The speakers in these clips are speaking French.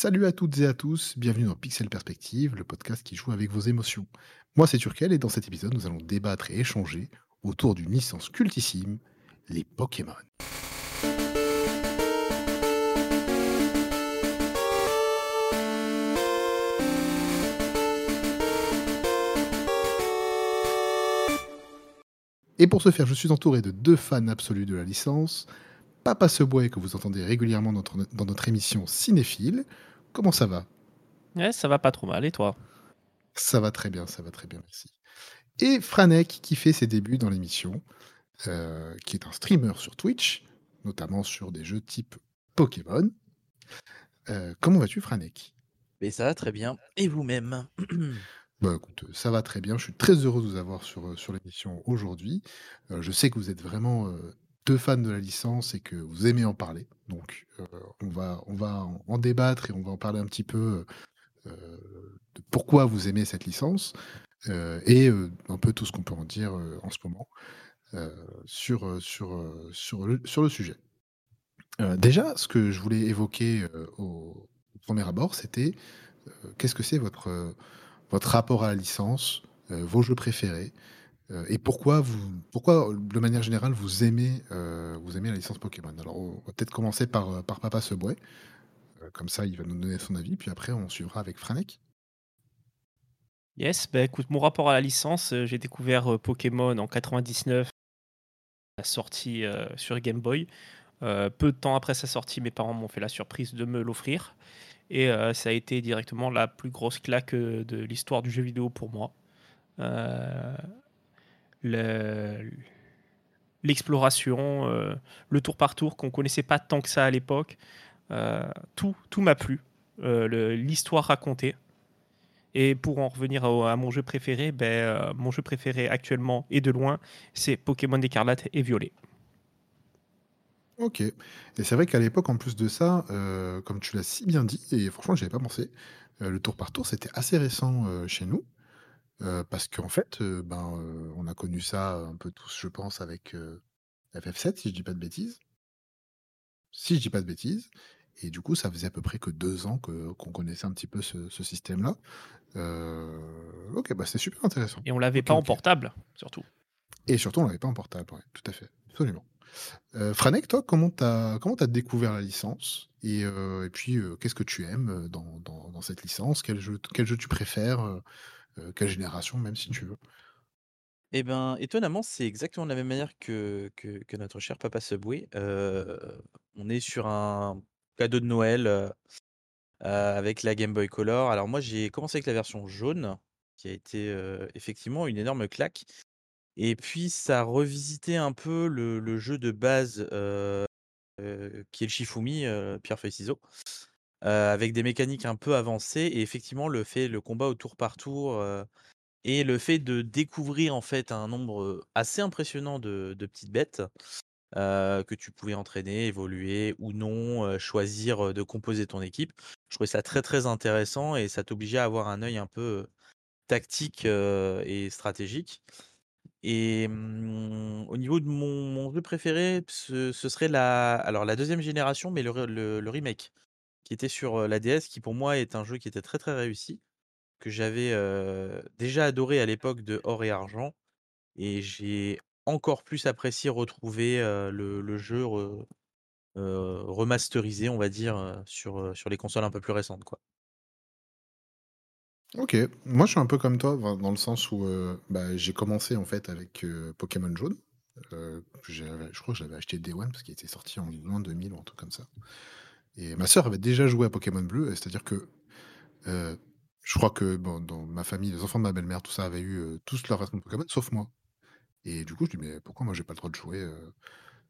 Salut à toutes et à tous, bienvenue dans Pixel Perspective, le podcast qui joue avec vos émotions. Moi c'est Turkel et dans cet épisode nous allons débattre et échanger autour d'une licence cultissime, les Pokémon. Et pour ce faire, je suis entouré de deux fans absolus de la licence. Papa Seboy, que vous entendez régulièrement dans notre, dans notre émission Cinéphile. Comment ça va? Ouais, ça va pas trop mal. Et toi? Ça va très bien, ça va très bien, merci. Et Franek, qui fait ses débuts dans l'émission, euh, qui est un streamer sur Twitch, notamment sur des jeux type Pokémon. Euh, comment vas-tu, Franek? Mais ça va très bien. Et vous-même? Bah écoute, ça va très bien. Je suis très heureux de vous avoir sur, euh, sur l'émission aujourd'hui. Euh, je sais que vous êtes vraiment euh, deux fans de la licence et que vous aimez en parler. Donc euh, on va, on va en, débattre et on va en parler un petit peu euh, de pourquoi vous aimez cette licence euh, et un peu tout ce qu'on peut en dire en ce moment sur, sur, sur, le, sur le sujet. Déjà, ce que je voulais évoquer au, au premier abord, c'était qu'est-ce que c'est votre, votre rapport à la licence, vos jeux préférés, et pourquoi, de manière générale, vous aimez, euh, la licence Pokémon? Alors, on va peut-être commencer par, euh, Papa Seboué. Euh, comme ça, il va nous donner son avis, puis après, on suivra avec Franek. Yes, bah écoute, mon rapport à la licence, euh, j'ai découvert euh, Pokémon en 99, la sortie euh, sur Game Boy. Euh, peu de temps après sa sortie, mes parents m'ont fait la surprise de me l'offrir. Et euh, ça a été directement la plus grosse claque euh, de l'histoire du jeu vidéo pour moi. Euh, L'exploration, euh, le tour par tour qu'on connaissait pas tant que ça à l'époque, euh, tout, tout m'a plu. Euh, L'histoire racontée. Et pour en revenir à, mon jeu préféré, ben, mon jeu préféré actuellement et de loin, c'est Pokémon écarlate et violet. Ok. Et c'est vrai qu'à l'époque, en plus de ça, comme tu l'as si bien dit, et franchement, j'y avais pas pensé, le tour par tour, c'était assez récent chez nous. Euh, parce qu'en fait, euh, ben, euh, on a connu ça un peu tous, je pense, avec euh, FF7, si je dis pas de bêtises. Si je dis pas de bêtises. Et du coup, ça faisait à peu près que deux ans que, qu'on connaissait un petit peu ce, ce système-là. Ok, bah c'est super intéressant. Et on l'avait pas en portable, surtout. Et surtout, on l'avait pas en portable, ouais, tout à fait, absolument. Franek, toi, comment t'as comment t'as découvert la licence? Et, et puis qu'est-ce que tu aimes dans, dans, dans cette licence? Quel jeu quel jeu tu préfères euh, Quelle génération, même si tu veux Eh ben, étonnamment, c'est exactement de la même manière que, notre cher papa Subway. Euh, on est sur un cadeau de Noël euh, avec la Game Boy Color. Alors moi, j'ai commencé avec la version jaune, qui a été effectivement une énorme claque. Et puis, ça a revisité un peu le, jeu de base qui est le Shifumi, pierre feuille ciseaux, euh, avec des mécaniques un peu avancées. Et effectivement, le fait, le combat au tour par tour. euh, Et le fait de découvrir en fait un nombre assez impressionnant de, petites bêtes euh, que tu pouvais entraîner, évoluer ou non, choisir de composer ton équipe, je trouvais ça très très intéressant et ça t'obligeait à avoir un œil un peu tactique et stratégique. Et hum, au niveau de mon, mon jeu préféré, ce, serait la, alors la deuxième génération, mais le remake qui était sur la DS, qui pour moi est un jeu qui était très très réussi que j'avais déjà adoré à l'époque de Or et Argent, et j'ai encore plus apprécié retrouver le, jeu re- remasterisé, on va dire, sur, sur les consoles un peu plus récentes, quoi. Ok, moi je suis un peu comme toi dans le sens où bah, j'ai commencé en fait avec Pokémon jaune. J'avais- je crois que je l'avais acheté Day One parce qu'il était sorti en juin 2000 ou un truc comme ça. Et ma sœur avait déjà joué à Pokémon bleu, c'est-à-dire que euh, je crois que dans ma famille, les enfants de ma belle-mère, tout ça, avaient eu euh, tous leur version de Pokémon, sauf moi. Et du coup, je dis, mais pourquoi moi j'ai pas le droit de jouer euh?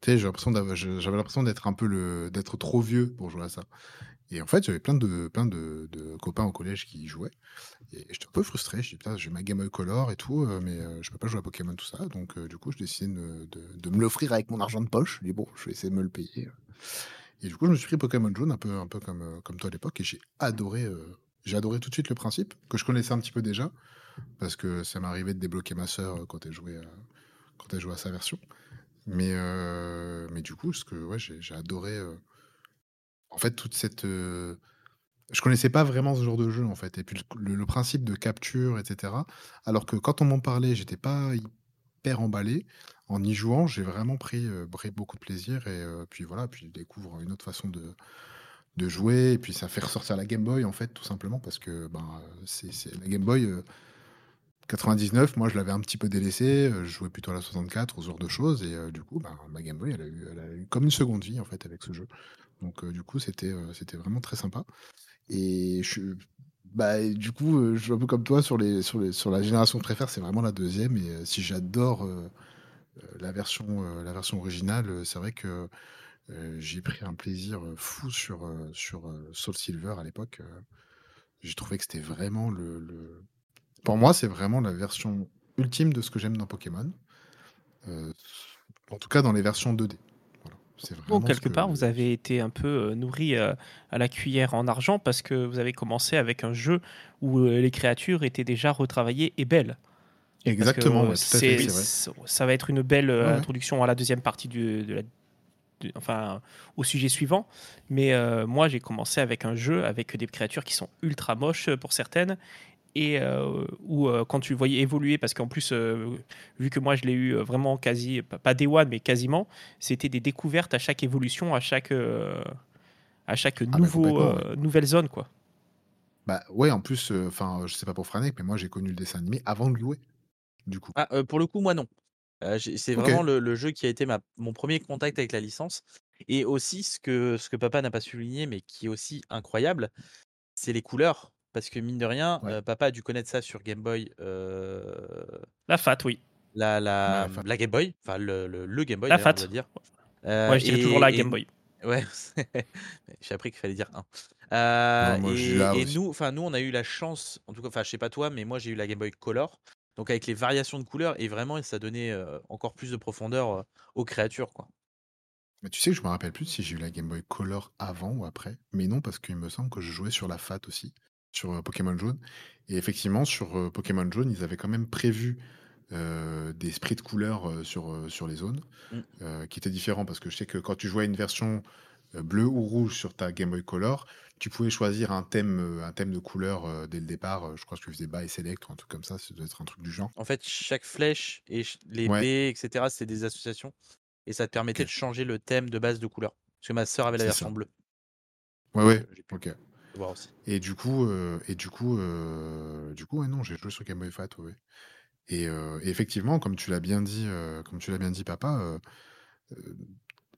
Tu sais, j'avais l'impression d'être un peu le, d'être trop vieux pour jouer à ça. Et en fait, j'avais plein de, copains au collège qui jouaient. Et j'étais un peu frustré. Je dis, putain, j'ai ma Game Boy Color et tout, mais je peux pas jouer à Pokémon, tout ça. Donc, du coup, je décide de, de- de me l'offrir avec mon argent de poche. Je dis, bon, je vais essayer de me le payer. Et du coup, je me suis pris Pokémon jaune, un peu, un peu comme, euh, comme toi à l'époque, et j'ai adoré, euh, adoré tout de suite le principe, que je connaissais un petit peu déjà, parce que ça arrivé de débloquer ma sœur euh, quand elle jouait à, quand elle jouait à sa version. Mais, mais du coup, ouais, j'ai adoré, en fait, toute cette, je connaissais pas vraiment ce genre de jeu, en fait et puis le le principe de capture et cetera, alors que quand on m'en parlait, j'étais pas hyper emballé. En y jouant, j'ai vraiment pris, beaucoup de plaisir et puis voilà, puis je découvre une autre façon de de jouer et puis ça fait ressortir la Game Boy, en fait, tout simplement parce que, ben, c'est la Game Boy, heu, 99, moi je l'avais un petit peu délaissée, heu, je jouais plutôt à la 64, ce genre de choses et du coup, ben, ma Game Boy, elle a eu comme une seconde vie, en fait, avec ce jeu. Donc du coup, c'était, vraiment très sympa et je bah du coup, heu, je suis un peu comme toi sur les sur les sur la génération que je préfère, c'est vraiment la deuxième et heu, si j'adore, heu, la version, la version originale, c'est vrai que, j'ai pris un plaisir, fou sur, sur, Soul Silver à l'époque, j'ai trouvé que c'était vraiment le le pour moi, c'est vraiment la version ultime de ce que j'aime dans Pokémon. En tout cas dans les versions 2D. Ce quelque part, vous avez été un peu, heu, nourris, heu, à la cuillère en argent parce que vous avez commencé avec un jeu où, heu, les créatures étaient déjà retravaillées et belles. Exactement, ouais, fait, c'est vrai. ça va être une belle, Ouais, introduction à la deuxième partie du de la du enfin, au sujet suivant. Mais, moi, j'ai commencé avec un jeu avec des créatures qui sont ultra moches, pour certaines et heu, où, heu, quand tu le voyais évoluer parce qu'en plus, heu, vu que moi je l'ai eu, vraiment quasi pas day one mais quasiment, c'était des découvertes à chaque évolution, à chaque, à chaque Ah bah, nouveau, ouais. nouvelle zone, quoi. Bah, ouais, en plus, enfin, je sais pas pour Franek, mais moi j'ai connu le dessin animé avant de jouer, du coup. Ah, pour le coup, moi non. C'est vraiment le le jeu qui a été ma mon 1er contact avec la licence et aussi ce que ce que papa n'a pas souligné, mais qui est aussi incroyable, c'est les couleurs. Parce que mine de rien, Ouais. heu, papa a dû connaître ça sur Game Boy, heu, La Fat, oui. la Ouais, la, enfin la Game Boy, enfin le le le Game Boy La d'ailleurs on Fat. doit dire. Heu Ouais, je dirais toujours la et Game Boy. ouais, j'ai appris qu'il fallait dire 1. Non, Heu moi j'ai la et nous, enfin nous, on a eu la chance, en tout cas, enfin je sais pas toi, mais moi j'ai eu la Game Boy Color, donc avec les variations de couleurs et vraiment ça donnait, encore plus de profondeur, aux créatures, quoi. Mais tu sais que je me rappelle plus si j'ai eu la Game Boy Color avant ou après, mais non parce qu'il me semble que je jouais sur la Fat aussi, sur, Pokémon Jaune et effectivement sur, Pokémon Jaune, ils avaient quand même prévu, des sprites couleurs, heu, sur, sur les zones, Mmh. qui étaient différents parce que je sais que quand tu jouais une version, bleue ou rouge sur ta Game Boy Color, tu pouvais choisir un thème, un thème de couleur, dès le départ, je crois que tu faisais Buy Select ou un truc comme ça, ça doit être un truc du genre. En fait, chaque flèche et ch les Ouais. baies et cetera, c'est des associations et ça te permettait OK. de changer le thème de base de couleur. Parce que ma sœur avait la C'est version ça. bleue. Ouais, Donc ouais, heu, j'ai pu OK. Et du coup, heu et du coup, heu, du coup, ouais, non, j'ai joué sur Game Boy Fat, ouais, ouais. Et effectivement, comme tu l'as bien dit, heu, comme tu l'as bien dit papa,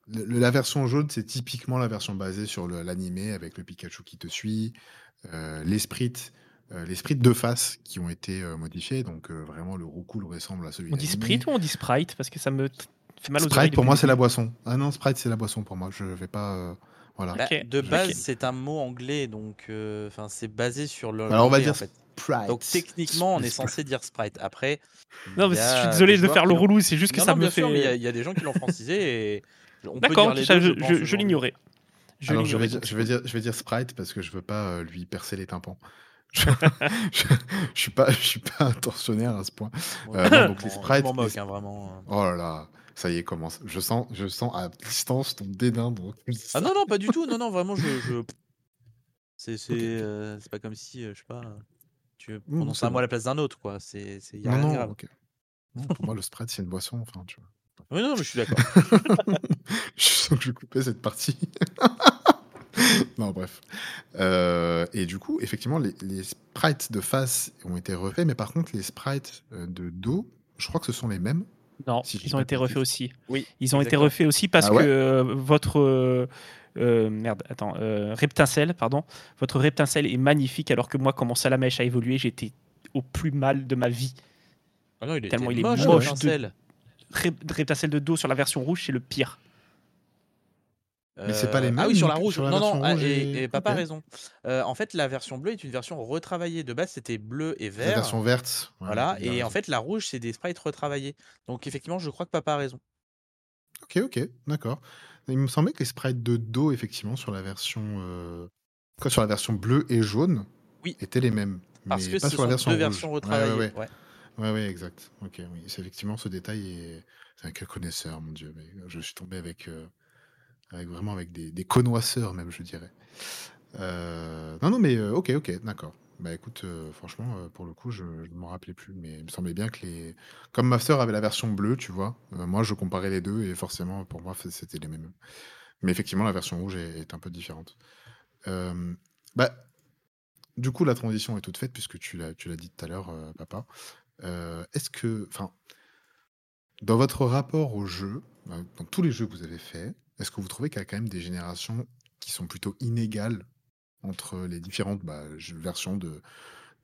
le la version jaune, c'est typiquement la version basée sur l'animé avec le Pikachu qui te suit, les sprites, les sprites de face qui ont été, modifiés. Donc vraiment le Roucoule ressemble à celui On dit Sprite ou on dit Sprite? Parce que ça me fait mal aux Sprite pour moi, c'est la boisson. Ah non, Sprite, c'est la boisson pour moi, je vais pas, voilà, Bah, de base, c'est un mot anglais donc enfin, c'est basé sur le alors on va l'anglais, en dire fait. Donc Sprite, techniquement, on les est censé dire Sprite. Après, Non, mais je suis désolé de faire le relou, c'est juste que non, ça non, me bien sûr, mais il y a fait il y a des gens qui l'ont francisé et on peut dire d'accord, les ça 2, je je je l'ignorais. Je Alors je vais dire je vais cool. dire je vais dire Sprite parce que je veux pas, heu, lui percer les tympans. Je je je suis pas je suis pas intentionnaire à ce point. Je non, donc les sprites les moque, sp hein, vraiment, heu. oh là là, ça y est, commence. Je sens je sens à distance ton dédain donc Ah non, non, pas du tout, non, non, vraiment, je je c'est pas comme si, heu, je sais pas, tu prononces un mot à la place d'un autre, quoi. C'est Non, non, grave. Non, pour moi, le Sprite, c'est une boisson, enfin, tu vois? Oui, non, mais je suis d'accord. Je sens que je vais couper cette partie. Non, bref. Heu et du coup, effectivement, les les sprites de face ont été refaits, mais par contre, les sprites, de dos, je crois que ce sont les mêmes, Non, si ils ont été refaits aussi. Oui, Ils ont été refaits aussi parce Ah que, ouais? heu, votre, merde, attends, heu, Reptincelle, pardon, votre Reptincelle est magnifique alors que moi, quand mon Salamèche a évolué, j'étais au plus mal de ma vie. Ah non, il Tellement il est moche, moche de Reptincelle de dos sur la version rouge, c'est le pire. Mais c'est pas les Heu, ah oui, mêmes sur la rouge. Sur la Non, non, ah et papa a raison. Heu, en fait, la version bleue est une version retravaillée. De base, c'était bleu et La vert, version verte, ouais, voilà et en fait, la rouge, c'est des sprites retravaillés. Donc effectivement, je crois que papa a raison. OK, OK, d'accord. Il me semblait que les sprites de dos, effectivement, sur la version, heu, quoi, sur la version bleue et jaune, Oui, étaient les mêmes, parce mais que pas ce sur la sont version 2 rouge. versions retravaillées, ouais. ouais. Ouais, ouais, exact. OK, oui, c'est effectivement ce détail est c'est quel connaisseur, mon Dieu, mais je suis tombé avec, avec vraiment avec des des connoisseurs même, je dirais. Heu, Non, non, mais euh, ok, ok, d'accord. Bah écoute, euh, franchement, euh, pour le coup, je ne m'en rappelais plus, mais il me semblait bien que les... Comme ma sœur avait la version bleue, tu vois, euh, moi je comparais les deux et forcément, pour moi, c'était les mêmes. Mais effectivement, la version rouge est, est un peu différente. Euh, bah, du coup, la transition est toute faite puisque tu l'as, dit tout à l'heure, euh, papa. Euh, est-ce que, enfin, dans votre rapport au jeu, euh, dans tous les jeux que vous avez faits, est-ce que vous trouvez qu'il y a quand même des générations qui sont plutôt inégales entre les différentes bah, versions de,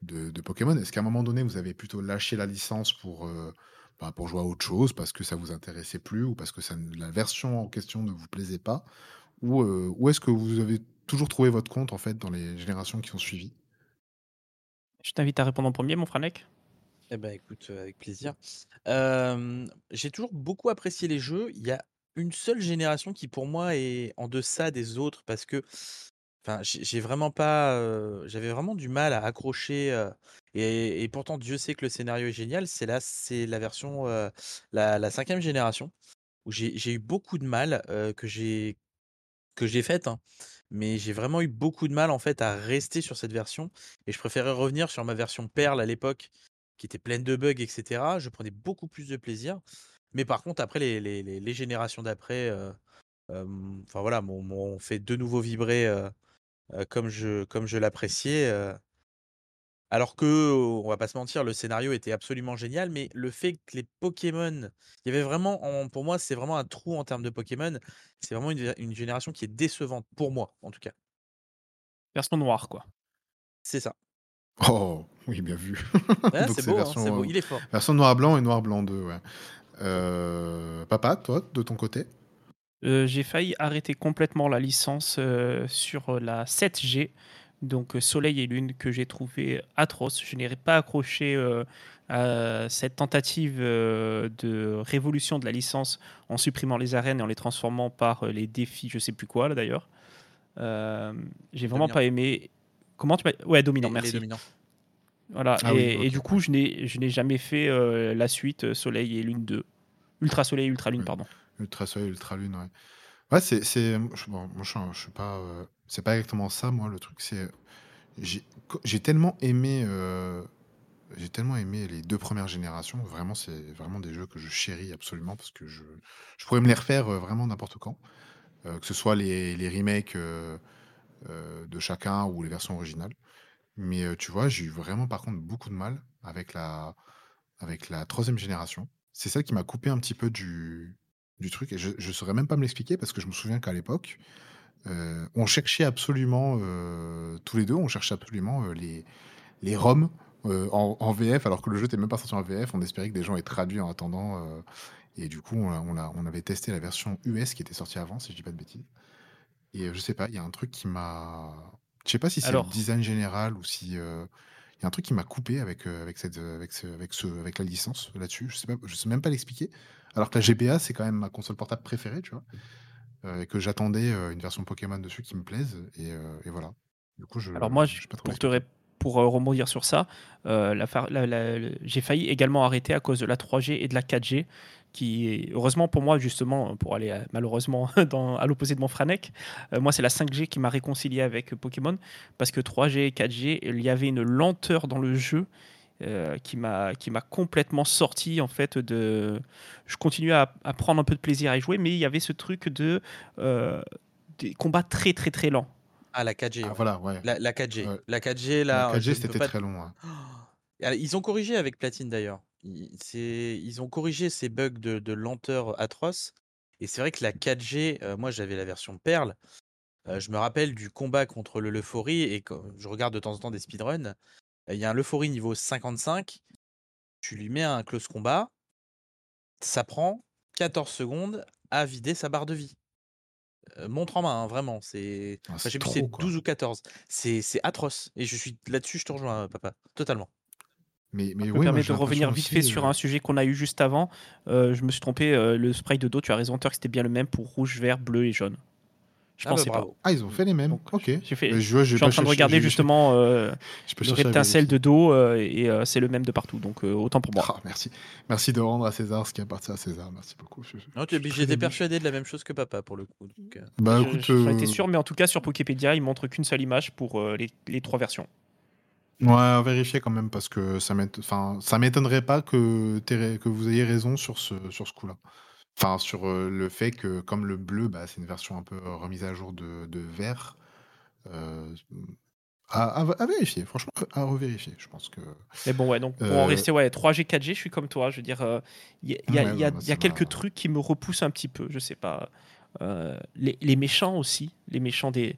de, de Pokémon? Est-ce qu'à un moment donné, vous avez plutôt lâché la licence pour, euh, bah, pour jouer à autre chose, parce que ça vous intéressait plus, ou parce que ça, la version en question ne vous plaisait pas? Ou, euh, ou est-ce que vous avez toujours trouvé votre compte en fait dans les générations qui ont suivi? Je t'invite à répondre en premier, mon Franek. Eh ben, écoute, heu, avec plaisir. J'ai toujours beaucoup apprécié les jeux. Il y a une seule génération qui, pour moi, est en deçà des autres parce que, enfin, j'ai vraiment pas, j'avais vraiment du mal à accrocher, et pourtant Dieu sait que le scénario est génial. C'est la c'est la version, la 5 génération où j'ai eu beaucoup de mal, que j'ai que j'ai faite, hein. Mais j'ai vraiment eu beaucoup de mal, en fait, à rester sur cette version et je préférais revenir sur ma version Perle à l'époque, qui était pleine de bugs et cetera. Je prenais beaucoup plus de plaisir. Mais par contre, après les les les les générations d'après, heu, hem, enfin voilà, m'ont fait de nouveau vibrer, heu, comme je comme je l'appréciais, alors que, on va pas se mentir, le scénario était absolument génial, mais le fait que les Pokémon il y avait vraiment en pour moi, c'est vraiment un trou en termes de Pokémon. C'est vraiment une une génération qui est décevante, pour moi, en tout cas. Version noire, quoi. C'est ça. Oh, oui, bien vu. C'est beau, hein, c'est beau, version, il est fort. version noir-blanc et noir-blanc 2, ouais. Euh, papa, toi, de ton côté Euh, j'ai failli arrêter complètement la licence euh, sur la 7G, donc Soleil et Lune, que j'ai trouvé atroce. Je n'ai pas accroché euh, à cette tentative euh, de révolution de la licence en supprimant les arènes et en les transformant par euh, les défis, je sais plus quoi là d'ailleurs. Euh, j'ai vraiment Dominant. pas aimé. Comment tu m'as Ouais, dominant, Les les merci. dominants. Voilà. Ah et, oui, et ok. du coup, je n'ai je n'ai jamais fait euh, la suite euh, Soleil et Lune 2. Ultra Soleil et Ultra Lune, pardon. Ultra Soleil, Ultra Lune, ouais. Ouais, c'est, bon, moi, je, je suis pas, euh, c'est pas exactement ça, moi, le truc, c'est, j'ai, tellement aimé, euh, j'ai tellement aimé les deux premières générations, vraiment, c'est vraiment des jeux que je chéris absolument, parce que je, je pourrais me les refaire vraiment n'importe quand, que ce soit les, les remakes de chacun ou les versions originales. Mais tu vois, j'ai eu vraiment, par contre, beaucoup de mal avec la, avec la troisième génération. C'est celle qui m'a coupé un petit peu du, du truc. Et je ne saurais même pas me l'expliquer parce que je me souviens qu'à l'époque, on cherchait absolument, tous les deux, on cherchait absolument les, les ROM en, VF, alors que le jeu n'était même pas sorti en VF. On espérait que des gens aient traduit en attendant. et du coup, on, on, a- on avait testé la version US qui était sortie avant, si je dis pas de bêtises. Et je sais pas, il y a un truc qui m'a. Je sais pas si c'est le design général ou si. euh, Il y a un truc qui m'a coupé avec, euh, avec, cette, euh, avec, ce, avec, ce, avec la licence là-dessus. Je sais, pas, je sais même pas l'expliquer. Alors que la GBA, c'est quand même ma console portable préférée, tu vois. euh, et que j'attendais une version Pokémon dessus qui me plaise. Et, et voilà. Du coup, je Alors moi, je pas pour te pour rebondir sur ça, la j'ai failli également arrêter à cause de la 3G et de la 4G, qui est- heureusement pour moi justement, pour aller euh, malheureusement dans, à l'opposé de mon Franek, euh, moi c'est la 5G qui m'a réconcilié avec Pokémon, parce que 3G et 4G, il y avait une lenteur dans le jeu euh, qui m'a qui m'a complètement sorti en fait de. Je continuais à, à prendre un peu de plaisir à y jouer, mais il y avait ce truc de euh, des combats très très très lents. Ah, la 4G, Ah, ouais. voilà, ouais. La la 4G. Ouais. La 4G, La là, je 4G, ne peux c'était pas très long. ils ont corrigé avec Platine d'ailleurs. Ils c'est ils ont corrigé ces bugs de de lenteur atroces et c'est vrai que la 4G, heu, moi j'avais la version Perle, heu, je me rappelle du combat contre le et quand je regarde de temps en temps des speedruns, il y a un Leufori niveau 55, tu lui mets un close combat, ça prend 14 secondes à vider sa barre de vie. Heu, montre en main, hein, vraiment, c'est Ah, enfin, je c'est sais plus, trop, c'est quoi. 12 ou 14. C'est c'est atroce et je suis là-dessus, je te rejoins, heu, papa, totalement. Mais, mais Je me oui, moi, permets j'ai de revenir vite fait aussi. sur euh, un sujet qu'on a eu juste avant. Euh, je me suis trompé, euh, le spray de dos, tu as raison, Turk, c'était bien le même pour rouge, vert, bleu et jaune. Je Ah bah, pensais pas. bravo. Ah, ils ont fait les mêmes. Donc, ok. j'ai fait- Mais je, vois, Je suis en train de regarder justement euh, le reptincelle de dos euh, et euh, c'est le même de partout. Donc euh, autant pour moi. Ah, merci. Merci de rendre à César ce qui appartient à César. Merci beaucoup. J'étais persuadé de la même chose que papa pour le coup. donc, euh, Bah Je- écoute, euh, sûr, mais en tout cas sur Wikipédia, il montre qu'une seule image pour euh, les, les trois versions. Ouais, à vérifier quand même parce que ça m'ét- enfin, ça m'étonnerait pas que, t'aies ra- que vous ayez raison sur ce, sur ce coup-là. Enfin, sur euh, le fait que comme le bleu, bah, c'est une version un peu euh, remise à jour de, de vert. euh, à, à- à vérifier, franchement, à revérifier. Je pense que. Mais bon, ouais, donc pour Euh, en rester ouais, 3G, 4G, je suis comme toi. Je veux dire, euh, il y a, y Ouais, bah, moi, il y a ça quelques m'a- trucs qui me repoussent un petit peu. Je sais pas. Euh, les, les méchants aussi, les méchants des de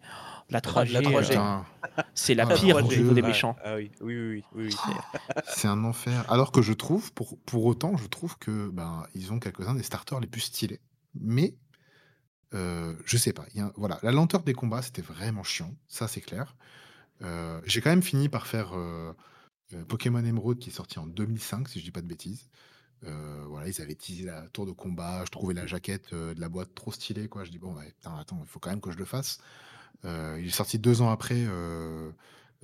la 3G, La 3G. euh, c'est la Ah, pire au 3G, niveau des méchants. Ah oui, oui, oui, oui. oui, oui. c'est un enfer. Alors que je trouve, pour, pour autant, je trouve que ben, ils ont quelques-uns des starters les plus stylés. Mais euh, je sais pas. y a voilà, la lenteur des combats, c'était vraiment chiant. Ça, c'est clair. Euh, J'ai quand même fini par faire euh, Pokémon Emerald qui est sorti en 2005, si je dis pas de bêtises. Euh, voilà, ils avaient teasé la tour de combat. Je trouvais la jaquette euh, de la boîte trop stylée. Quoi. Je dis, bon, ouais, putain, attends, il faut quand même que je le fasse. Euh, il est sorti deux ans après euh,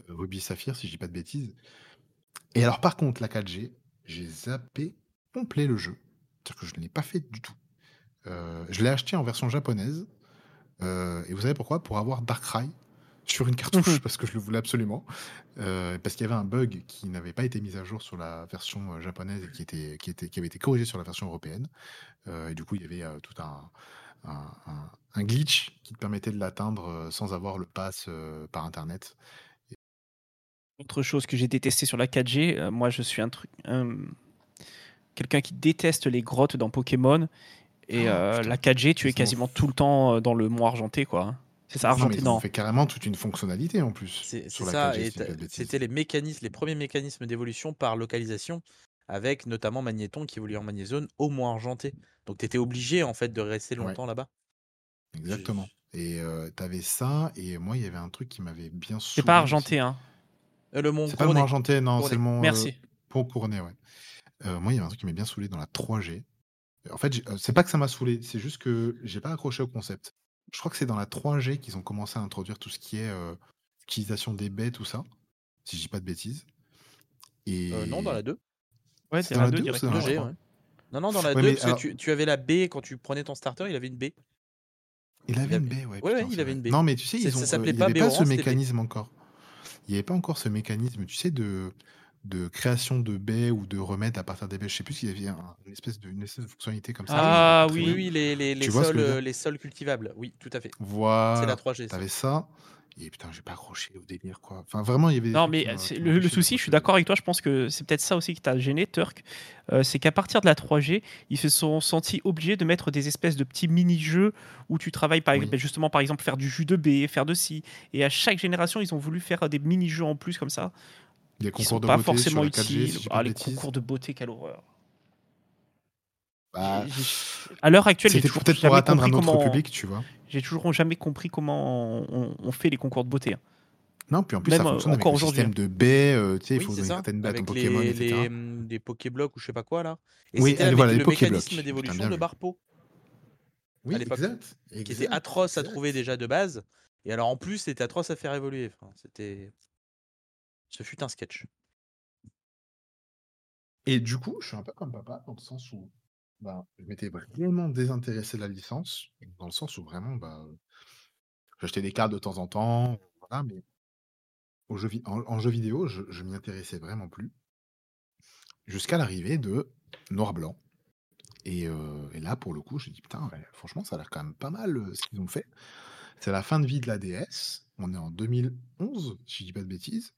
Ruby Saphir, si je dis pas de bêtises. Et alors, par contre, la 4G, j'ai zappé complet le jeu. C'est-à-dire que je ne l'ai pas fait du tout. Euh, je l'ai acheté en version japonaise. Et vous savez pourquoi? Pour avoir Darkrai sur une cartouche, parce que je le voulais absolument. Parce qu'il y avait un bug qui n'avait pas été mis à jour sur la version japonaise et qui, était, qui, était, qui avait été corrigé sur la version européenne. Et du coup, il y avait tout un, un, un- un glitch qui te permettait de l'atteindre sans avoir le pass par Internet. Autre chose que j'ai détesté sur la 4G, euh, moi je suis un truc, un- quelqu'un qui déteste les grottes dans Pokémon. Et Oh, euh, putain. la 4G, tu es quasiment tout le temps dans le mont argenté, quoi. hein. C'est ça, argenté, non. fait carrément toute une fonctionnalité en plus. C'est ça, 4G, et si je dis pas de t'as- bêtises. c'était les mécanismes, les premiers mécanismes d'évolution par localisation, avec notamment Magnéton qui évoluait en Magnézone au moins argenté. Donc tu étais obligé en fait de rester Ouais. longtemps là-bas. Exactement. Et euh, t'avais ça, et moi, il y avait un truc qui m'avait bien C'est pas argenté, hein. Euh, le Mont C'est pas le mont argenté, non, c'est le mont. euh, Merci. Pont couronné, ouais. Euh, moi, il y avait un truc qui m'a bien saoulé dans la 3G. En fait, euh, c'est pas que ça m'a saoulé, c'est juste que j'ai pas accroché au concept. Je crois que c'est dans la 3G qu'ils ont commencé à introduire tout ce qui est euh, utilisation des baies, tout ça, si je dis pas de bêtises. Et... Euh, non, dans la 2. Ouais, C'est dans la la 2 deux ou directement. c'est dans la 2G, trois ouais. Non, non, dans la Ouais, 2, mais parce alors- que tu, tu avais la baie quand tu prenais ton starter, il avait une baie. Il avait une baie, ouais. Ouais, putain, ouais, c'est il avait une baie. Non, mais tu sais, ils ont, s'appelait pas avait pas ce mécanisme encore. Il n'y avait pas encore ce mécanisme, tu sais, de, de création de baies ou de remède à partir des baies. Je sais plus s'il y avait un- une, espèce de, une espèce de fonctionnalité comme ça. Ah, oui. Oui, les, Tu sols, euh, les sols cultivables. Oui, tout à fait. Voilà. C'est la 3G. ça. T'avais ça. Et putain, j'ai pas accroché au délire, quoi. Enfin, vraiment, il y avait. des Non, mais qui le, souci, je suis d'accord avec toi, je pense que c'est peut-être ça aussi qui t'a gêné, Turk. Euh, c'est qu'à partir de la 3G, ils se sont sentis obligés de mettre des espèces de petits mini-jeux où tu travailles, par Oui. exemple, justement, par exemple, faire du jus de baie, faire de ci. Et à chaque génération, ils ont voulu faire des mini-jeux en plus comme ça, Des qui concours sont de pas beauté forcément sur la 4G, utiles. si ah, les bêtises. concours de beauté, quelle horreur. Bah, À l'heure actuelle, j'ai C'était toujours peut-être pour jamais atteindre un compris autre comment- public, tu vois. J'ai toujours jamais compris comment on, on fait les concours de beauté. hein. Non, puis en plus, Même, ça euh, fonctionne avec encore le aujourd'hui, système de baies. euh, tu sais, il Oui, faut donner ça. certaines baies à ton Avec Pokémon, les, etc. les, des Pokéblocs ou je sais pas quoi là. Et Oui, avec voilà, les le Pokéblocs. mécanisme d'évolution de. Barpo, Oui, à l'époque, exact. qui était exact, atroce à exact. trouver déjà de base. Et alors en plus, c'était atroce à faire évoluer. Enfin, c'était. Ce fut un sketch. Et du coup, je suis un peu comme papa, dans le sens où bah, je m'étais vraiment désintéressé de la licence, dans le sens où vraiment, bah, j'achetais des cartes de temps en temps, voilà, mais en, jeu vidéo, je, m'y intéressais vraiment plus, jusqu'à l'arrivée de Noir-Blanc. Et, et là, pour le coup, je dis, putain, franchement, ça a l'air quand même pas mal ce qu'ils ont fait. C'est la fin de vie de la DS, on est en 2011, si je dis pas de bêtises.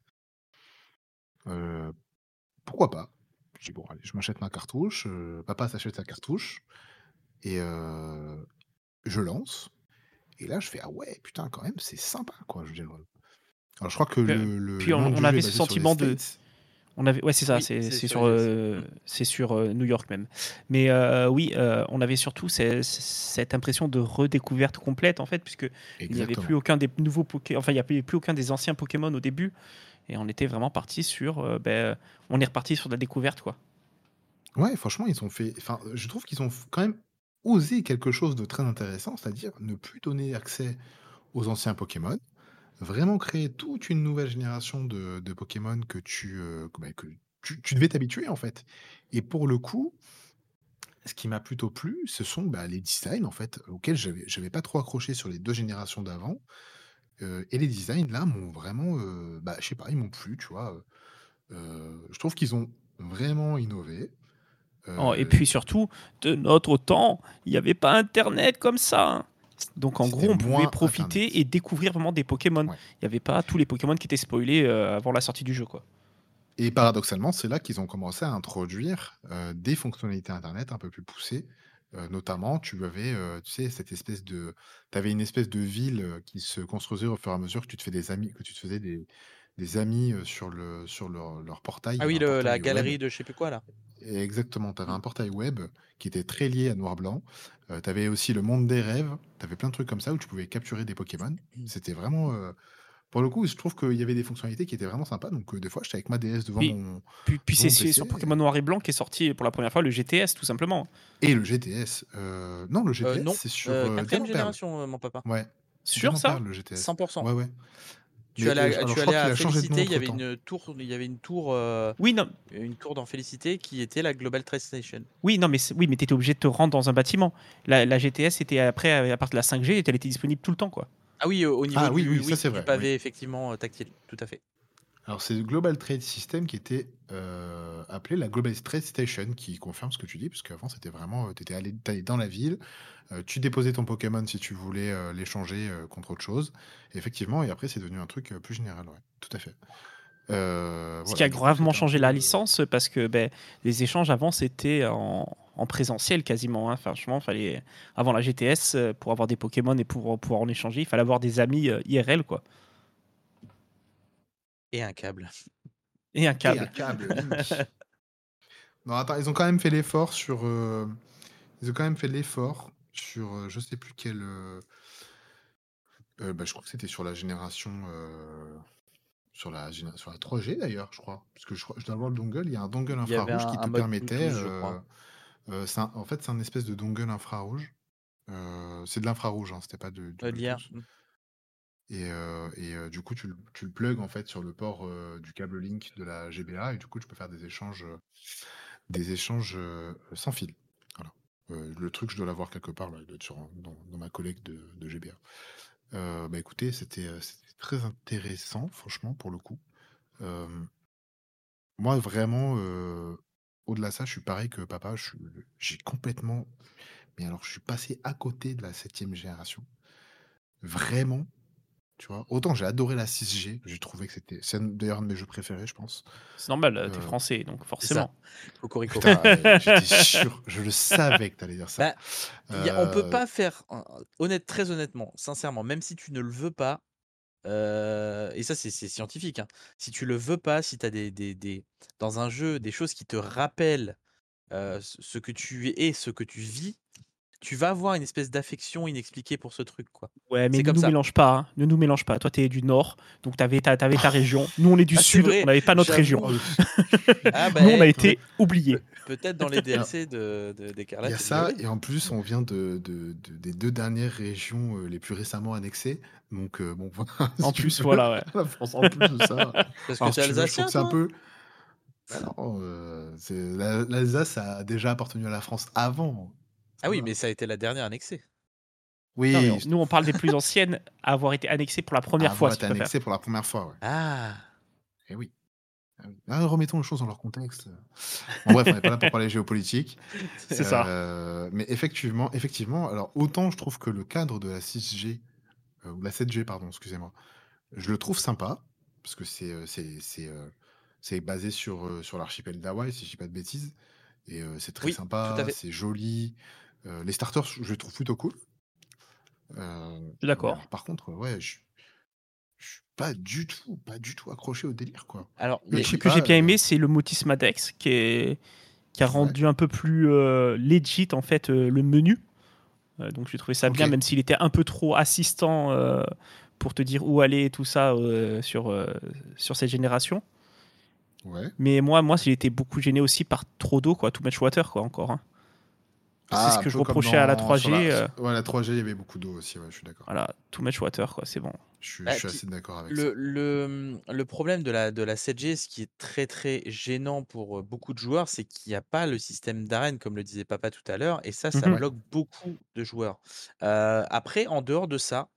Pourquoi pas? Je dis, bon, allez, je m'achète ma cartouche, euh, papa s'achète sa cartouche, et euh, je lance. Et là, je fais, ah ouais, putain, quand même, c'est sympa, quoi. Je. Alors, je crois que le. le- puis le on- avait ce sentiment de-. On avait, ouais, c'est ça, Oui, c'est c'est c'est sur euh, c'est sur euh, New York même. Mais euh, oui, euh, on avait surtout ces- cette impression de redécouverte complète en fait, puisque il n'y avait Exactement. plus aucun des nouveaux Pokémon, enfin il n'y avait plus aucun des anciens Pokémon au début, et on était vraiment parti sur, euh, ben, on est reparti sur de la découverte quoi. Ouais, franchement, ils ont fait. Enfin, je trouve qu'ils ont quand même osé quelque chose de très intéressant, c'est-à-dire ne plus donner accès aux anciens Pokémon, vraiment créer toute une nouvelle génération de, Pokémon que tu, euh, que, que tu, devais t'habituer en fait. Et pour le coup, ce qui m'a plutôt plu, ce sont bah, les designs en fait, auxquels j'avais j'avais pas trop accroché sur les deux générations d'avant. Et les designs là m'ont vraiment, euh, bah, je sais pas, ils m'ont plu, tu vois. Je trouve qu'ils ont vraiment innové. Oh, et puis surtout, de notre temps, il n'y avait pas Internet comme ça. hein. Donc en C'était gros, on pouvait moins profiter Internet. et découvrir vraiment des Pokémon. Il n'y avait pas tous les Pokémon qui étaient spoilés avant la sortie du jeu. Quoi. Et paradoxalement, c'est là qu'ils ont commencé à introduire des fonctionnalités Internet un peu plus poussées. Euh, notamment, tu avais, euh, tu sais, cette espèce de, tu avais une espèce de ville euh, qui se construisait au fur et à mesure que tu te fais des amis, que tu te faisais des, des amis euh, sur le, sur leur, leur portail. Il y Ah avait oui, un le- la web. galerie de je sais plus quoi là. Et exactement, tu avais Mm. un portail web qui était très lié à Noir-Blanc. tu avais aussi le monde des rêves. Tu avais plein de trucs comme ça où tu pouvais capturer des Pokémon. Mm. C'était vraiment. euh, pour le coup, je trouve qu'il y avait des fonctionnalités qui étaient vraiment sympas. Donc, euh, des fois, j'étais avec ma DS devant mon. Puis, puis c'est sur et- Pokémon Noir et Blanc qui est sorti pour la première fois le GTS, tout simplement. Et le GTS. euh, Non, le GTS, Euh, c'est sur. euh, quatrième génération, mon papa. Ouais. Sur ça Perle, le GTS. 100%. Ouais, ouais. Tu Mais, allais, à- alors, tu allais Félicité, il y avait une tour, il y avait une tour, euh, Oui, non, une tour dans Félicité qui était la Global Trade Station. oui, non mais, oui, mais tu étais obligé de te rendre dans un bâtiment. La, la GTS était après, à partir de la 5G, elle était disponible tout le temps. quoi. Ah oui, au au niveau Ah oui, du, oui, ça, c'est du vrai, pavé effectivement euh, tactile, tout à fait. Alors, c'est le Global Trade System qui était euh, appelé la Global Trade Station, qui confirme ce que tu dis, parce qu'avant, c'était vraiment. Tu étais allé, dans la ville, euh, tu déposais ton Pokémon si tu voulais euh, l'échanger euh, contre autre chose. Effectivement, et après, c'est devenu un truc euh, plus général, ouais, tout à fait. Euh, Ce voilà, qui a gravement changé la euh, licence parce que ben, les échanges avant c'était en, en présentiel quasiment. hein. Franchement, fallait avant la GTS euh, pour avoir des Pokémon et pour pouvoir en échanger, il fallait avoir des amis euh, IRL quoi Et un câble. et un Et un câble. non, attends, ils ont quand même fait l'effort sur. euh, Ils ont quand même fait l'effort sur. euh, je sais plus quel. euh, euh, bah, je crois que c'était sur la génération. Sur la, sur la 3G d'ailleurs, je crois. Parce que je, dois voir le dongle. Il y a un dongle infrarouge qui te permettait. Bluetooth, je crois. euh, euh, un- en fait, c'est un espèce de dongle infrarouge. Euh, c'est de l'infrarouge, hein, c'était pas de, l'IR. Bluetooth. Et, euh, et, du coup, tu, le- tu le plugs en fait sur le port du câble Link de la GBA et du coup, tu peux faire des échanges, des échanges sans fil. Voilà. Le truc, je dois l'avoir quelque part là, dans, dans ma collecte de, de GBA. Bah écoutez, c'était très intéressant, franchement, pour le coup. Euh, moi, vraiment, euh, au-delà de ça, je suis pareil que papa. je suis- J'ai complètement. Mais alors, je suis passé à côté de la septième génération. Vraiment. Tu vois, autant j'ai adoré la 6G, j'ai trouvé que c'était. C'est un- d'ailleurs un de mes jeux préférés, je pense. C'est normal, euh, t'es Euh, français donc forcément. Cocorico. Putain, euh, j'étais sûr, je le savais que t'allais dire ça. Bah, Y a- on peut Euh, pas faire, honnête, très honnêtement, sincèrement, même si tu ne le veux pas, et ça c'est scientifique, hein, si tu le veux pas, si tu as des, dans un jeu des choses qui te rappellent ce que tu es, ce que tu vis, tu vas avoir une espèce d'affection inexpliquée pour ce truc, quoi. Ouais, mais C'est ne comme nous ça. mélange pas, hein. ne nous mélange pas. Toi, t'es du nord, donc t'avais ta, t'avais ta région. Nous, on est du Ah, c'est sud, on n'avait pas notre région. Ah bah, Nous, on a eh, été oubliés. peut-être dans les DLC de, de- Il y a ça, et en plus, on vient de, de- de- des deux dernières régions euh, les plus récemment annexées. Donc, euh, bon, voilà, En tu plus, voilà, ouais. la France, en plus de ça. Parce que Alors, tu veux, je trouve alsacien, que c'est un peu? Bah euh, c'est- l'Alsace a déjà appartenu à la France avant. Ah oui, Voilà. mais ça a été la dernière annexée. Oui, Non, mais on- nous, on parle des plus anciennes à avoir été annexées pour la première avoir fois, si été tu préfères. annexé pour la première fois. Ouais. Ah Eh oui. Ah oui. Ah, remettons les choses dans leur contexte. En bref, on n'est pas là pour parler géopolitique. C'est ça. Euh, mais effectivement, effectivement, alors autant je trouve que le cadre de la 6G, euh, ou la 7G, pardon, excusez-moi, je le trouve sympa, parce que c'est euh, c'est c'est, c'est basé sur, sur l'archipel d'Hawaï, si je dis pas de bêtises. Et euh, c'est très Oui, sympa, à c'est joli. Euh, les starters, je les trouve plutôt cool. Euh, suis d'accord. Par contre, ouais, je je suis pas du tout, pas du tout accroché au délire, quoi. Alors, sais que pas, j'ai bien euh, aimé, c'est le Motis Madex qui, est, qui a Ouais. rendu un peu plus euh, legit en fait le menu. Donc j'ai trouvé ça bien, même s'il était un peu trop assistant pour te dire où aller et tout ça sur, sur cette génération. Ouais. Mais moi, moi j'ai été beaucoup gêné aussi par trop d'eau, quoi, too much water, quoi, encore. hein. C'est Ah, ce un que je reprochais à la dans- sur 3G. euh, Ouais, la 3G, il y avait beaucoup d'eau aussi, ouais, je suis d'accord. voilà, too much water, quoi, c'est bon. Je suis, Bah, je suis puis assez d'accord avec ça. Le, le, mmh, le problème de la, de la 7G, ce qui est très très gênant pour euh, beaucoup de joueurs, c'est qu'il n'y a pas le système d'arène, comme le disait Papa tout à l'heure, et ça, ça Mhm. bloque beaucoup de joueurs. Euh, après, en dehors de ça,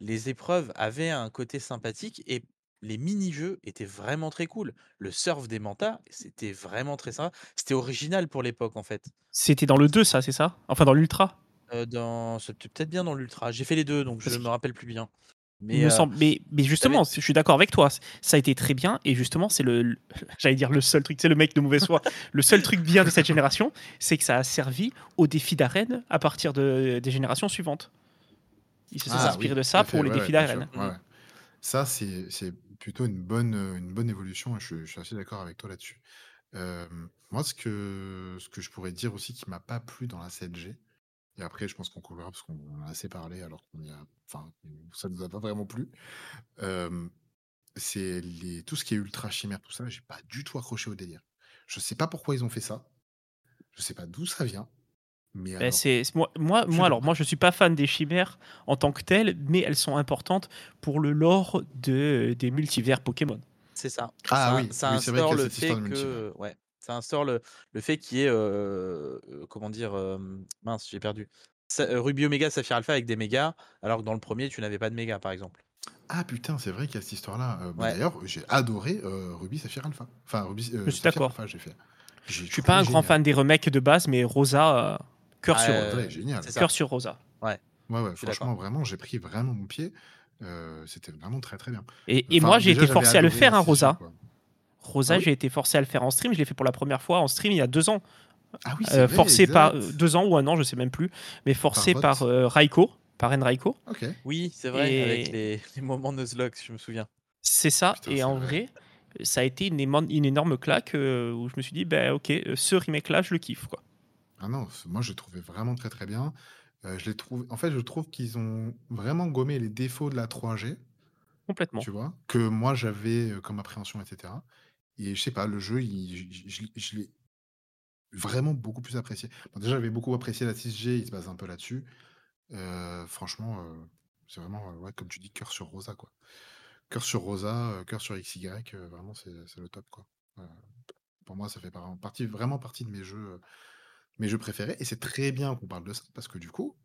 les épreuves avaient un côté sympathique et les mini-jeux étaient vraiment très cool. Le surf des mantas, c'était vraiment très sympa. C'était original pour l'époque, en fait. C'était dans le 2, ça, c'est ça? Enfin, dans l'Ultra? Euh, dans... C'était peut-être bien dans l'Ultra. J'ai fait les deux, donc je Parce me rappelle plus bien. Il Mais me euh, semble. Mais, mais justement, je suis d'accord avec toi. Ça a été très bien. Et justement, c'est le. le- J'allais dire le seul truc, c'est le mec de mauvaise foi. le seul truc bien de cette génération, c'est que ça a servi au défi d'arène à partir de, des générations suivantes. Ils se sont Ah, inspirés oui, de ça fait, pour les ouais, défis ouais, d'arène. Ça, c'est plutôt une bonne, une bonne évolution. et Je, suis assez d'accord avec toi là-dessus. Moi, ce que, ce que je pourrais dire aussi qui m'a pas plu dans la 7G, et après, je pense qu'on couvrira parce qu'on a assez parlé alors qu'on y a. Enfin, ça nous a pas vraiment plu. C'est les, tout ce qui est ultra chimère, tout ça, j'ai pas du tout accroché au délire. Je sais pas pourquoi ils ont fait ça. Je sais pas d'où ça vient. Mais Ben, alors, moi, moi, moi, alors moi, je suis pas fan des chimères en tant que telles, mais elles sont importantes pour le lore de, des multivers Pokémon. C'est ça. Ah ça, oui, ça oui, c'est vrai instaure le fait que, ouais, ça instaure le, le fait qu'il y ait, euh, euh, comment dire, euh, mince, j'ai perdu. Sa- euh, Ruby Omega, Saphir Alpha avec des mégas, alors que dans le premier, tu n'avais pas de mégas, par exemple. Ah putain, c'est vrai qu'il y a cette histoire-là. Euh, bah, Ouais. D'ailleurs, j'ai adoré euh, Ruby Saphir Alpha. Enfin, Ruby euh, Je suis d'accord. Alpha, j'ai fait. J'ai Je suis pas un grand fan des remakes de base, mais Rosa, euh, cœur sur Euh, Ouais, génial. c'est ça. cœur sur Rosa. Ouais, ouais, suis franchement, vraiment, j'ai pris vraiment mon pied. Euh, C'était vraiment très très bien. Et, et Enfin, moi, j'ai été forcé à le faire, hein, 6G, Rosa. quoi. Rosa, Ah oui j'ai été forcé à le faire en stream. Je l'ai fait pour la première fois en stream il y a deux ans. Ah oui, c'est Euh, vrai, forcé par euh, deux ans ou un an, je sais même plus, mais forcé vote. par, euh, Raiko, par N Raiko. Ok. Oui, c'est vrai, Et- avec les, les moments Nuzlocke, je me souviens. C'est ça. Putain, et en vrai. vrai, ça a été une, énorme claque euh, où je me suis dit, ben ok, ce remake-là, je le kiffe. Quoi. Ah non, c- moi je l'ai trouvé vraiment très très bien. Euh, je l'ai trouvé. En fait, je trouve qu'ils ont vraiment gommé les défauts de la 3G, Complètement. tu vois, que moi j'avais euh, comme appréhension, etc. Et je sais pas, le jeu, il- je, je- je- je l'ai vraiment beaucoup plus apprécié. Bon, déjà, j'avais beaucoup apprécié la 6G, il se base un peu là-dessus. Euh, franchement, euh, c'est vraiment, euh, ouais, comme tu dis, cœur sur Rosa, quoi. Cœur sur Rosa, euh, cœur sur XY, euh, vraiment, c'est c'est le top, quoi. Euh, pour moi, ça fait par- partie, vraiment partie de mes jeux, euh, mes jeux préférés. Et c'est très bien qu'on parle de ça, parce que du coup,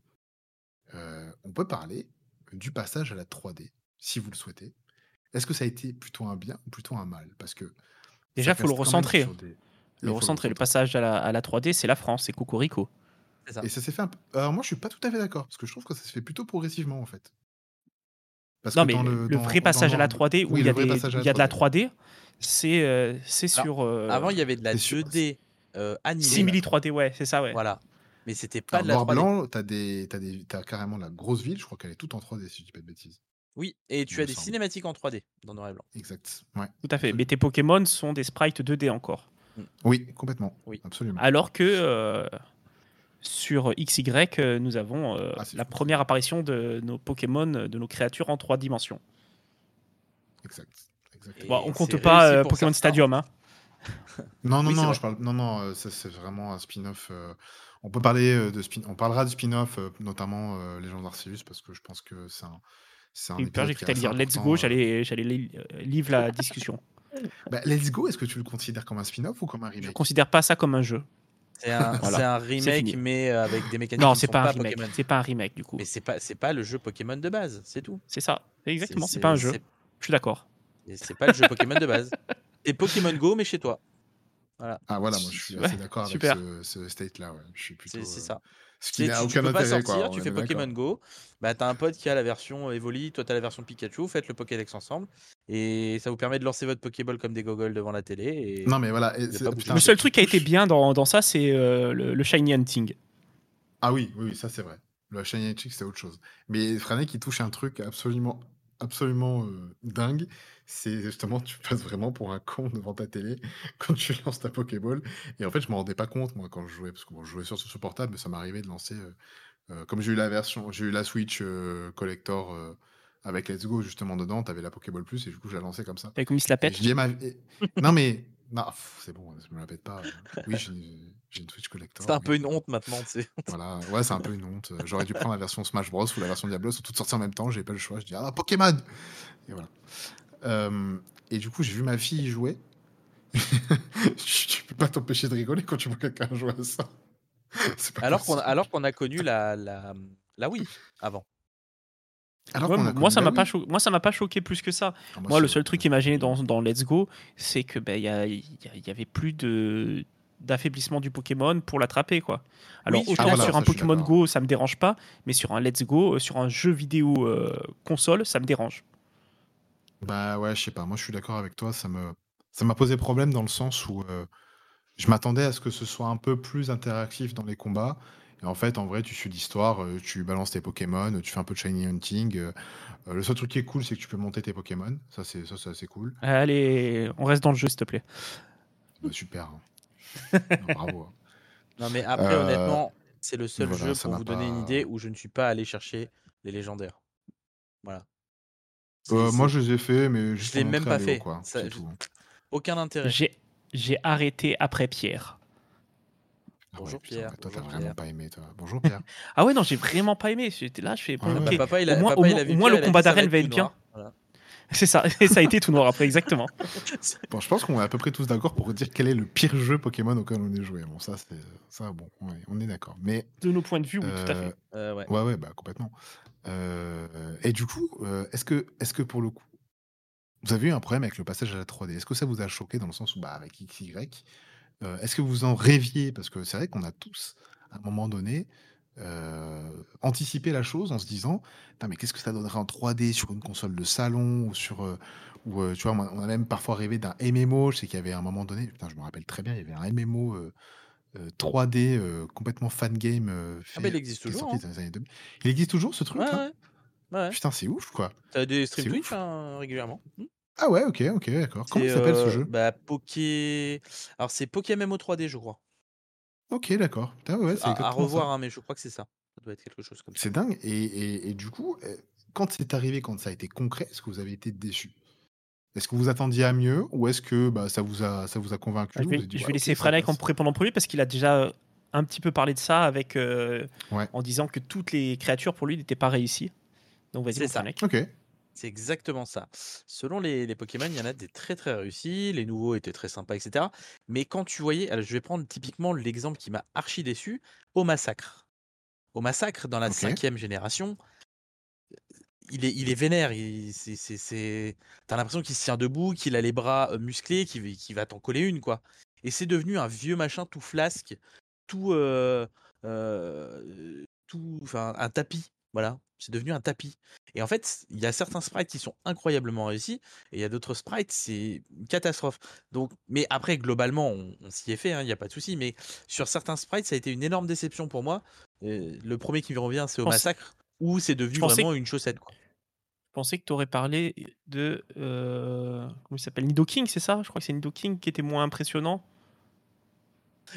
euh, on peut parler du passage à la 3D, si vous le souhaitez. Est-ce que ça a été plutôt un bien ou plutôt un mal? Parce que Déjà, ça faut le recentrer. des- Le faut recentrer, le passage à la, à la 3D, c'est la France, c'est Cocorico. Ça. Et ça s'est fait un peu... Alors moi, je suis pas tout à fait d'accord, parce que je trouve que ça se fait plutôt progressivement, en fait. Parce Non, que mais dans le, le, dans- vrai dans passage à la l'ordre- 3D où Oui, il y a, vrai des- passage à il y a de la 3D, c'est c'est Alors, sur euh, Avant, il y avait de la c'est sûr. 2D euh, animée. simili 3D, ouais, c'est ça, ouais. Voilà. Mais c'était pas Alors, de la noir 3D. blanc, t'as des, t'as des, t'as carrément la grosse ville. Je crois qu'elle est toute en 3D, si je dis pas de bêtises. Oui, et tu as des semble. cinématiques en 3D dans Noir et Blanc. Exact. Ouais. Tout à fait. Absolument. Mais tes Pokémon sont des sprites 2D encore. Oui, complètement. Oui. Absolument. Alors que euh, sur XY, euh, nous avons euh, Ah, la fou. première apparition de nos Pokémon, de nos créatures en trois dimensions. Exact. Bon, on compte pas euh, Pokémon certains. Stadium. Hein. Non, non, Oui, non, je parle. Non, non, euh, ça, c'est vraiment un spin-off. euh, On peut parler euh, de spin. On parlera de spin-off, euh, notamment euh, Legends Arceus, parce que je pense que c'est un. C'est un J'ai cru dire Let's Go, j'allais j'allais li- livre la discussion. Bah, Let's Go, est-ce que tu le considères comme un spin-off ou comme un Je remake? considère pas ça comme un jeu. C'est un, Voilà. c'est un fini. remake, mais avec des mécaniques Non, qui c'est pas sont un pas remake. Pokémon. C'est pas un remake du coup. Mais c'est pas, c'est pas le jeu Pokémon de base, c'est tout. C'est ça. Exactement, C'est- c'est pas un jeu. c'est- Je suis d'accord. Et C'est pas le jeu Pokémon de base. C'est Pokémon Go, mais chez toi. Ah voilà, moi je suis Ouais, assez d'accord avec ce, ce state-là. Ouais. Je suis plutôt. C'est c'est euh, ça. Ce Tu qui n'a tu, tu aucun peux pas intérêt, sortir, quoi. tu fais Pokémon. Go, bah t'as un pote qui a la version Evoli, toi t'as la version Pikachu, faites le Pokédex ensemble, et ça vous permet de lancer votre Pokéball comme des goggles devant la télé. Et... Non, mais voilà. et putain, le seul truc qui a été bien dans, dans ça, c'est euh, le, le Shiny Hunting. Ah oui, oui, oui, ça c'est vrai. Le Shiny Chick, c'est autre chose. Mais Franek, qui touche un truc absolument, absolument euh, dingue. C'est justement, tu passes vraiment pour un con devant ta télé quand tu lances ta Pokéball. Et en fait, je me rendais pas compte, moi, quand je jouais, parce que bon, je jouais sur portable, mais ça m'arrivait de lancer. euh, euh, comme j'ai eu la version, j'ai eu la Switch Collector avec Let's Go justement dedans, t'avais la Pokéball Plus, et du coup, je la lançais comme ça. T'avais commis la pète? je ma- et- Non, mais Non, c'est bon, je me la pète pas. Oui, j'ai une Switch collector, C'est un peu une honte maintenant, tu sais. Voilà, ouais, c'est un peu une honte. J'aurais dû prendre la version Smash Bros ou la version Diablo, sont toutes sorties en même temps, j'ai pas le choix. Je dis: «Ah, Pokémon!» et voilà. Et du coup, j'ai vu ma fille jouer. Tu peux pas t'empêcher de rigoler quand tu vois quelqu'un jouer à ça. Alors qu'on a possible. alors qu'on a connu la la, la Wii avant. Alors Ouais, moi, ça m'a pas Wii. cho moi, ça m'a pas choqué plus que ça. Ah, Moi, le seul truc moi, qui m'a gêné j'ai dans dans Let's Go, c'est que, beh, il y a avait plus de d'affaiblissement du Pokémon pour l'attraper, quoi. Alors Oui, autant Ah voilà, sur un Pokémon. Go, ça me dérange pas, mais sur un Let's Go, heu, sur un jeu vidéo, heu, console, ça me dérange. Bah, ouais, je sais pas, moi je suis d'accord avec toi, ça me ça m'a posé problème dans le sens où, heu, je m'attendais à ce que ce soit un peu plus interactif dans les combats en fait, en vrai, tu suis l'histoire, heu, tu balances tes Pokémon, tu fais un peu de shiny hunting, heu heu, le seul truc qui est cool, c'est que tu peux monter tes Pokémon, ça c'est ça c'est assez cool. Allez, on reste dans le jeu, s'il te plaît. Bah, super, hein. Non, bravo, hein. Non, mais après, honnêtement, c'est le seul voilà, jeu ça pour vous donner une idée où je ne suis pas allé chercher les légendaires. Voilà. Moi je les ai faits, mais je juste l'ai pour même pas fait. quoi, Ça c'est j tout, hein. aucun intérêt. J'ai j'ai arrêté après Pierre. Ah ouais, Bonjour putain, Pierre, ouais, toi, bonjour vraiment pas aimé, toi. Bonjour Pierre. Ah ouais, non, j'ai vraiment pas aimé. J'étais là, je fais: Ouais, «Bon, ouais. papa, il au moins au papa, il moins a au vu moins Pierre, le combat dit: «Ça va d'arène être va être bien». noir». Voilà. C'est ça, et ça a été tout noir après, exactement. Bon, je pense qu'on est à peu près tous d'accord pour dire quel est le pire jeu Pokémon auquel on ait joué. Bon, ça, c'est ça, bon, ouais, on est d'accord. Mais De nos points de vue, oui, tout à euh, fait. Heu, ouais. ouais, ouais, bah complètement. Euh, et du coup, euh, est-ce que, est-ce que pour le coup, vous avez eu un problème avec le passage à la 3D Est-ce que ça vous a choqué dans le sens où, bah, avec XY, euh, est-ce que vous en rêviez? Parce que c'est vrai qu'on a tous, à un moment donné, euh, anticipé la chose en se disant, mais qu'est-ce que ça donnerait en 3D sur une console de salon ou sur, euh, ou tu vois, on a même parfois rêvé d'un MMO. Je sais qu'il y avait un moment donné, putain, je me rappelle très bien, il y avait un MMO euh, euh, 3D euh, complètement fan game Ah, bah, il existe toujours, hein. dans les années 2000. Il existe toujours ce truc là ouais. Ouais, ouais. Putain, c'est ouf quoi. Tu as des streams Twitch, hein, régulièrement? Ah ouais, ok, ok, d'accord. Comment il s'appelle ce heu, jeu? bah, Poké alors c'est PokéMMO 3D, je crois. Ok, d'accord. Putain, ouais, à à revoir, hein, mais je crois que c'est ça. Ça doit être quelque chose comme ça. C'est dingue. Et, et- et du coup, euh, quand c'est arrivé, quand ça a été concret, est-ce que vous avez été déçu? Est-ce que vous attendiez à mieux ou est-ce que bah, ça, vous a, ça vous a convaincu? Ah, je vais, dit, je laisser Fralek en répondre en premier parce qu'il a déjà euh, un petit peu parlé de ça avec, euh, Ouais. en disant que toutes les créatures pour lui n'étaient pas réussies. Donc vas-y. Fralek. Ok. C'est exactement ça. Selon les, les Pokémon, il y en a des très très réussis, les nouveaux étaient très sympas, etc. Mais quand tu voyais, alors je vais prendre typiquement l'exemple qui m'a archi déçu, au massacre. Au massacre, dans la Ok. cinquième génération, il est, il est vénère. il- c'est, c'est, c'est- T'as l'impression qu'il se tient debout, qu'il a les bras euh, musclés, qu'il, va- qu'il va t'en coller une, quoi. Et c'est devenu un vieux machin tout flasque, tout, euh, euh, tout, enfin, un tapis. Voilà, c'est devenu un tapis. Et en fait, il y a certains sprites qui sont incroyablement réussis, et il y a d'autres sprites, c'est une catastrophe. Donc, mais après, globalement, on, on s'y est fait, il n'y a pas de souci. Mais sur certains sprites, ça a été une énorme déception pour moi. Euh, le premier qui me revient, c'est au pense- massacre, où c'est devenu vraiment une chaussette. Quoi. Je pensais que tu aurais parlé de. euh, comment il s'appelle Nidoking, c'est ça? Je crois que c'est Nidoking qui était moins impressionnant.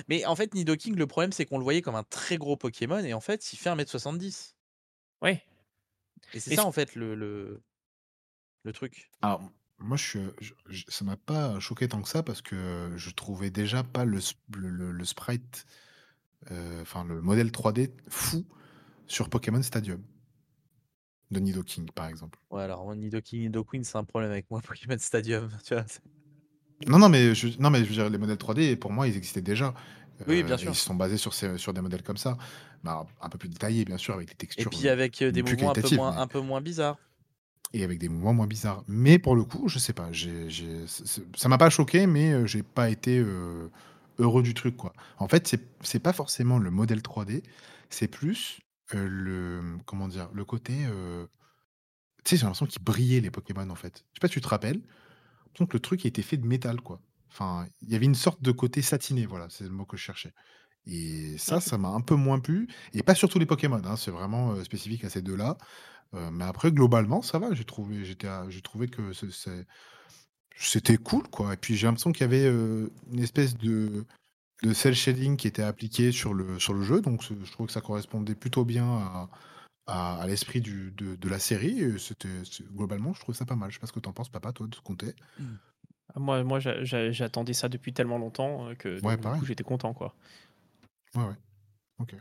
Mais en fait, Nidoking, le problème, c'est qu'on le voyait comme un très gros Pokémon, et en fait, il fait 1m70. Ouais. Et c'est ça, en fait, le, le, le truc. Alors, moi, je suis, je- je- ça m'a pas choqué tant que ça parce que je trouvais déjà pas le, le, le- le sprite, euh, enfin le modèle 3D fou sur Pokémon Stadium de Nidoking, par exemple. Ouais, alors, moi, Nidoking, Nidoqueen, c'est un problème avec moi, Pokémon Stadium. Tu vois, Non, non, mais je, non, mais je veux dire, les modèles 3D, pour moi, ils existaient déjà. Oui, bien Euh, et sûr. ils sont basés sur, ces, sur des modèles comme ça. Bah, un peu plus détaillés, bien sûr, avec des Et textures puis euh, avec euh, des plus mouvements un peu, moins, mais- un peu moins bizarres. et avec des mouvements moins bizarres. Mais pour le coup, je sais pas, c'est- c'est- ça m'a pas choqué, mais euh, j'ai pas été euh, heureux du truc, quoi. En fait, c'est, pas forcément le modèle 3D, c'est plus euh, le, comment dire, le côté, euh, tu sais, j'ai l'impression qu'ils brillaient les Pokémon, en fait. Je sais pas si tu te rappelles, que le truc était fait de métal, quoi. Enfin, il y avait une sorte de côté satiné, voilà, c'est le mot que je cherchais. Et ça, ça m'a un peu moins plu. Et pas sur tous les Pokémon, hein, c'est vraiment euh, spécifique à ces deux-là. Euh, mais après, globalement, ça va. J'ai trouvé, j'étais, à- j'ai trouvé que c'est- c'est- c'était cool, quoi. Et puis j'ai l'impression qu'il y avait euh, une espèce de, de cel shading qui était appliqué sur le, sur le jeu. Donc je trouve que ça correspondait plutôt bien à, à, à l'esprit du- de, de la série. Et C'était, c'est- globalement, je trouve ça pas mal. Je sais pas ce que t'en penses, papa, toi, de ce côté. Moi, moi j'attendais ça depuis tellement longtemps que j'étais content. quoi. Ouais, ouais.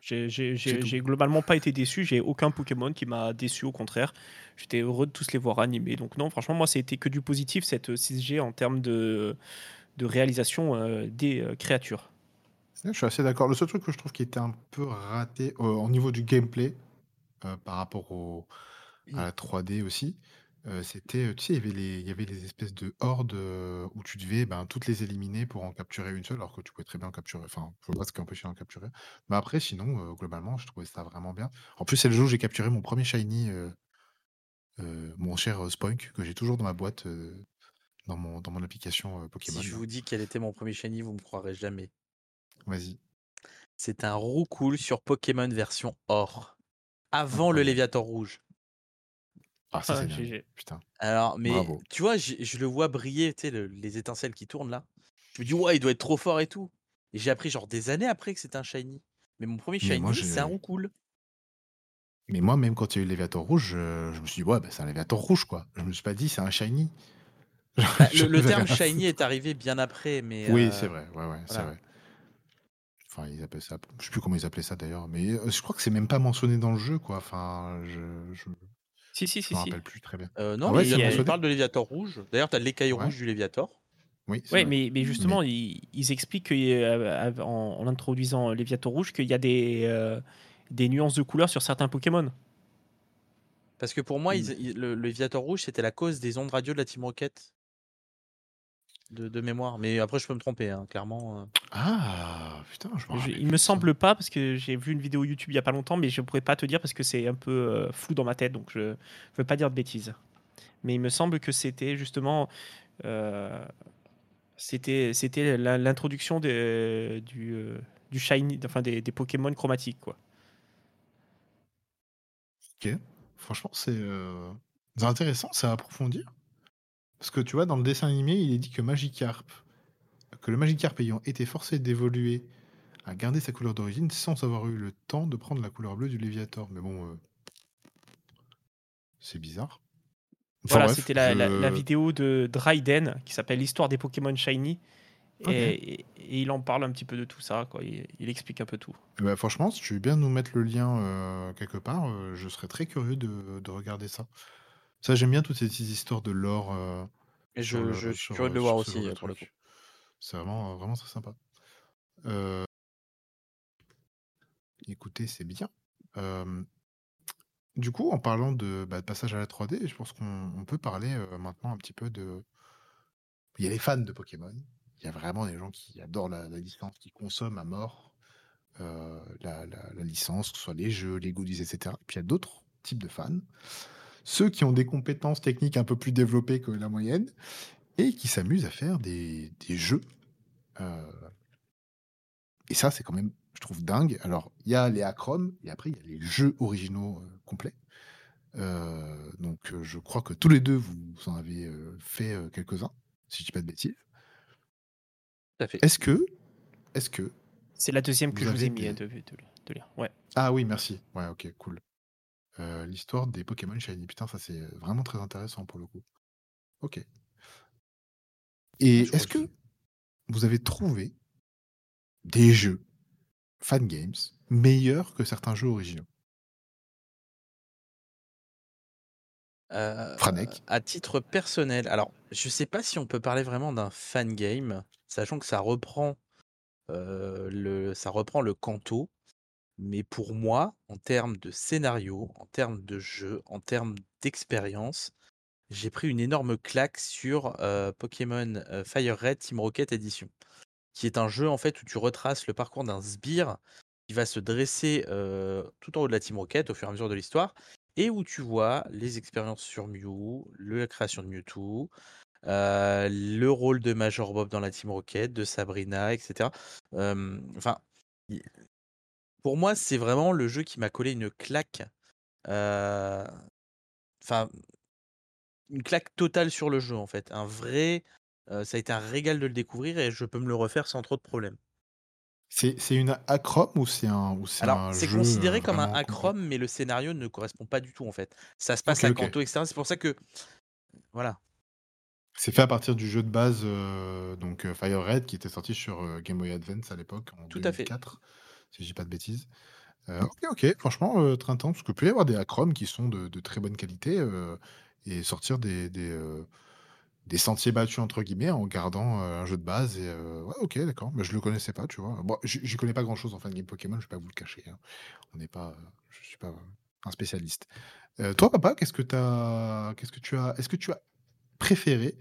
J'ai globalement pas été déçu. J'ai aucun Pokémon qui m'a déçu. Au contraire, j'étais heureux de tous les voir animés. Donc non, franchement, moi, c'était que du positif cette 6G en termes de, de réalisation euh, des euh, créatures. Je suis assez d'accord. Le seul truc que je trouve qui était un peu raté euh, au niveau du gameplay par rapport au, à la 3D aussi, c'était, tu sais, il y avait les, il y avait les espèces de hordes où tu devais ben, toutes les éliminer pour en capturer une seule, alors que tu pouvais très bien en capturer. Enfin, je vois ce qui empêchait d'en capturer. Mais après, sinon, globalement, je trouvais ça vraiment bien. En plus, c'est le jour où j'ai capturé mon premier shiny, mon cher Spoink, que j'ai toujours dans ma boîte, dans mon, dans mon application Pokémon. Si je vous dis quel était mon premier shiny, vous me croirez jamais. Vas-y. C'est un Roucoule sur Pokémon version or, avant le Léviator rouge. Ah, ça, c'est Putain. Alors, mais tu vois, je, le vois briller, tu sais, les étincelles qui tournent là. Je me dis, ouais, il doit être trop fort et tout. Et j'ai appris genre des années après que c'était un shiny. Mais mon premier shiny, c'est un cool. Mais moi, même quand il y a eu le Léviator rouge, je, me suis dit, ouais, bah, c'est un Léviator rouge, quoi. Je me suis pas dit, c'est un shiny. Bah, le, terme shiny est arrivé bien après, mais. Oui, c'est vrai, ouais, ouais, c'est vrai. Enfin, ils appellent ça. Je sais plus comment ils appelaient ça d'ailleurs, mais je crois que c'est même pas mentionné dans le jeu, quoi. Enfin, je... Si, si, si. Je me rappelle plus très bien. Euh, non, ah il, parle de Léviator rouge. D'ailleurs, tu as l'écaille rouge du Léviator. Oui, ouais, mais, mais, justement, Ils, expliquent que, en, introduisant Léviator rouge qu'il y a des, euh, des nuances de couleurs sur certains Pokémon. Parce que pour moi, mmh. le, Léviator rouge, c'était la cause des ondes radio de la Team Rocket de, mémoire. Mais après, je peux me tromper, hein, clairement. Euh. Ah, putain, je, Il me semble pas, parce que j'ai vu une vidéo YouTube il y a pas longtemps, mais je pourrais pas te dire parce que c'est un peu euh, flou dans ma tête, donc je ne veux pas dire de bêtises. Mais il me semble que c'était justement. Euh, c'était c'était l'introduction du, du shiny, enfin des, des, Pokémon chromatiques, quoi. Ok, franchement, c'est intéressant, c'est à approfondir. Parce que tu vois, dans le dessin animé, il est dit que Magikarp, que le Magikarp ayant été forcé d'évoluer, a gardé sa couleur d'origine sans avoir eu le temps de prendre la couleur bleue du Léviator. Mais bon, euh, c'est bizarre. voilà, c'était la, vidéo de Dryden qui s'appelle L'histoire des Pokémon Shiny. Et, il en parle un petit peu de tout ça, quoi. Il, explique un peu tout. Bah, franchement, si tu veux bien nous mettre le lien euh, quelque part, euh, je serais très curieux de regarder ça. Ça, j'aime bien toutes ces histoires de lore. Euh, Et je, je suis curieux de le voir aussi, pour le coup. C'est vraiment, vraiment très sympa. Écoutez, c'est bien. Du coup, en parlant de, bah, passage à la 3D, je pense qu'on peut parler maintenant un petit peu de. Il y a les fans de Pokémon. Il y a vraiment des gens qui adorent la, licence, qui consomment à mort la, la, licence, que ce soit les jeux, les goodies, etc. Et puis il y a d'autres types de fans ceux qui ont des compétences techniques un peu plus développées que la moyenne et qui s'amusent à faire des, jeux. Euh, et ça, c'est quand même, je trouve, dingue. Alors, il y a les acromes et après, il y a les jeux originaux euh, complets. Euh, donc, je crois que tous les deux, vous en avez fait quelques-uns, si je dis pas de bêtises. Est-ce que, est-ce que c'est la deuxième que je vous ai mis de, lire. Ouais. Ah oui, merci. Ouais, ok, cool l'histoire des Pokémon Shiny. Putain, ça c'est vraiment très intéressant pour le coup. Ok. Et est-ce que vous avez trouvé des jeux fan games meilleurs que certains jeux originaux? Franek. À titre personnel, alors je sais pas si on peut parler vraiment d'un fan game, sachant que ça reprend le, ça reprend le Kanto, mais pour moi, en termes de scénario, en termes de jeu, en termes d'expérience, j'ai pris une énorme claque sur Pokémon Fire Red Team Rocket Edition, qui est un jeu en fait où tu retraces le parcours d'un sbire qui va se dresser tout en haut de la Team Rocket au fur et à mesure de l'histoire, et où tu vois les expériences sur Mew, la création de Mewtwo, le rôle de Major Bob dans la Team Rocket, de Sabrina, etc. enfin, pour moi, c'est vraiment le jeu qui m'a collé une claque. Enfin, une claque totale sur le jeu, en fait. Un vrai. ça a été un régal de le découvrir et je peux me le refaire sans trop de problèmes. C'est une acrome ou c'est un, Alors, c'est considéré comme un acrome, mais le scénario ne correspond pas du tout, en fait. Ça se passe à Kanto, etc. C'est pour ça que. Voilà. C'est fait à partir du jeu de base, euh, donc Fire Red, qui était sorti sur Game Boy Advance à l'époque, en Tout à fait. 2004, si je dis pas de bêtises. Euh, ok, ok, franchement, euh, parce que peut y avoir des acromes qui sont de, de très bonne qualité euh, et sortir euh, des sentiers battus, entre guillemets, en gardant un jeu de base. Ouais, ok, d'accord, mais je le connaissais pas, tu vois. Bon, j'y connais pas grand chose en fan game Pokémon, je vais pas vous le cacher. hein. On n'est pas, je suis pas un spécialiste. Toi, papa, qu'est-ce que qu'est-ce que tu as, est-ce que tu as préféré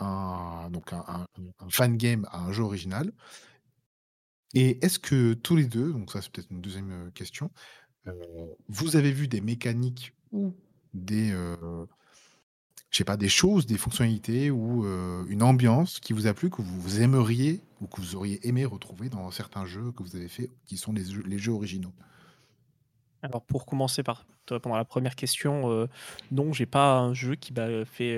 un- un fan game à un jeu original Et est-ce que tous les deux, donc ça c'est peut-être une deuxième question, vous avez vu des mécaniques ou des, pas, des choses, des fonctionnalités ou une ambiance qui vous a plu, que vous, aimeriez ou que vous auriez aimé retrouver dans certains jeux que vous avez fait, qui sont les jeux, originaux? Alors pour commencer par te répondre à la première question, non, j'ai pas un jeu qui m'a fait,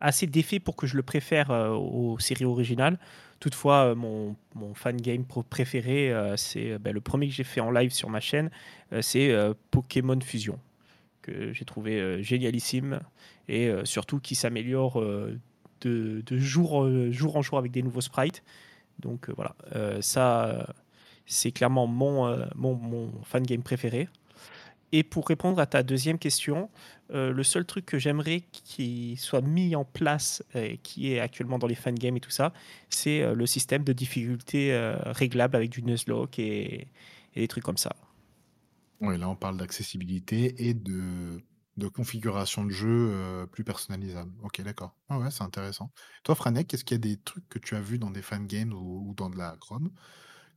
assez d'effet pour que je le préfère euh, aux séries originales. Toutefois, euh, mon, mon fan game préféré, euh, c'est bah, le premier que j'ai fait en live sur ma chaîne, c'est Pokémon Fusion, que j'ai trouvé génialissime et surtout qui s'améliore de, jour, en jour avec des nouveaux sprites. Donc voilà, ça, c'est clairement mon, mon, mon fan game préféré. Et pour répondre à ta deuxième question, euh, le seul truc que j'aimerais qui soit mis en place, euh, qui est actuellement dans les fan games et tout ça, c'est euh, le système de difficulté réglable avec du Nuzlocke et, et des trucs comme ça. Oui, là on parle d'accessibilité et de, configuration de jeu plus personnalisable. Ok, d'accord. Ah ouais, c'est intéressant. Toi, Franek, est-ce qu'il y a des trucs que tu as vus dans des fan games ou, ou dans de la Chrome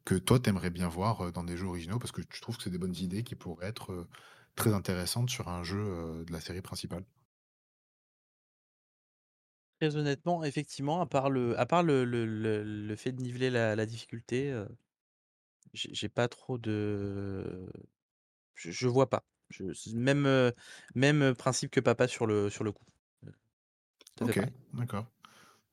que toi, t'aimerais bien voir dans des jeux originaux? Parce que tu trouves que c'est des bonnes idées qui pourraient être très intéressantes sur un jeu euh, de la série principale. Très honnêtement, effectivement, à part le, à part le, le, le- le fait de niveler la, la difficulté, euh, j'ai j'ai pas trop de. Je, je vois pas. Je, c'est même, euh, même principe que papa sur le, sur le coup. Euh, Tout à fait Ok, pareil. d'accord.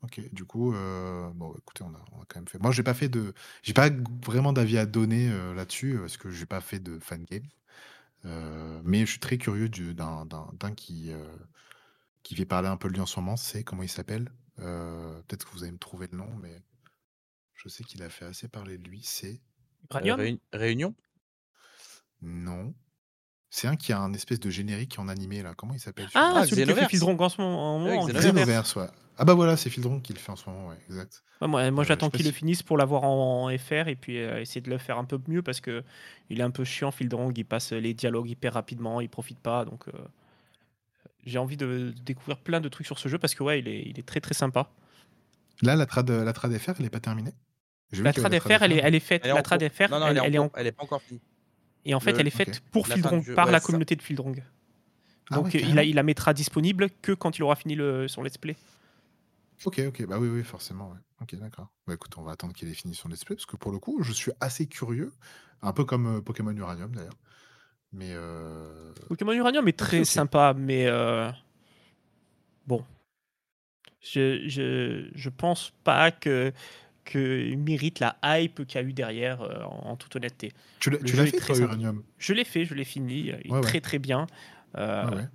Ok, du coup, euh, bon, écoutez, on a, on a quand même fait. Moi, j'ai pas fait de, j'ai pas g- vraiment d'avis à donner euh, là-dessus euh, parce que j'ai pas fait de fan game. Euh, mais je suis très curieux du- d'un qui, euh, qui fait parler un peu de lui en ce moment. C'est comment il s'appelle Euh, Peut-être que vous allez me trouver le nom, mais je sais qu'il a fait assez parler de lui. C'est Réunion? Non, c'est un qui a un espèce de générique en animé là. Comment il s'appelle Ah, Ah, celui qui fait en ce moment. en Ouais, Xenoverse. Ouais. Ah bah voilà, c'est Fildron qui le fait en ce moment, ouais, exact. Ouais, moi, moi Euh, j'attends qu'il le finisse pour l'avoir en, en FR et puis euh, essayer de le faire un peu mieux parce que il est un peu chiant, Fildrong. Il passe les dialogues hyper rapidement, il profite pas. Donc euh, j'ai envie de, de découvrir plein de trucs sur ce jeu parce que ouais, il est, il est très très sympa. Là, la trad, la trad FR, elle est pas terminée? La trad FR, elle est, elle est faite. Elle est en La trad. FR, Non, non, elle, elle, elle est en. Elle est pas encore finie. Et en fait, Le- elle est faite pour Fildrong, du par ouais, la ça. communauté de Fildrong. Ah Donc ouais, euh, il, carrément. a, il la mettra disponible que quand il aura fini le, son let's play. Ok, ok, bah oui, oui, forcément, ouais. Ok, d'accord. Bah écoute, on va attendre qu'il ait fini son let's play, parce que pour le coup, je suis assez curieux, un peu comme euh, Pokémon Uranium d'ailleurs. Mais euh... Pokémon Uranium est très sympa, mais euh, bon, je, je, je pense pas que qu'il mérite la hype qu'il y a eu derrière, euh, en, en toute honnêteté. tu l'as fait très. Uranium Je l'ai fait, je l'ai fini, il est Ouais, ouais. très très bien. Euh, Ouais, ouais.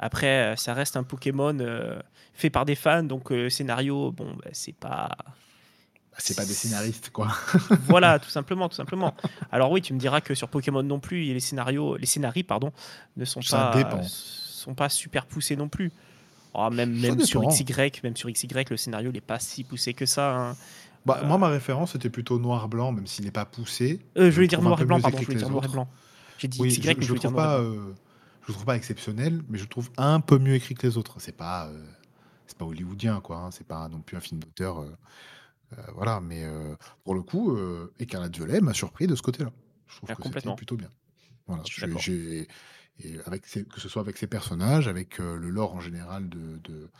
Après, euh, ça reste un Pokémon euh, fait par des fans, donc euh, scénario, bon, bah, c'est pas. Bah, c'est pas des scénaristes, quoi. voilà, tout simplement, tout simplement. Alors oui, tu me diras que sur Pokémon non plus, les scénarios, les scénarii, pardon, ne sont Ça pas, sont pas super poussés non plus. Oh, même même sur. XY, même sur XY, le scénario n'est pas si poussé que ça. hein. Bah, Euh, Moi, ma référence, c'était plutôt noir-blanc, même s'il n'est pas poussé. Je voulais dire noir et blanc, pardon, je voulais dire les noir et autres. blanc. J'ai dit Oui, XY, je, mais je trouve pas, je le trouve pas exceptionnel, mais je le trouve un peu mieux écrit que les autres. C'est pas, euh, c'est pas hollywoodien, quoi. hein. C'est pas non plus un film d'auteur, euh, voilà. Mais pour le coup, euh, Écarlate Violet m'a surpris de ce côté-là. Je trouve Ah, que c'était plutôt bien. Voilà. J'ai- et avec ses- que ce soit avec ses personnages, avec euh, le lore en général de, de,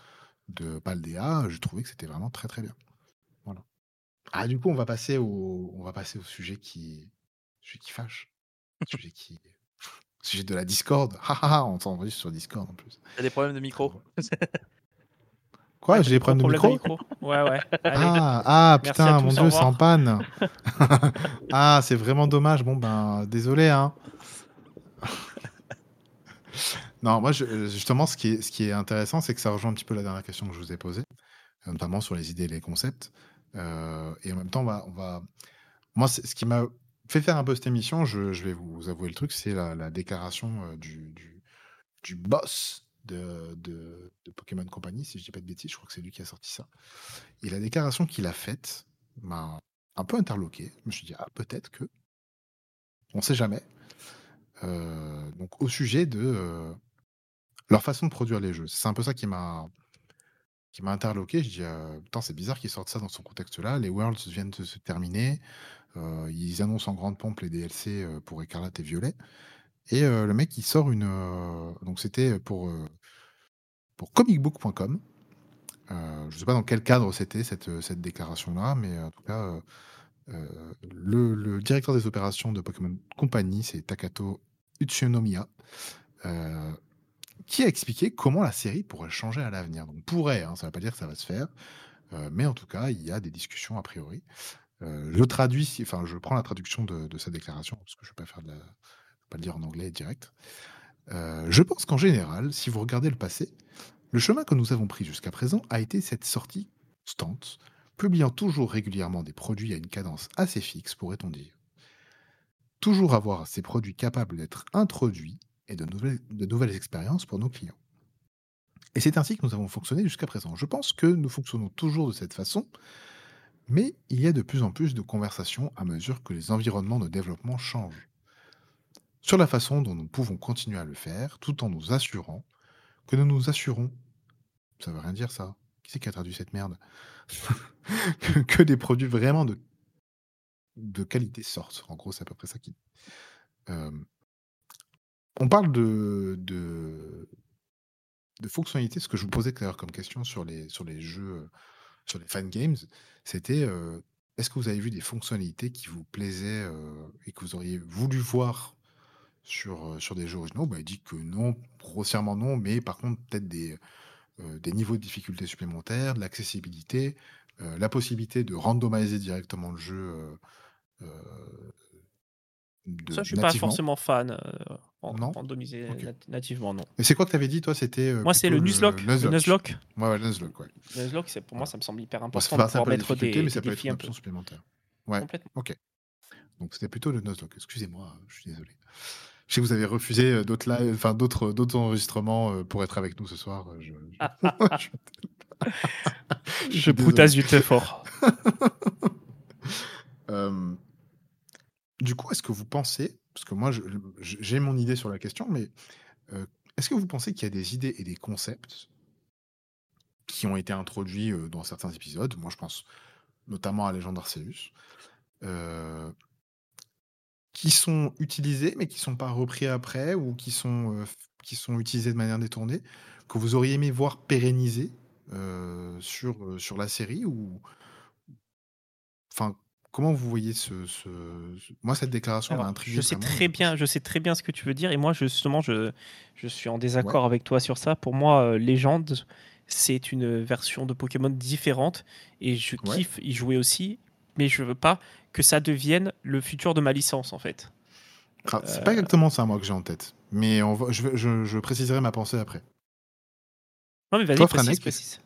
de Paldea, j'ai trouvé que c'était vraiment très très bien. Ah, du coup, on va passer au, on va passer au sujet qui, sujet qui fâche, sujet qui, sujet de la Discord. Ha ha ha, on s'enregistre sur Discord en plus. T'as des problèmes de micro Quoi, Ouais, j'ai des problèmes de micro Ouais, ouais. Allez. Ah, ah, putain, mon dieu, c'est en panne. ah, c'est vraiment dommage. Bon, ben, désolé, hein. Non, moi, je- justement, ce qui est, ce qui est intéressant, c'est que ça rejoint un petit peu la dernière question que je vous ai posée, notamment sur les idées et les concepts. Euh, et en même temps, on va, moi, ce qui m'a fait faire un peu cette émission, je, vais vous avouer le truc, c'est la, la déclaration euh, du, boss de, Pokémon Company, si je dis pas de bêtises, je crois que c'est lui qui a sorti ça. Et la déclaration qu'il a faite m'a un peu interloqué. Je me suis dit, ah, peut-être que. On sait jamais. Euh, donc, au sujet de leur façon de produire les jeux. C'est un peu ça qui m'a qui m'a interloqué. Je dis, euh, putain, c'est bizarre qu'ils sortent ça dans ce contexte-là. Les Worlds viennent de se terminer. Ils annoncent en grande pompe les DLC pour Écarlate et Violet. Et le mec, il sort une. donc, c'était pour, pour comicbook.com. Je ne sais pas dans quel cadre c'était cette, cette déclaration-là, mais en tout cas, le, le directeur des opérations de Pokémon Company, c'est Takato Utsunomiya, qui a expliqué comment la série pourrait changer à l'avenir. Donc pourrait, hein, ça ne veut pas dire que ça va se faire, euh, mais en tout cas, il y a des discussions a priori. Euh, je traduis, enfin, je prends la traduction de, sa déclaration parce que je ne vais pas faire de la, pas le dire en anglais direct. Euh, je pense qu'en général, si vous regardez le passé, le chemin que nous avons pris jusqu'à présent a été cette sortie constante, publiant toujours régulièrement des produits à une cadence assez fixe, pourrait-on dire. Toujours avoir ces produits capables d'être introduits et de nouvelles, expériences pour nos clients. Et c'est ainsi que nous avons fonctionné jusqu'à présent. Je pense que nous fonctionnons toujours de cette façon, mais il y a de plus en plus de conversations à mesure que les environnements de développement changent. Sur la façon dont nous pouvons continuer à le faire, tout en nous assurant que nous nous assurons. Ça veut rien dire ça. Qui c'est qui a traduit cette merde? Que, des produits vraiment de, de qualité sortent. En gros, c'est à peu près ça qui. Euh, on parle de, de, fonctionnalités. Ce que je vous posais l'heure comme question sur les, sur jeux, euh, sur les fan games, c'était euh, est-ce que vous avez vu des fonctionnalités qui vous plaisaient euh, et que vous auriez voulu voir sur, des jeux originaux? Bah, Il dit que non, grossièrement non, mais par contre, peut-être des, des niveaux de difficulté supplémentaires, de l'accessibilité, la possibilité de randomiser directement le jeu de- Ça, je suis pas forcément fan. euh, en- Non randomisé nat- nativement, non. Et c'est quoi que tu avais dit, toi? C'était euh, Moi, c'est le Nuzlocke. Le Nuzlocke. Ouais, ouais, le Nuzlocke, ouais. Le Nuzlocke, c'est- pour moi, ça me semble hyper Bon, important de pouvoir la mettre des, mais des ça peut être une peu. option supplémentaire. Ouais, Complètement. ok. Donc c'était plutôt le Nuzlocke. Excusez-moi, je suis désolé. Je sais que vous avez refusé euh, d'autres live, enfin d'autres d'autres enregistrements pour être avec nous ce soir. Je, je- je Je suis désolé. poutasse du très fort. Euh, du coup, est-ce que vous pensez, parce que moi j'ai mon idée sur la question, mais est-ce que vous pensez qu'il y a des idées et des concepts qui ont été introduits dans certains épisodes? Moi, je pense notamment à Légende d'Arceus, euh, qui sont utilisés mais qui sont pas repris après ou qui sont qui sont utilisés de manière détournée, que vous auriez aimé voir pérenniser euh, sur sur la série ou enfin comment vous voyez ce, moi cette déclaration m'a intrigué je sais vraiment, très bien, je sais très bien ce que tu veux dire, et moi justement, je, je suis en ouais désaccord avec toi sur ça. Pour moi, euh, Légende, c'est une version de Pokémon différente, et je ouais kiffe y jouer aussi, mais je veux pas que ça devienne le futur de ma licence en fait. Ah, c'est pas Euh, exactement ça moi que j'ai en tête mais on va- je, vais- je, je préciserai ma pensée après Non mais vas-y, précise.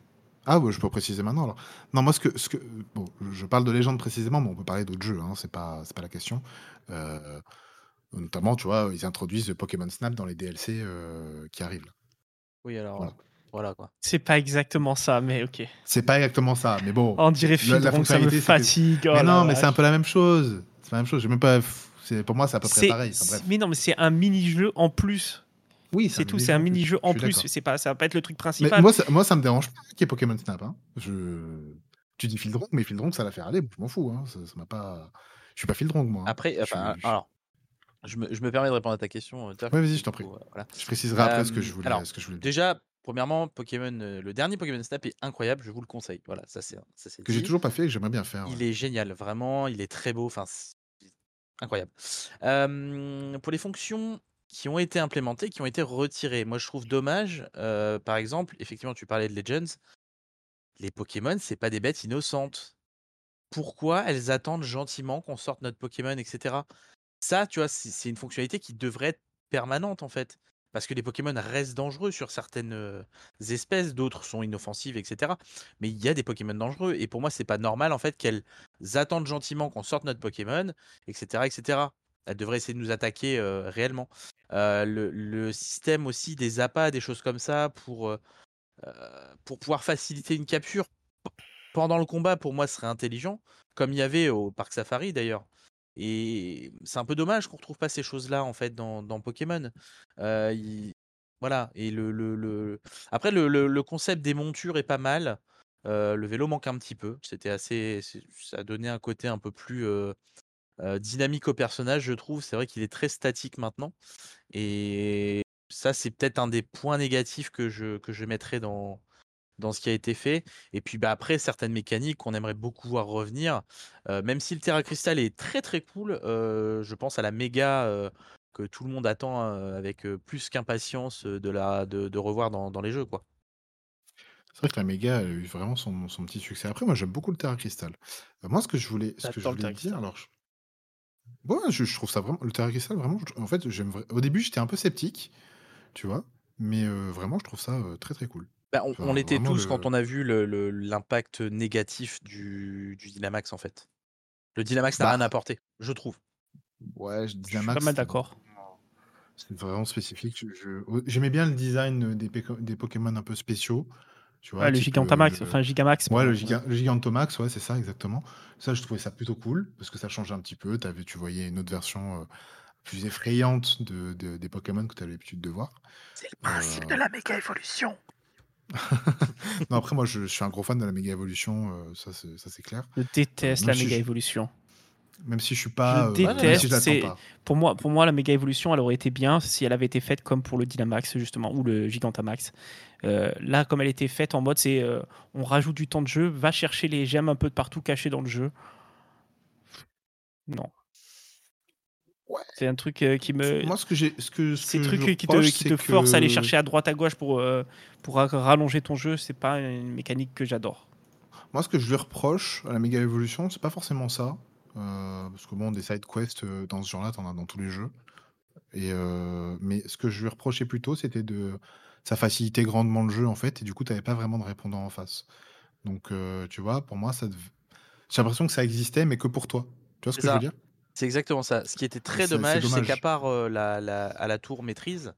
Ah ouais, je peux préciser maintenant alors. Non, moi ce que, ce que bon, je parle de légende précisément, mais on peut parler d'autres jeux, hein, c'est pas c'est pas la question. Euh, notamment, tu vois, ils introduisent le Pokémon Snap dans les DLC euh, qui arrivent. là. Oui, alors, Voilà. voilà quoi. C'est pas exactement ça, mais ok. C'est pas exactement ça, mais bon. On dirait la, la Fildron, ça me que- fatigue. oh mais non, mais c'est un peu la même chose. C'est la même chose. J'ai même pas. C'est pour moi, c'est à peu près pareil. Mais non, mais c'est un mini-jeu en plus. Oui, C'est tout, c'est un mini-jeu en plus. C'est pas, ça va pas être le truc Mais principal. moi, ça, moi, ça me dérange pas qu'il y ait Pokémon Snap. Hein. Je... Tu dis Fildron, mais Fildron, ça l'a fait aller. Je m'en fous. Hein. Ça, ça m'a pas. Je suis pas Fildron, moi. hein. Après, Je suis- je- alors, je me, je me permets de répondre à ta question. euh, Ouais, vas-y, je t'en prie. euh, voilà. Je préciserai après ce que Euh, je voulais, alors, ce que je voulais dire. Déjà, premièrement, Pokémon, euh, le dernier Pokémon Snap est incroyable, je vous le conseille. Voilà, ça c'est ça c'est Que j'ai toujours pas fait et que j'aimerais bien faire. Il ouais. est génial, vraiment, il est très beau, enfin, incroyable. Euh, pour les fonctions qui ont été implémentées, qui ont été retirées, moi je trouve dommage, par exemple, effectivement, tu parlais de Legends, les Pokémon, c'est pas des bêtes innocentes. Pourquoi elles attendent gentiment qu'on sorte notre Pokémon, etc. Ça, tu vois, c'est c'est une fonctionnalité qui devrait être permanente en fait. parce que les Pokémon restent dangereux sur certaines espèces, d'autres sont inoffensives, etc. Mais il y a des Pokémon dangereux, et pour moi, c'est pas normal en fait qu'elles attendent gentiment qu'on sorte notre Pokémon, etc., etc. Elles devraient essayer de nous attaquer réellement. le, le, système aussi des appâts, des choses comme ça, pour, pour pouvoir faciliter une capture pendant le combat, pour moi, serait intelligent, comme il y avait au Parc Safari d'ailleurs. Et c'est un peu dommage qu'on retrouve pas ces choses-là en fait dans, Pokémon. Voilà. Et le, le, après le, concept des montures est pas mal. le vélo manque un petit peu. C'était assez, ça donné un côté un peu plus dynamique au personnage, je trouve. C'est vrai qu'il est très statique maintenant. Et ça, c'est peut-être un des points négatifs que je, que je mettrais dans, dans ce qui a été fait. Et puis bah, après, certaines mécaniques qu'on aimerait beaucoup voir revenir, même si le Terra Crystal est très très cool, je pense à la méga que tout le monde attend avec plus qu'impatience de, la, de, revoir dans, dans, les jeux. quoi. C'est vrai que la méga a eu vraiment son, son petit succès. Après, moi j'aime beaucoup le Terra Crystal. moi, ce que je voulais, ce que je voulais dire, alors. Je... je, je, trouve ça vraiment. Le Terra Crystal, vraiment, en fait, j'aime. Au début, j'étais un peu sceptique, tu vois, mais vraiment, je trouve ça très très cool. Bah, on, l'était tous quand on a vu l'impact négatif du, Dynamax, en fait. Le Dynamax n'a bah rien apporté, je trouve. Ouais, Je suis pas mal d'accord. c'est vraiment spécifique. J'aimais bien le design des, des Pokémon un peu spéciaux. Tu vois, le Gigantamax, enfin Gigamax. Ouais, le, Gigantomax, ouais, c'est ça, exactement. Ça, je trouvais ça plutôt cool, parce que ça changeait un petit peu. Avais, tu voyais une autre version plus effrayante de, des Pokémon que tu avais l'habitude de voir. C'est le principe de la méga évolution. non, après, moi, je, suis un gros fan de la méga évolution, euh, ça, c'est clair. Je déteste la méga évolution. Même si je suis pas. Je euh, déteste. Pour moi, pour moi, la méga évolution, elle aurait été bien si elle avait été faite comme pour le Dynamax, justement, ou le Gigantamax. Euh, là, comme elle était faite en mode, c'est on rajoute du temps de jeu, va chercher les gemmes un peu de partout cachés dans le jeu. Non. C'est un truc euh, qui me. Moi, ce que j'ai. Ce que, Ces trucs qui te, qui te forcent à aller chercher à droite à gauche pour, euh, pour rallonger ton jeu, c'est pas une mécanique que j'adore. Moi, ce que je lui reproche à la méga évolution, c'est pas forcément ça. Euh, parce que bon, des side quests dans ce genre-là, t'en as dans tous les jeux. Et mais ce que je lui reprochais plutôt, c'était de. Ça facilitait grandement le jeu, en fait, et du coup, t'avais pas vraiment de répondant en face. Donc, tu vois, pour moi, ça. J'ai l'impression que ça existait, mais que pour toi. Tu vois ce que je veux dire? C'est exactement ça. Ce qui était très dommage, c'est qu'à part la, à la tour maîtrise,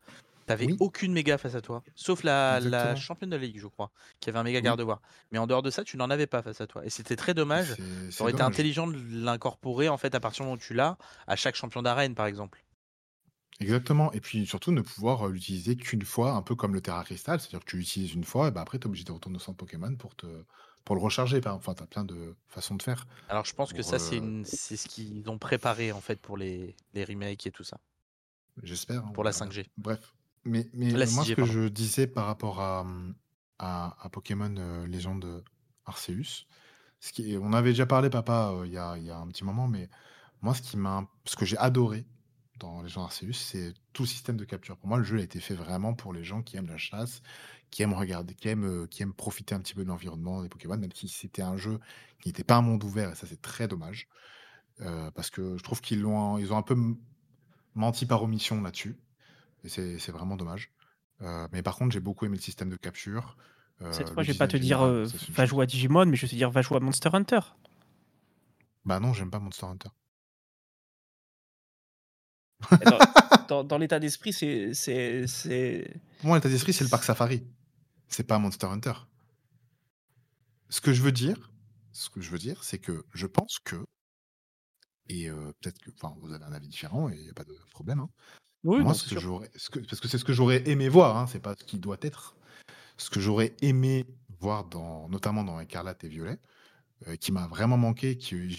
t'avais aucune méga face à toi. Sauf la, championne de la ligue, je crois, qui avait un méga garde-voir. Mais en dehors de ça, tu n'en avais pas face à toi. Et c'était très dommage. Ça aurait été intelligent de l'incorporer en fait à partir du moment où tu l'as à chaque champion d'arène, par exemple. Exactement. Et puis surtout ne pouvoir l'utiliser qu'une fois, un peu comme le Terra Crystal, c'est-à-dire que tu l'utilises une fois, et bah après tu es obligé de retourner au centre Pokémon pour te pour le recharger. Enfin, tu as plein de façons de faire. Alors, je pense que ça, c'est euh, c'est ce qu'ils ont préparé en fait pour les, les remakes et tout ça. J'espère. Hein, pour la 5G. Bref. Mais, mais moi, ce que je disais par rapport à, à, Pokémon euh, Légende Arceus, ce qui, on avait déjà parlé, papa, euh, il y, a, y, a, un petit moment, mais moi, ce, qui m'a, ce que j'ai adoré dans Légende Arceus, c'est tout le système de capture. Pour moi, le jeu a été fait vraiment pour les gens qui aiment la chasse, qui aiment regarder, qui aiment, euh, qui aiment profiter un petit peu de l'environnement des Pokémon, même si c'était un jeu qui n'était pas un monde ouvert, et ça c'est très dommage. Euh, parce que je trouve qu'ils l'ont, ils ont un peu menti par omission là-dessus. Et c'est vraiment dommage. Euh, mais par contre, j'ai beaucoup aimé le système de capture. Cette fois, je vais pas te dire va jouer à Digimon, mais je vais te dire va jouer à Monster Hunter. Bah non, j'aime pas Monster Hunter. Dans, dans l'état d'esprit, c'est. Pour moi, l'état d'esprit, c'est le parc safari c'est pas Monster Hunter. Ce que je veux dire, ce que je veux dire, c'est que je pense que, et peut-être que, enfin, vous avez un avis différent et il n'y a pas de problème. Hein. Moi, ce que parce que c'est ce que j'aurais aimé voir, hein, c'est pas ce qui doit être. Ce que j'aurais aimé voir dans, notamment dans Écarlate et Violet, qui m'a vraiment manqué, qui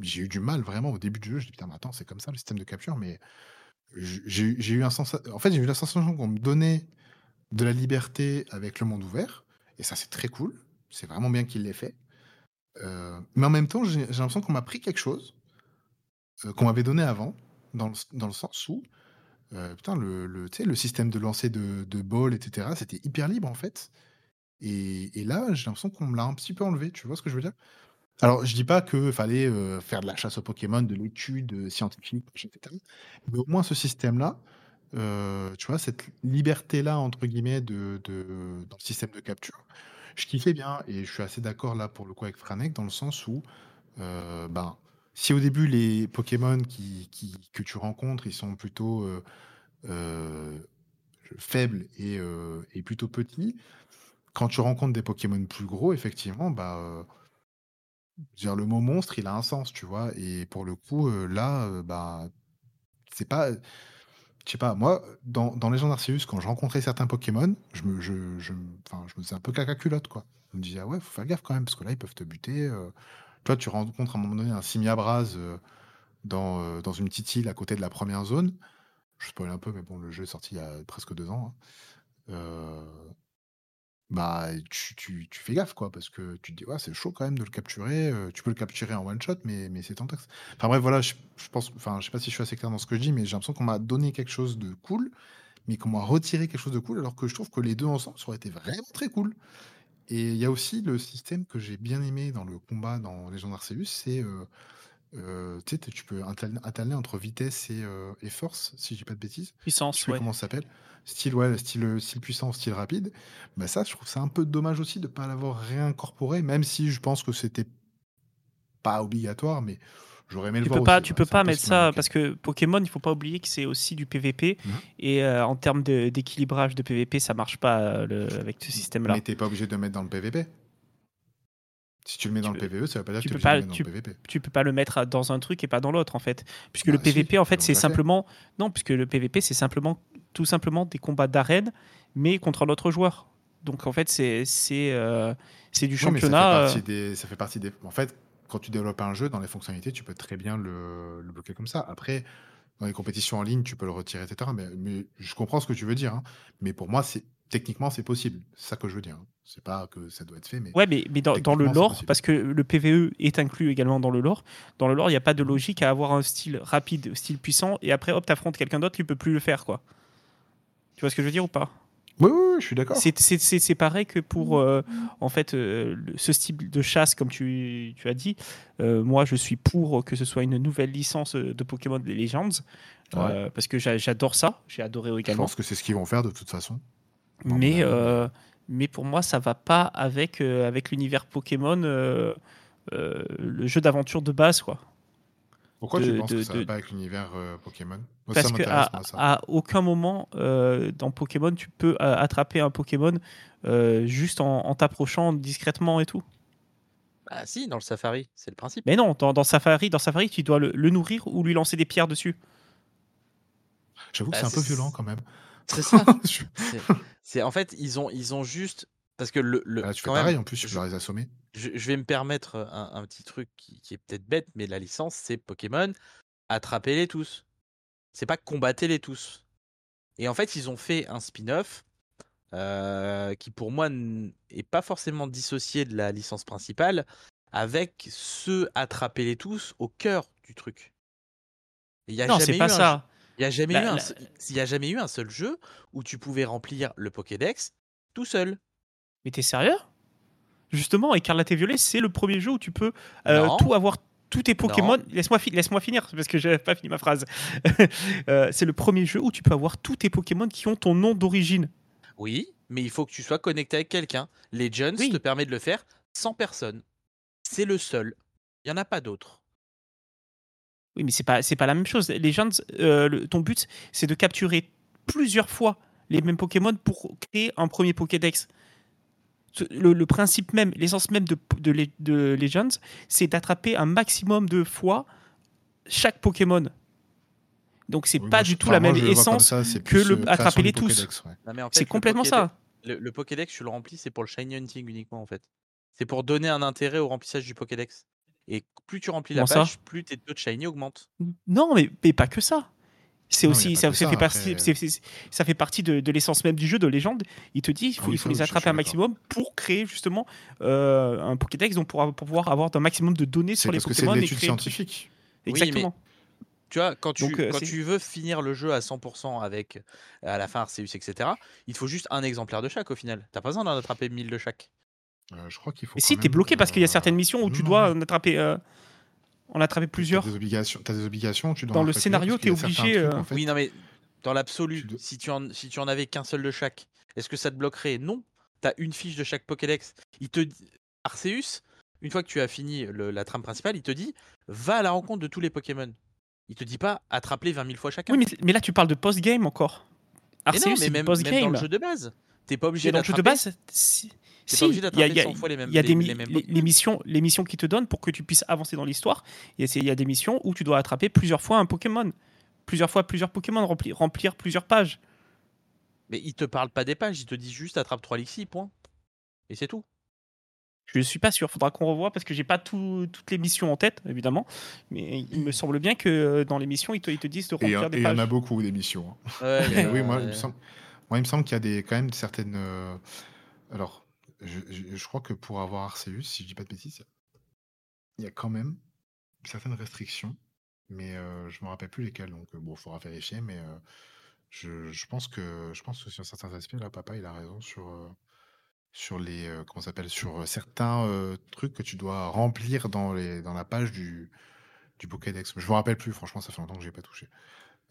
j'ai eu du mal vraiment au début du jeu. Je dis putain, mais attends, c'est comme ça le système de capture, mais j'ai eu un sens. En fait, j'ai eu la sensation qu'on me donnait de la liberté avec le monde ouvert. Et ça, c'est très cool. C'est vraiment bien qu'il l'ait fait. Euh, mais en même temps, j'ai l'impression qu'on m'a pris quelque chose euh, qu'on m'avait donné avant, dans le, dans le sens où, euh, putain, le, le, le système de lancer de, de ball, etc., c'était hyper libre en fait. Et, là, j'ai l'impression qu'on me l'a un petit peu enlevé. Tu vois ce que je veux dire? Alors, je dis pas qu'il fallait faire de la chasse aux Pokémon, de l'étude scientifique, etc. Mais au moins, ce système-là, euh, tu vois, cette liberté-là, entre guillemets, de, de- dans le système de capture, je kiffais bien. Et je suis assez d'accord là pour le coup avec Franek, dans le sens où, euh, ben, si au début les Pokémon que tu rencontres, ils sont plutôt euh, euh, faibles et, euh, et plutôt petits, quand tu rencontres des Pokémon plus gros, effectivement, bah, dire, le mot monstre, il a un sens, tu vois. Et pour le coup, là, bah, c'est pas. Je sais pas, moi, dans, dans Legend Arceus, quand je rencontrais certains Pokémon, je me, je, faisais un peu caca culotte, quoi. Je me disais, ah ouais, faut faire gaffe quand même, parce que là, ils peuvent te buter. Toi, tu rencontres à un moment donné un Simiabraz euh, dans, euh, dans une petite île à côté de la première zone. Je spoil un peu, mais bon, le jeu est sorti il y a presque deux ans. hein. Euh, bah, tu, tu, fais gaffe, quoi, parce que tu te dis, ouais, c'est chaud quand même de le capturer. euh, tu peux le capturer en one shot, mais, mais c'est tentant. Enfin bref, voilà, je, je pense, enfin, je sais pas si je suis assez clair dans ce que je dis, mais j'ai l'impression qu'on m'a donné quelque chose de cool, mais qu'on m'a retiré quelque chose de cool, alors que je trouve que les deux ensemble, ça aurait été vraiment très cool. Et il y a aussi le système que j'ai bien aimé dans le combat dans Legend Arceus, c'est euh, euh, tu peux alterner, entre vitesse et, euh, et force, si je dis pas de bêtises. Je Puissance, sais plus ouais. comment ça s'appelle. Style, ouais, style, style puissant, style rapide. Bah ça, je trouve ça un peu dommage aussi de ne pas l'avoir réincorporé, même si je pense que c'était pas obligatoire, mais j'aurais aimé le Tu voir peux pas, aussi, tu peux un pas mettre ça parce que Pokémon, il faut pas oublier que c'est aussi du PVP Mhm. et euh, en termes d'équilibrage de, PVP, ça marche pas euh, le- avec ce système-là. Mais t'es pas obligé de le mettre dans le PVP. Si tu le mets dans Tu le PVE, ça veut pas dire tu que tu peux pas- le mettre dans le PVP. Tu peux pas le mettre dans un truc et pas dans l'autre en fait, puisque Bah le si, PVP en fait c'est simplement non, puisque le PVP c'est simplement tout simplement des combats d'arène mais contre l'autre joueur. Donc en fait c'est c'est euh, c'est du Oui, mais ça fait, championnat. euh, des, ça fait partie des. En fait, quand tu développes un jeu, dans les fonctionnalités, tu peux très bien le, le bloquer comme ça. Après, dans les compétitions en ligne, tu peux le retirer, etc. Mais, mais je comprends ce que tu veux dire. hein. Mais pour moi, c'est techniquement, c'est possible. C'est ça que je veux dire. hein. C'est pas que ça doit être fait, mais Ouais, mais, mais dans, dans le lore, parce que le PVE est inclus également dans le lore, dans le lore, il n'y a pas de logique à avoir un style rapide, style puissant, et après, hop, t'affrontes quelqu'un d'autre, tu peux plus le faire, quoi. Tu vois ce que je veux dire ou pas? Oui, oui, oui, je suis d'accord. C'est- C'est c'est- c'est pareil que pour, euh, en fait, euh, le- ce style de chasse, comme tu, tu as dit. Euh, moi, je suis pour que ce soit une nouvelle licence de Pokémon Legends, euh, parce que j'a- j'adore ça, j'ai adoré Je également. pense que c'est ce qu'ils vont faire de toute façon. Non, Mais, mais- euh, mais pour moi, ça va pas avec, euh, avec l'univers Pokémon, euh, euh, le jeu d'aventure de base, quoi. Pourquoi de- tu penses de- que ça de- va pas avec l'univers euh, Pokémon? Moi, Parce m'intéresse, à, aucun moment euh, dans Pokémon, tu peux euh, attraper un Pokémon euh, juste en, en t'approchant discrètement et tout. Ah si, dans le Safari, c'est le principe. Mais non, dans, dans Safari, dans Safari, tu dois le, le nourrir ou lui lancer des pierres dessus. J'avoue que Bah, c'est un peu violent quand même. C'est ça. C'est en fait, ils ont, ils ont juste parce que le, le Là, tu fais quand même, pareil en plus, tu je- peux les assommer. je, je vais me permettre un, un petit truc qui, qui est peut-être bête, mais la licence c'est Pokémon, attrapez-les tous. C'est pas combattez-les tous. Et en fait, ils ont fait un spin-off euh, qui pour moi n- est pas forcément dissocié de la licence principale, avec ce attrapez-les tous au cœur du truc. Il y a non, c'est pas un ça. il n'y a, jamais La- eu un la- seul- il y a jamais eu un seul jeu où tu pouvais remplir le Pokédex tout seul. Mais t'es sérieux? Justement, Écarlate et Violet, c'est le premier jeu où tu peux euh, tout avoir, tous tes Pokémon. Laisse-moi fi- laisse finir, parce que j'ai pas fini ma phrase. Euh, c'est le premier jeu où tu peux avoir tous tes Pokémon qui ont ton nom d'origine. Oui, mais il faut que tu sois connecté avec quelqu'un. Legends Oui. te permet de le faire sans personne. C'est le seul. Il n'y en a pas d'autres. Oui, mais c'est pas, c'est pas la même chose. Legends, euh, le- ton but, c'est de capturer plusieurs fois les mêmes Pokémon pour créer un premier Pokédex. Le, le principe même, l'essence même de, de, Le- de Legends, c'est d'attraper un maximum de fois chaque Pokémon. Donc c'est Oui, pas moi, du tout la même essence. ça, que le- euh, création attraper-les du tous. Ouais. En fait, C'est complètement Pokédex- ça. Le, le Pokédex, tu le remplis, c'est pour le Shiny Hunting uniquement en fait. C'est pour donner un intérêt au remplissage du Pokédex. Et plus tu remplis la Comment ça page, plus tes taux de Shiny augmentent. Non, mais, mais pas que ça. C'est aussi, ça, que ça ça, fait partie, c'est- c'est- ça fait partie de, de l'essence même du jeu de légende. Il te dit, il faut, Ah oui, il faut ça, les attraper un maximum pour créer justement euh, un Pokédex, donc pour, pour pouvoir avoir un maximum de données C'est sur les parce c'est Pokémon. et l'étude scientifique. Oui, mais- Exactement. Tu vois, quand tu, Donc, euh, quand c'est- tu veux finir le jeu à 100% avec à la fin Arceus, etc., il te faut juste un exemplaire de chaque au final. T'as pas besoin d'en attraper 1000 de chaque. Euh, je crois qu'il faut. Mais quand si, t'es bloqué parce qu'il y a certaines missions où tu non, dois non, en attraper, euh, en attraper T'as plusieurs. des obligations. T'as des obligations. Tu dois Dans en le faire scénario, a certains obligé, trucs, euh, en fait, Oui, non mais Dans l'absolu, si, tu en, si tu en avais qu'un seul de chaque, est-ce que ça te bloquerait? Non. Tu as une fiche de chaque Pokédex. Il te Arceus, une fois que tu as fini la trame principale, il te dit va à la rencontre de tous les Pokémon. Il te dit pas attrape-les 20 000 fois chacun. Oui, mais, là tu parles de post-game encore. Arceus, mais, même, post-game. dans le jeu de base. T'es pas obligé Dans le jeu de base, si, il y a, des les, missions, les missions qui te donnent pour que tu puisses avancer dans l'histoire. Il y a des missions où tu dois attraper plusieurs fois un Pokémon. Plusieurs fois plusieurs Pokémon, remplir, remplir plusieurs pages. Mais il te parle pas des pages, il te dit juste attrape 3 Lixi, point. Et c'est tout. Je suis pas sûr, faudra qu'on revoie parce que j'ai pas toutes les missions en tête, évidemment. Mais il me semble bien que euh, dans les missions, ils te, ils te disent de remplir des pages. il y en a beaucoup des missions. Hein. oui, moi, il me semble, moi, il me semble qu'il y a des, quand même certaines. Euh, alors, je, crois que pour avoir Arceus, si je dis pas de bêtises, il y a quand même certaines restrictions, mais euh, je me rappelle plus lesquelles. Donc, bon, il faudra vérifier, mais je, pense que, je pense que sur certains aspects, là, papa, il a raison sur sur les euh, comment s'appelle sur euh, certains euh, trucs que tu dois remplir dans les dans la page du du Pokédex. Je me rappelle plus, franchement, ça fait longtemps que j'ai pas touché.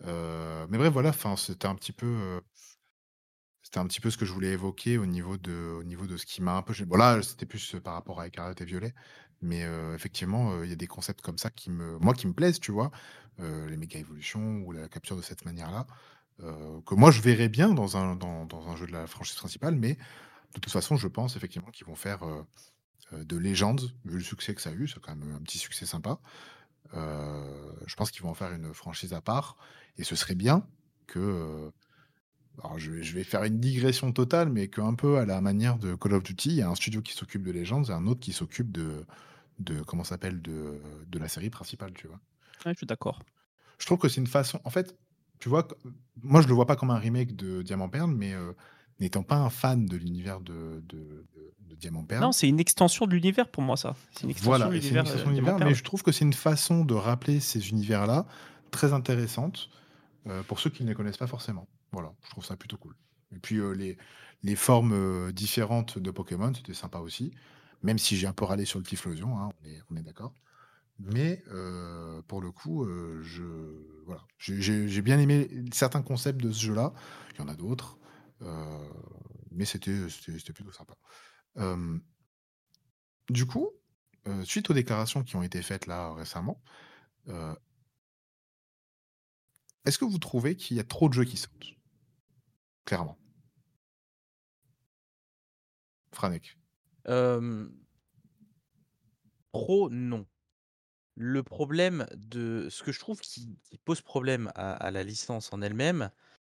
mais bref, voilà, c'était un petit peu c'était un petit peu ce que je voulais évoquer au niveau de au niveau de ce qui m'a un peu bon là, c'était plus par rapport à Écarlate et Violet, mais effectivement, il y a des concepts comme ça qui me moi qui me plaisent, tu vois? les méga évolutions ou la capture de cette manière-là, que moi je verrais bien dans un dans un jeu de la franchise principale, mais de toute façon, je pense effectivement qu'ils vont faire de légende, vu le succès que ça a eu, c'est quand même un petit succès sympa. je pense qu'ils vont en faire une franchise à part, et ce serait bien que. Alors je, vais faire une digression totale, mais qu'un peu à la manière de Call of Duty, il y a un studio qui s'occupe de Legends et un autre qui s'occupe de, de comment s'appelle de, de la série principale, tu vois. Ouais, je suis d'accord. Je trouve que c'est une façon. En fait, tu vois, moi je le vois pas comme un remake de Diamant Perle, mais n'étant pas un fan de l'univers de, de, Diamant Perle. Non, c'est une extension de l'univers pour moi, ça. C'est une extension de l'univers. Euh, mais je trouve que c'est une façon de rappeler ces univers-là très intéressante euh, pour ceux qui ne les connaissent pas forcément. Voilà, je trouve ça plutôt cool. Et puis euh, les, formes différentes de Pokémon, c'était sympa aussi. Même si j'ai un peu râlé sur le Typhlosion, hein, on est, on est d'accord. Mais pour le coup, je, j'ai bien aimé certains concepts de ce jeu-là. Il y en a d'autres. Euh, mais c'était plutôt sympa. du coup, euh, suite aux déclarations qui ont été faites là récemment, euh, est-ce que vous trouvez qu'il y a trop de jeux qui sortent? Clairement. Franek. trop, non. Le problème de ce que je trouve qui pose problème à la licence en elle-même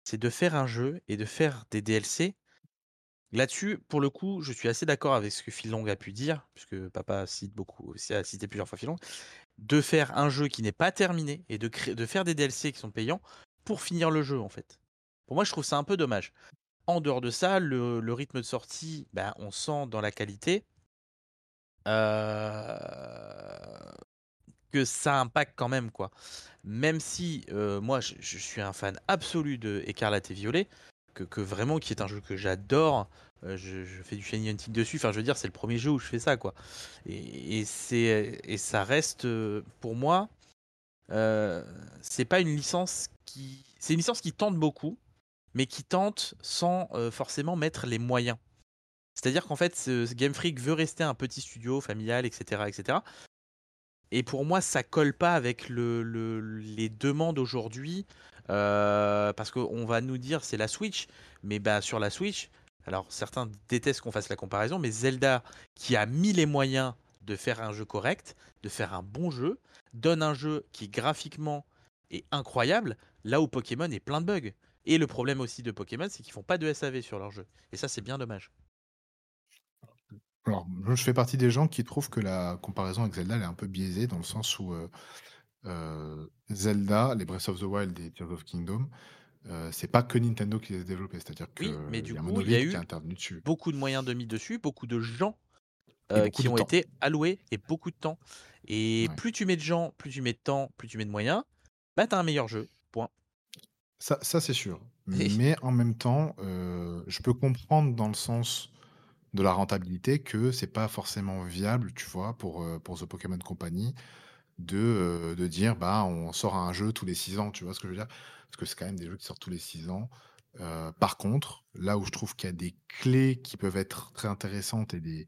c'est de faire un jeu et de faire des DLC. Là-dessus, pour le coup, je suis assez d'accord avec ce que Phil Long a pu dire, puisque papa cite beaucoup, a cité plusieurs fois Phil Long, de faire un jeu qui n'est pas terminé et de, de faire des DLC qui sont payants pour finir le jeu, en fait. Pour moi, je trouve ça un peu dommage. En dehors de ça, le, rythme de sortie, ben, on sent dans la qualité euh, que ça impacte quand même, quoi même si moi je, suis un fan absolu de Écarlate et Violet, que, vraiment qui est un jeu que j'adore. je, fais du shiny hunting dessus. Enfin, je veux dire, c'est le premier jeu où je fais ça, quoi. Et, c'est et ça reste pour moi, c'est pas une licence qui, c'est une licence qui tente beaucoup, mais qui tente sans forcément mettre les moyens. C'est-à-dire qu'en fait, Game Freak veut rester un petit studio familial, etc., etc. Et pour moi, ça colle pas avec le, les demandes aujourd'hui. Euh, parce qu'on va nous dire c'est la Switch, mais bah, sur la Switch, alors certains détestent qu'on fasse la comparaison, mais Zelda, qui a mis les moyens de faire un jeu correct, de faire un bon jeu, donne un jeu qui graphiquement est incroyable, là où Pokémon est plein de bugs. Et le problème aussi de Pokémon, c'est qu'ils font pas de SAV sur leur jeu. Et ça, c'est bien dommage. Alors, je fais partie des gens qui trouvent que la comparaison avec Zelda, elle est un peu biaisée dans le sens où euh, euh, Zelda, les Breath of the Wild et Tears of Kingdom, euh, c'est pas que Nintendo qui les a développés, c'est-à-dire Oui, mais du coup, il y a eu dessus. beaucoup de moyens de mis dessus, beaucoup de gens qui ont été alloués et beaucoup de temps. Et plus tu mets de gens, plus tu mets de temps, plus tu mets de moyens, bah t'as un meilleur jeu. Point. Ça, ça c'est sûr. Mais en même temps, je peux comprendre dans le sens de la rentabilité que c'est pas forcément viable, tu vois, pour, euh, pour The Pokémon Company, de, de dire bah on sort un jeu tous les 6 ans, tu vois ce que je veux dire? Parce que c'est quand même des jeux qui sortent tous les 6 ans. par contre, là où je trouve qu'il y a des clés qui peuvent être très intéressantes et des,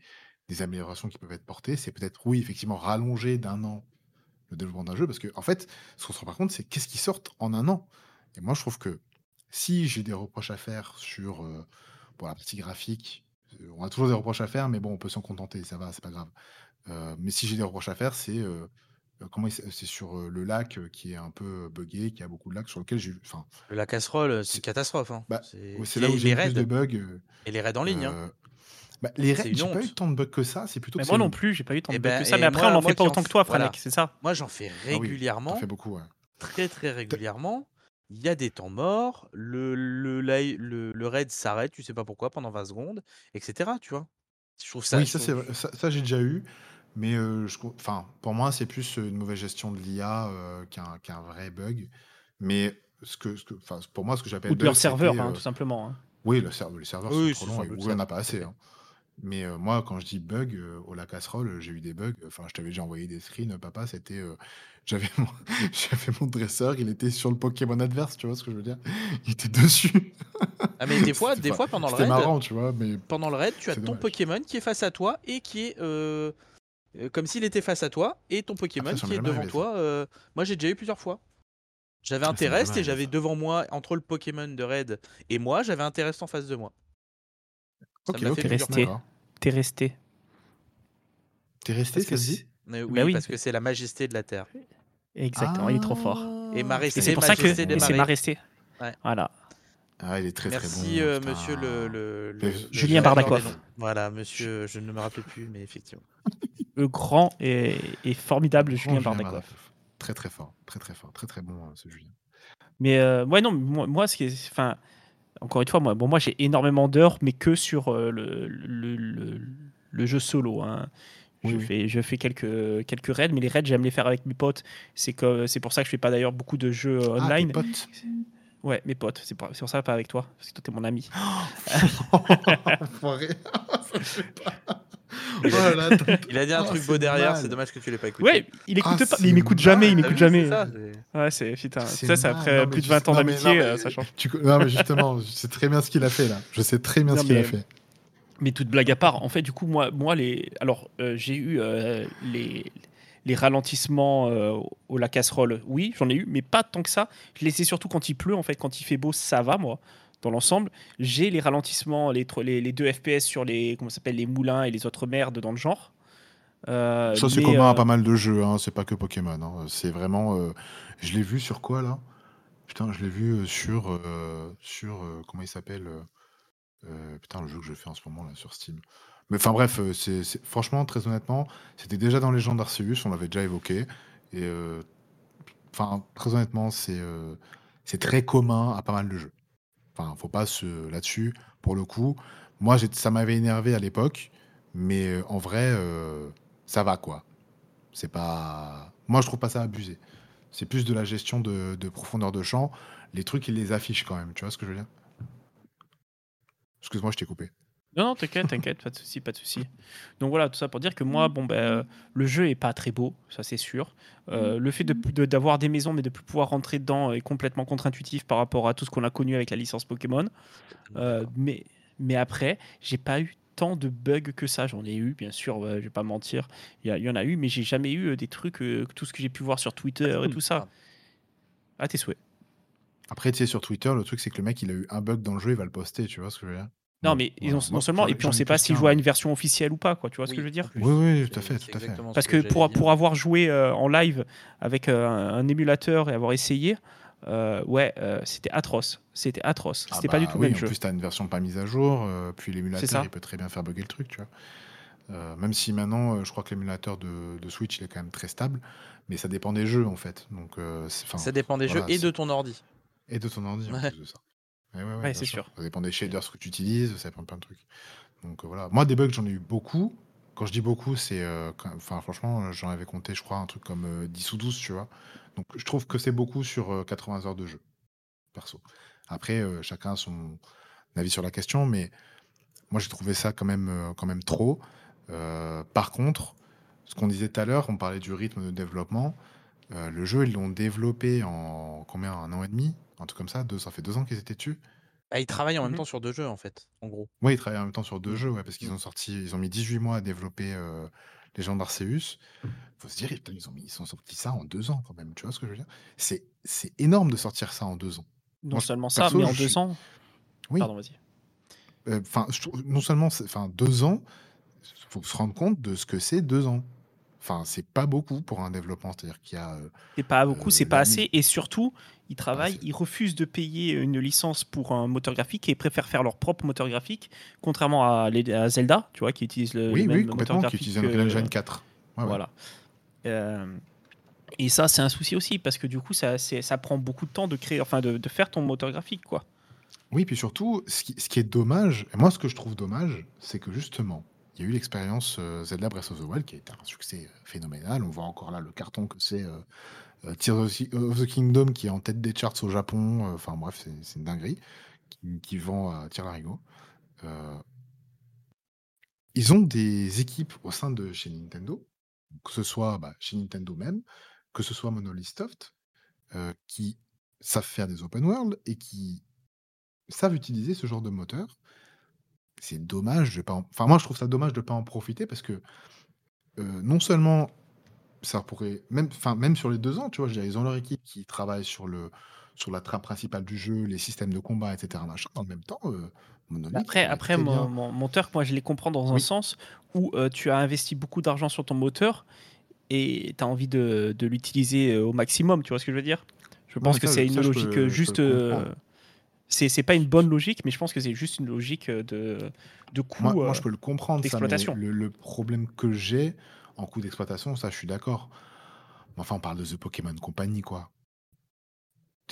des améliorations qui peuvent être portées, c'est peut-être, oui, effectivement, rallonger d'un an le développement d'un jeu, parce que en fait, ce qu'on se rend par compte, c'est qu'est-ce qui sort en un an? Et moi, je trouve que si j'ai des reproches à faire sur pour la partie graphique, on a toujours des reproches à faire, mais bon, on peut s'en contenter, ça va, c'est pas grave. mais si j'ai des reproches à faire, c'est comment c'est sur le lac qui est un peu buggé, qui a beaucoup de lacs sur lequel j'ai, enfin. La casserole, c'est une catastrophe. Hein. Bah, c'est là où j'ai plus de bugs. Et les raids en ligne. Hein. Bah, les raids, j'ai pas eu tant de bugs que ça. C'est plutôt. Mais moi non plus, j'ai pas eu tant de eh bugs que ben, ça. Mais après, on en fait pas autant que toi, Franek, c'est ça? Moi, j'en fais régulièrement. Ah oui, beaucoup, ouais. Très très régulièrement. Il y a des temps morts, le, le, le, le raid s'arrête, tu sais pas pourquoi, pendant 20 secondes, etc. Tu vois? Je trouve ça. Oui, ça, ça, ça j'ai déjà eu. Mais je, enfin, pour moi, c'est plus une mauvaise gestion de l'IA qu'un vrai bug. Mais ce que, ce que, pour moi, ce que j'appelle. Ou de leur serveur, hein, tout simplement. Hein. Oui, le serveur, les serveurs sont trop longs et Google n'en a pas assez. Hein. Mais moi, quand je dis bug, au la casserole, j'ai eu des bugs. Enfin, je t'avais déjà envoyé des screens, papa. C'était, j'avais mon, j'avais mon dresseur, il était sur le Pokémon adverse, tu vois ce que je veux dire? Il était dessus. Ah mais des fois, des fois pendant le raid, marrant, tu vois. Mais pendant le raid, tu as ton Pokémon qui est face à toi et qui est comme s'il était face à toi et ton Pokémon qui est devant toi. moi, j'ai déjà eu plusieurs fois. J'avais un Terrestre et j'avais devant moi, entre le Pokémon de raid et moi, j'avais un Terrestre en face de moi. Ok, t'es resté. T'es resté. T'es resté, ça bah oui, parce que c'est la majesté de la Terre. Exactement, il est trop fort. Et ma resté, c'est pour ça que c'est ma resté. Voilà. Ah, il est très Merci, très bon. Merci, euh, monsieur le, le, le, Julien Bardakov. Voilà, monsieur, je ne me rappelle plus, mais effectivement. le grand et, et formidable Julien, Julien Bardakov. Très très fort, très très fort, très très bon hein, ce Julien. Mais euh, ouais, non, moi, moi, ce qui est, enfin, encore une fois, moi, bon, moi j'ai énormément d'heures, mais que sur euh, le, le, le, jeu solo. Hein. Je, Fais, je fais quelques, quelques raids, mais les raids, j'aime les faire avec mes potes. C'est c'est pour ça que je fais pas d'ailleurs beaucoup de jeux ah, online. Ah, potes Ouais, mes potes. C'est pour, pour, ça, pas avec toi. Parce que toi, t'es mon ami. il a dit un truc beau derrière, c'est dommage que tu l'aies pas écouté. Ouais, il écoute ah, pas, mais il m'écoute jamais, il m'écoute jamais. ouais, c'est putain. Ça, c'est après plus de 20 ans d'amitié, euh, ça change. Non, mais justement, je sais très bien ce qu'il a fait là. Je sais très bien ce qu'il a fait. Mais toute blague à part, en fait, du coup, moi, moi les. Alors, euh, j'ai eu euh, les les ralentissements au la casserole, oui, j'en ai eu, mais pas tant que ça. Je les ai surtout quand il pleut, en fait, quand il fait beau, ça va, moi dans l'ensemble. J'ai les ralentissements, les, les, les, deux FPS sur les, comment s'appelle, les moulins et les autres merdes dans le genre. Euh, ça, c'est commun à euh, pas mal de jeux, hein, c'est pas que Pokémon. Hein. C'est vraiment. Euh, je l'ai vu sur quoi là? Putain, je l'ai vu sur. sur comment il s'appelle Putain, le jeu que je fais en ce moment là sur Steam. Mais enfin bref, c'est franchement, très honnêtement, c'était déjà dans gens d'Arceus, on l'avait déjà évoqué. Et enfin, très honnêtement, c'est très commun à pas mal de jeux. Enfin, faut pas se là-dessus. Pour le coup, moi, ça m'avait énervé à l'époque, mais euh, en vrai, euh, ça va quoi. C'est pas. Moi, je trouve pas ça abusé. C'est plus de la gestion de, profondeur de champ. Les trucs, ils les affichent quand même. Tu vois ce que je veux dire? Excuse-moi, je t'ai coupé. Non, non, t'inquiète, t'inquiète, pas de souci, pas de souci. Donc voilà, tout ça pour dire que moi, bon, ben, le jeu est pas très beau, ça c'est sûr. Euh, le fait d'avoir de, des maisons mais de plus pouvoir rentrer dedans est complètement contre-intuitif par rapport à tout ce qu'on a connu avec la licence Pokémon. Euh, mais, mais après, j'ai pas eu tant de bugs que ça. J'en ai eu, bien sûr, je vais pas mentir. Il y, y, en a eu, mais j'ai jamais eu euh, des trucs, tout ce que j'ai pu voir sur Twitter et tout ça. À tes souhaits. Après, tu sais, sur Twitter, le truc, c'est que le mec, il a eu un bug dans le jeu, il va le poster, tu vois ce que je veux dire? Non, mais non seulement, et puis on ne sait pas s'il joue à une version officielle ou pas, quoi. Tu vois ce que je veux dire? Oui, oui, tout à fait, tout à fait. Parce que, pour, pour avoir joué euh, en live avec euh, un, émulateur et avoir essayé, euh, ouais, c'était atroce. C'était atroce. Ah c'était pas du bah tout oui, même en jeu. plus, tu as une version pas mise à jour, puis l'émulateur, il peut très bien faire bugger le truc, tu vois. même si maintenant, je crois que l'émulateur de, de, Switch, il est quand même très stable, mais ça dépend des jeux, en fait. Donc, ça dépend des jeux et de ton ordi. Et de ton ordi, en plus de ça. Ouais, c'est sûr. Ça dépend des shaders que tu utilises, ça dépend de plein de trucs. Donc euh, voilà. Moi, des bugs, j'en ai eu beaucoup. Quand je dis beaucoup, c'est. Euh, enfin, franchement, j'en avais compté, je crois, un truc comme 10 euh, ou 12, tu vois. Donc je trouve que c'est beaucoup sur 80 heures de jeu, perso. Après, chacun a son avis sur la question, mais moi, j'ai trouvé ça quand même, quand même trop. par contre, ce qu'on disait tout à l'heure, on parlait du rythme de développement. Euh, le jeu, ils l'ont développé en combien? Un an et demi? Un truc comme ça? Deux, ça fait deux ans qu'ils étaient dessus? Ah, ils travaillent en même Mhm. temps sur deux jeux, en fait, en gros. Oui, ils travaillent en même temps sur deux Mm. jeux, ouais, parce qu'ils ont sorti, ils ont mis 18 mois à développer euh, les gens d'Arceus. Faut se dire, putain, ils ont mis, ils ont sorti ça en deux ans quand même. Tu vois ce que je veux dire? C'est, c'est énorme de sortir ça en deux ans. Non Moi, seulement ça, perso, mais en deux suis- ans. Oui. Pardon, vas-y. Euh, Enfin, non seulement, c'est- enfin, deux ans, faut se rendre compte de ce que c'est deux ans. Enfin, c'est pas beaucoup pour un développement. C'est-à-dire qu'il y a. euh, C'est pas beaucoup, Euh, c'est pas assez. Et surtout, ils travaillent, ils refusent de payer une licence pour un moteur graphique et préfèrent faire leur propre moteur graphique, contrairement à, à Zelda, tu vois, qui utilise le, oui, le oui, même moteur complètement, qui graphique. utilise Unreal Engine 4. Ouais, ouais. Voilà. Euh, et ça, c'est un souci aussi, parce que du coup, ça, ça prend beaucoup de temps de créer, enfin, de, de faire ton moteur graphique, quoi. Oui, puis surtout, ce qui, ce qui est dommage, et moi ce que je trouve dommage, c'est que justement, il y a eu l'expérience euh, Zelda Breath of the Wild qui a été un succès euh, phénoménal. On voit encore là le carton que c'est euh, Tears of the- Kingdom qui est en tête des charts au Japon. euh, Enfin bref, c'est une dinguerie qui, vend à tir larigot. Euh, ils ont des équipes au sein de chez Nintendo, que ce soit bah, chez Nintendo même, que ce soit Monolith Soft, euh, qui savent faire des open world et qui savent utiliser ce genre de moteur. C'est dommage de pas. en- Enfin, moi, je trouve ça dommage de pas en profiter parce que euh, non seulement ça pourrait même, enfin, même sur les deux ans, tu vois, je veux dire, ils ont leur équipe qui travaille sur le sur la trame principale du jeu, les systèmes de combat, etc. Machin. En même temps, euh, Monolith Après, après mon, mon moteur, moi, je les comprends dans un Oui. sens où euh, tu as investi beaucoup d'argent sur ton moteur et tu as envie de, de l'utiliser euh, au maximum, tu vois ce que je veux dire? Je pense que c'est une ça, logique peux- euh, juste. euh, c'est c'est pas une bonne logique, mais je pense que c'est juste une logique de, de coût. Moi, moi, je peux le comprendre, ça, mais d'exploitation. le, le problème que j'ai en coût d'exploitation, ça, je suis d'accord. Mais enfin, on parle de The Pokémon Company, quoi.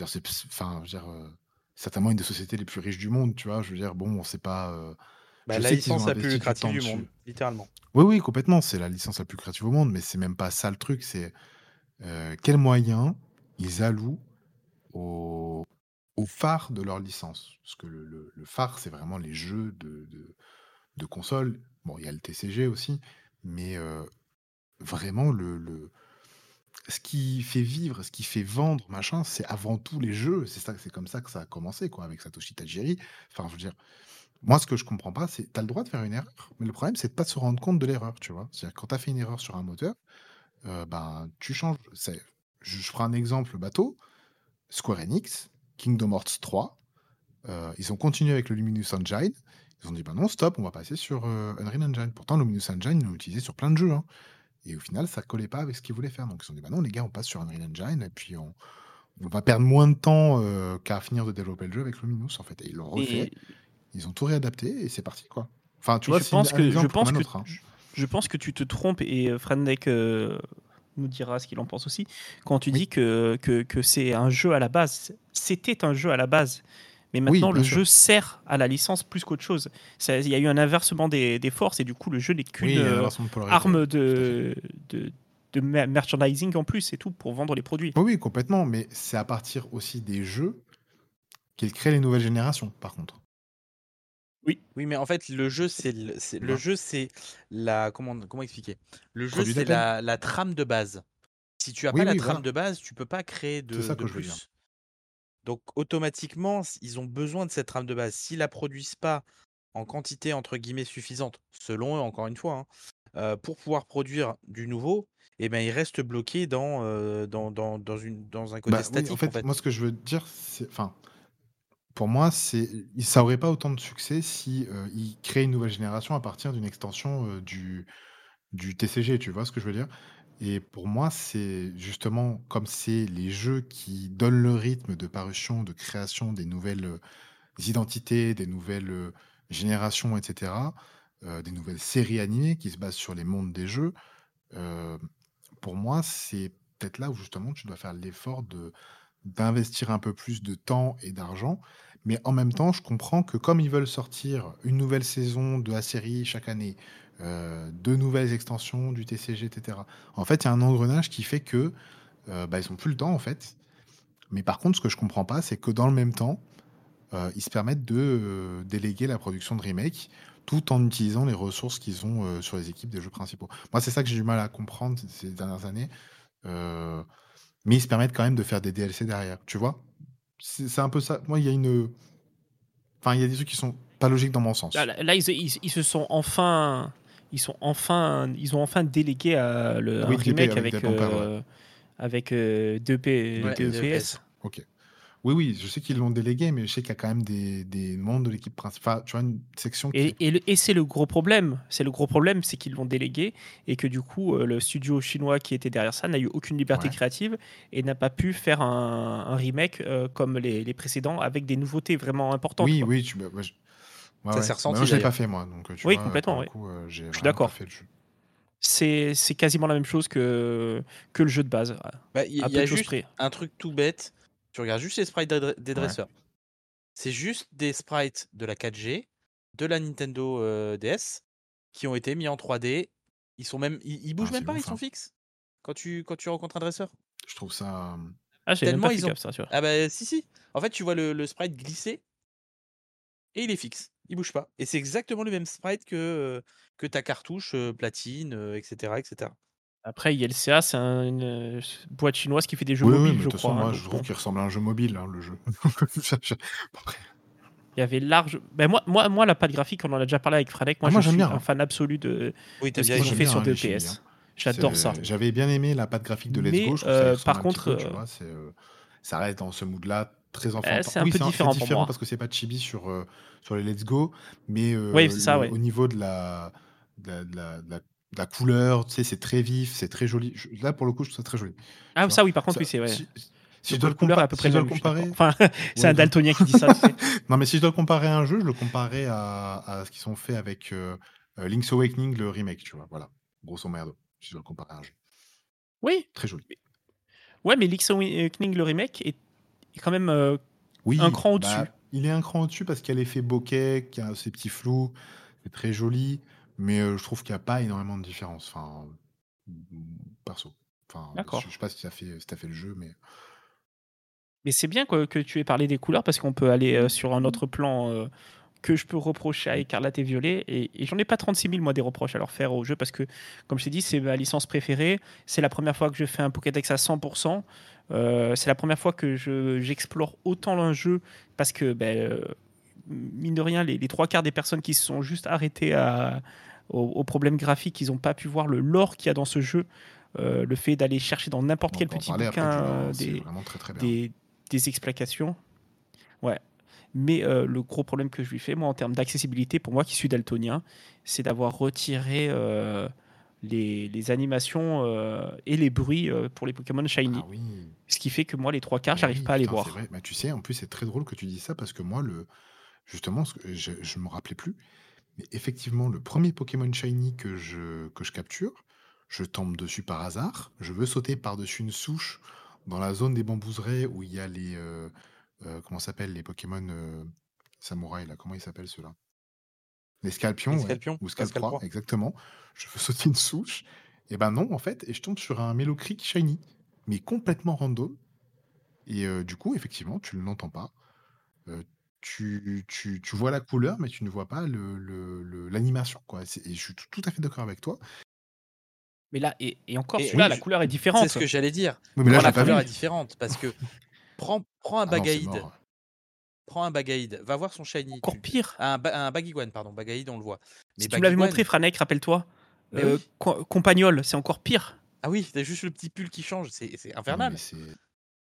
C'est, enfin, je veux dire, euh, certainement une des sociétés les plus riches du monde, tu vois. Je veux dire, bon, c'est pas. euh, Bah, la licence la plus du lucrative du monde, littéralement. Oui, oui, complètement. C'est la licence la plus créative au monde, mais c'est même pas ça le truc. C'est euh, quels moyens ils allouent au, au phare de leur licence? Parce que le, le- le phare, c'est vraiment les jeux de, de, de console. Bon, il y a le TCG aussi, mais euh, vraiment, le, le, ce qui fait vivre, ce qui fait vendre, machin, c'est avant tout les jeux. C'est ça, c'est comme ça que ça a commencé, quoi, avec Satoshi Tajiri. Enfin, je veux dire, moi, ce que je comprends pas, c'est, t'as le droit de faire une erreur, mais le problème, c'est de pas se rendre compte de l'erreur, tu vois. C'est-à-dire, quand t'as fait une erreur sur un moteur, euh, ben, tu changes. Je, ferai un exemple bateau. Square Enix, Kingdom Hearts 3, euh, ils ont continué avec le Luminous Engine. Ils ont dit, bah non, stop, on va passer sur euh, Unreal Engine. Pourtant, Luminous Engine, ils l'ont utilisé sur plein de jeux. hein. Et au final, ça collait pas avec ce qu'ils voulaient faire. Donc, ils ont dit, bah non, les gars, on passe sur Unreal Engine et puis on, on va perdre moins de temps euh, qu'à finir de développer le jeu avec Luminous, en fait. Et ils l'ont refait. Et Ils ont tout réadapté et c'est parti, quoi. Enfin, tu Et vois, je pense que- je exemple pense comme un que- autre. hein. je pense que tu te trompes et euh, Frednek euh, nous dira ce qu'il en pense aussi. Quand tu Oui. dis que, que, que c'est un jeu à la base, c'était un jeu à la base. Mais Oui, maintenant, le sûr. jeu sert à la licence plus qu'autre chose. Il y a eu un inversement des, des forces et du coup, le jeu n'est qu'une Oui, euh, arme de, de, de mer- merchandising en plus, c'est tout, pour vendre les produits. Oui, oui, complètement. Mais c'est à partir aussi des jeux qu'ils créent les nouvelles générations, par contre. Oui, mais en fait, le jeu, c'est le, jeu, c'est la comment comment expliquer? Le jeu, c'est la, la trame de base. Si tu as Oui, pas la oui, trame voilà. de base, tu peux pas créer de, ça de que je veux dire. plus. Donc automatiquement, ils ont besoin de cette trame de base. S'ils la produisent pas en quantité entre guillemets suffisante, selon eux, encore une fois, hein, euh, pour pouvoir produire du nouveau, eh ben ils restent bloqués dans euh, dans, dans, dans une dans un côté Bah oui, statique en fait, en fait. moi, ce que je veux dire, c'est. Enfin, pour moi, c'est, ça aurait pas autant de succès si euh, ils créaient une nouvelle génération à partir d'une extension du, du TCG, tu vois ce que je veux dire? Et pour moi, c'est justement comme c'est les jeux qui donnent le rythme de parution, de création des nouvelles euh, identités, des nouvelles euh, générations, etc., euh, des nouvelles séries animées qui se basent sur les mondes des jeux. pour moi, c'est peut-être là où justement tu dois faire l'effort de d'investir un peu plus de temps et d'argent. Mais en même temps, je comprends que comme ils veulent sortir une nouvelle saison de la série chaque année, euh, deux nouvelles extensions du TCG, etc. En fait, il y a un engrenage qui fait que euh, bah, ils n'ont plus le temps, en fait. Mais par contre, ce que je comprends pas, c'est que dans le même temps, euh, ils se permettent de déléguer la production de remake. tout en utilisant les ressources qu'ils ont sur les équipes des jeux principaux. Moi, c'est ça que j'ai du mal à comprendre ces dernières années. Mais ils se permettent quand même de faire des DLC derrière, tu vois C'est un peu ça. Moi, il y a une. Enfin, il y a des trucs qui sont pas logiques dans mon sens. Là, ils, se sont enfin. Ils, sont enfin, ils ont enfin délégué à le, un remake avec, avec, 2P, ouais, Ok. Oui, oui, je sais qu'ils l'ont délégué, mais je sais qu'il y a quand même des, des membres de l'équipe principale. Tu vois, une section qui... Et, et, c'est le gros problème. C'est le gros problème, c'est qu'ils l'ont délégué et que du coup, euh, le studio chinois qui était derrière ça n'a eu aucune liberté créative et n'a pas pu faire un, remake euh, comme les, les, précédents avec des nouveautés vraiment importantes. Oui, oui, tu, bah, ça s'est ressenti. Moi, je l'ai pas fait, moi. Donc, oui, complètement. Oui. Euh, je suis d'accord. C'est quasiment la même chose que, que le jeu de base. Bah, il y, a juste un truc tout bête tu regardes juste les sprites des dresseurs. C'est juste des sprites de la 4G, de la Nintendo DS, qui ont été mis en 3D. Ils sont même, ils, bougent ah, même pas, ils sont hein. fixes. Quand tu, quand tu rencontres un dresseur. Je trouve ça. Ah, Tellement ils ont. Ça, tu vois. Ah bah si si. En fait, tu vois le, sprite glisser et il est fixe. Il bouge pas. Et c'est exactement le même sprite que, que ta cartouche platine, etc., etc. Après, ILCA, c'est une euh, boîte chinoise qui fait des jeux mobiles, je crois. moi, hein, je trouve qu'il ressemble à un jeu mobile, hein, le jeu. Il y avait large. Ben moi, moi, moi, la patte graphique, on en a déjà parlé avec Franek. Moi, ah, je suis un fan absolu de, oui, ce qu'ils ont fait sur DPS. J'adore ça. J'avais bien aimé la patte graphique de Let's Go. Euh, par contre, euh, ça reste dans ce mood-là très eh, enfantin. c'est un peu différent, pour moi. parce que c'est pas chibi sur sur les Let's Go, mais au niveau de la, de la la couleur, tu sais, c'est très vif, c'est très joli. là, pour le coup, je trouve ça très joli. Ah, ça, oui, par contre, oui, c'est. Ouais. Si, je dois le comparer, à peu près comparer... Enfin, c'est un daltonien qui dit ça. non, mais si je dois comparer un jeu, je le comparerais à, à ce qu'ils ont fait avec euh, euh, Link's Awakening, le remake, tu vois. Voilà, grosso merdo, si je dois le comparer à un jeu. Oui. Très joli. Ouais, mais Link's Awakening, le remake, est, quand même euh, oui, un cran au-dessus. Bah, il est un cran au-dessus parce qu'il y a l'effet bokeh, qu'il y a ces petits flous, c'est très joli. Mais je trouve qu'il n'y a pas énormément de différence. Enfin, perso. Enfin, D'accord. je, ne sais pas si tu as fait, si fait le jeu, mais. Mais c'est bien que, que, tu aies parlé des couleurs parce qu'on peut aller sur un autre plan que je peux reprocher à Écarlate et Violet. Et, et j'en ai pas 36 000 moi des reproches à leur faire au jeu parce que, comme je t'ai dit, c'est ma licence préférée. C'est la première fois que je fais un Pokédex à 100%. C'est la première fois que j'explore autant un jeu parce que, ben, mine de rien, les, les, trois quarts des personnes qui se sont juste arrêtées à, aux, problèmes graphiques, ils n'ont pas pu voir le lore qu'il y a dans ce jeu. Euh, le fait d'aller chercher dans n'importe quel petit bouquin des, des, des, explications. Ouais. Mais euh, le gros problème que je lui fais, moi, en termes d'accessibilité, pour moi qui suis daltonien, c'est d'avoir retiré euh, les, les, animations et les bruits pour les Pokémon Shiny. Ah, oui. Ce qui fait que moi, les trois quarts, j'arrive pas à les voir. Vrai. Bah, tu sais, en plus, c'est très drôle que tu dis ça parce que moi, le, justement, je ne me rappelais plus. Mais effectivement, le premier Pokémon Shiny que je, que je capture, je tombe dessus par hasard. Je veux sauter par-dessus une souche dans la zone des bambouserets où il y a les. Euh, euh, comment s'appelle Les Pokémon euh, samouraïs, là. Comment ils s'appellent ceux-là? Les Scalpions. ou Scalp exactement. Je veux sauter une souche. Et ben non, en fait. Et je tombe sur un Melocrick Shiny. Mais complètement random. Et du coup, effectivement, tu ne l'entends pas tu, tu, tu, vois la couleur, mais tu ne vois pas l'animation. Le, le, et je suis tout, à fait d'accord avec toi. Mais là, et, et encore, celui-là, la couleur est différente. C'est ce que j'allais dire. mais là, la couleur est différente parce que prends, prends un ah Bagaïd. Prends un Bagaïd, va voir son shiny. Encore pire. Un, un Bagiguan, pardon. Bagaïd, on le voit. Mais si tu me l'avais montré, Franek, rappelle-toi. Euh, Compagnol, c'est encore pire. Ah oui, t'as juste le petit pull qui change. C'est infernal. c'est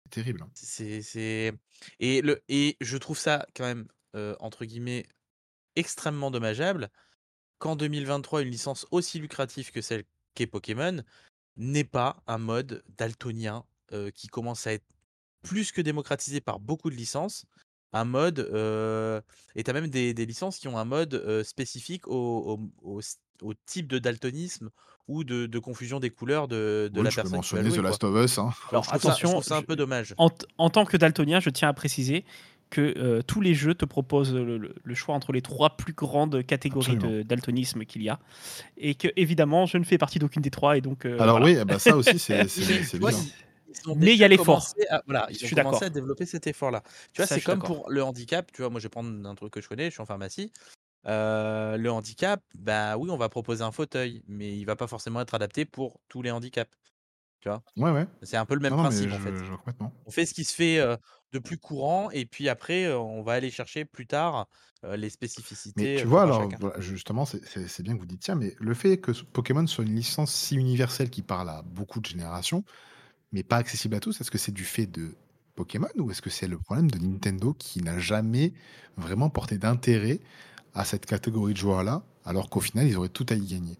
terrible. Hein. C'est et le et je trouve ça quand même entre guillemets extrêmement dommageable qu'en 2023 une licence aussi lucrative que celle qu'est Pokémon n'ait pas un mode daltonien qui commence à être plus que démocratisé par beaucoup de licences. Un mode et tu as même des, des, licences qui ont un mode spécifique au, au, au, type de daltonisme ou de, de, confusion des couleurs de, de la je personne. Peux mentionner The Last of Us. Hein. Alors attention, c'est un peu dommage. En, en, tant que daltonien, je tiens à préciser que euh, tous les jeux te proposent le, le, choix entre les trois plus grandes catégories de daltonisme qu'il y a, et que évidemment, je ne fais partie d'aucune des trois, et donc. Euh, Alors oui, bah ça aussi, c'est bien. Mais il y a l'effort. Voilà, ils ont commencé à développer cet effort-là. Tu vois, c'est comme pour le handicap. Tu vois, moi, je vais prendre un truc que je connais. Je suis en pharmacie. euh, le handicap, bah oui, on va proposer un fauteuil, mais il va pas forcément être adapté pour tous les handicaps. Tu vois? Ouais, ouais. C'est un peu le même Non, non, mais principe je, en fait. je. On fait ce qui se fait euh, de plus courant et puis après, euh, on va aller chercher plus tard euh, les Mais spécificités tu euh, vois, alors, voilà, justement, c'est bien que vous dites ça, mais le fait que Pokémon soit une licence si universelle qui parle à beaucoup de générations, mais pas accessible à tous, est-ce que c'est du fait de Pokémon ou est-ce que c'est le problème de Nintendo qui n'a jamais vraiment porté d'intérêt à cette catégorie de joueurs-là, alors qu'au final, ils auraient tout à y gagner?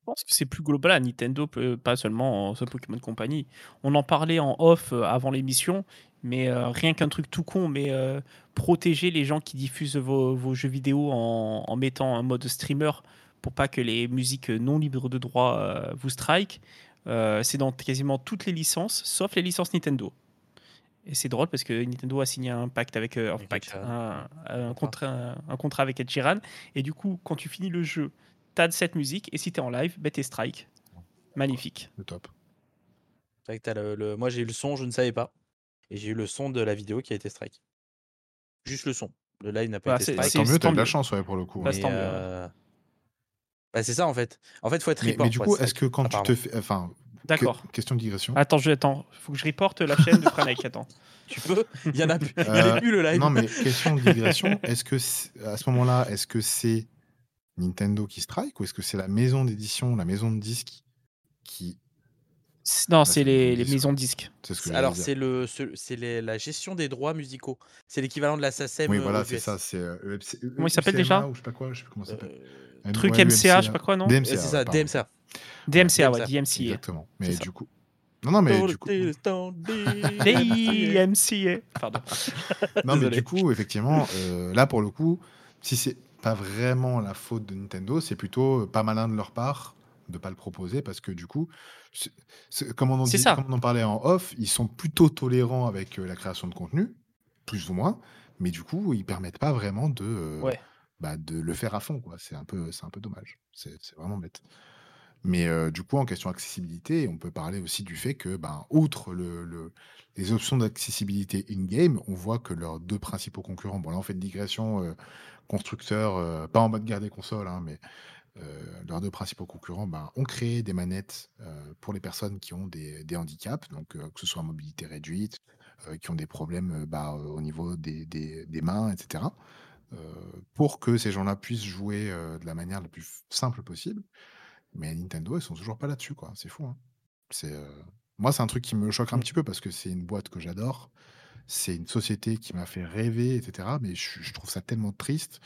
Je pense que c'est plus global. À Nintendo, peu- pas seulement en The Pokémon Company. On en parlait en off euh, avant l'émission, mais euh, rien qu'un truc tout con, mais euh, protéger les gens qui diffusent vos, jeux vidéo en mettant un mode streamer pour pas que les musiques non libres de droit euh, vous strike. euh, c'est dans quasiment toutes les licences, sauf les licences Nintendo. Et c'est drôle parce que Nintendo a signé un pacte avec, euh, un, pacte, un, un Contrat. contrat, un, un contrat avec Ed Sheeran. Et du coup, quand tu finis le jeu, t'as cette musique et si t'es en live, bah, t'es strike. Magnifique. Le top. Le, le- Moi, j'ai eu le son, je ne savais pas. Et j'ai eu le son de la vidéo qui a été strike. Juste le son. Le live n'a pas Bah, été Bah, strike. c'est- tant mieux, t'as de la chance ouais, pour le coup. Bah, hein. c'est mais, tant mieux. euh, bah, c'est ça en fait. En fait, il faut être report. mais du coup, est-ce que quand tu te fais. Enfin, que- D'accord. question de digression. Attends, je attends. Faut que je reporte la chaîne de Franek. Attends. Tu peux Il y en a plus. Il y en Euh, a plus le live. Non, mais question de digression. Est-ce que à ce moment-là, est-ce que c'est Nintendo qui strike ou est-ce que c'est la maison d'édition, la maison de disques qui. Non, Bah, c'est les, maisons de disques. C'est ce que Alors, c'est le, ce- c'est la gestion des droits musicaux. C'est l'équivalent de la SACEM Oui, euh, voilà, aux c'est US. ça. C'est euh, EFC Comment il s'appelle UCMA déjà? ou je sais pas quoi, je sais plus comment ça s'appelle. Euh, Truc ouais, MCA, je sais pas quoi, non DMCA. c'est ça, pardon. DMCA. DMCA, ouais, DMCA. DMCA. Exactement. Mais du coup. Non, non, mais du coup. DMCA. Pardon. Non, mais du coup, effectivement, euh, là, pour le coup, si c'est pas vraiment la faute de Nintendo, c'est plutôt euh, pas malin de leur part de pas le proposer parce que du coup, c'est- c'est- comme, on en C'est dit- ça. comme on en parlait en off, ils sont plutôt tolérants avec euh, la création de contenu, plus ou moins, mais du coup, ils permettent pas vraiment de, euh, Ouais. Bah, de le faire à fond. C'est un, peu- un peu dommage. C'est vraiment bête. Mais du coup, en question accessibilité, on peut parler aussi du fait que, ben, outre le, le- les options d'accessibilité in-game, on voit que leurs deux principaux concurrents, bon là on fait une digression euh, constructeur, euh, pas en mode guerre des consoles, hein, mais leurs deux principaux concurrents ben, ont créé des manettes pour les personnes qui ont des, des handicaps, donc que ce soit mobilité réduite, qui ont des problèmes bah, au niveau des- des mains, etc. euh, pour que ces gens-là puissent jouer euh, de la manière la plus simple possible. Mais Nintendo, ils sont toujours pas là-dessus, quoi. C'est fou. hein. C'est euh, moi, c'est un truc qui me choque un petit peu parce que c'est une boîte que j'adore. C'est une société qui m'a fait rêver, etc. Mais je, je trouve ça tellement triste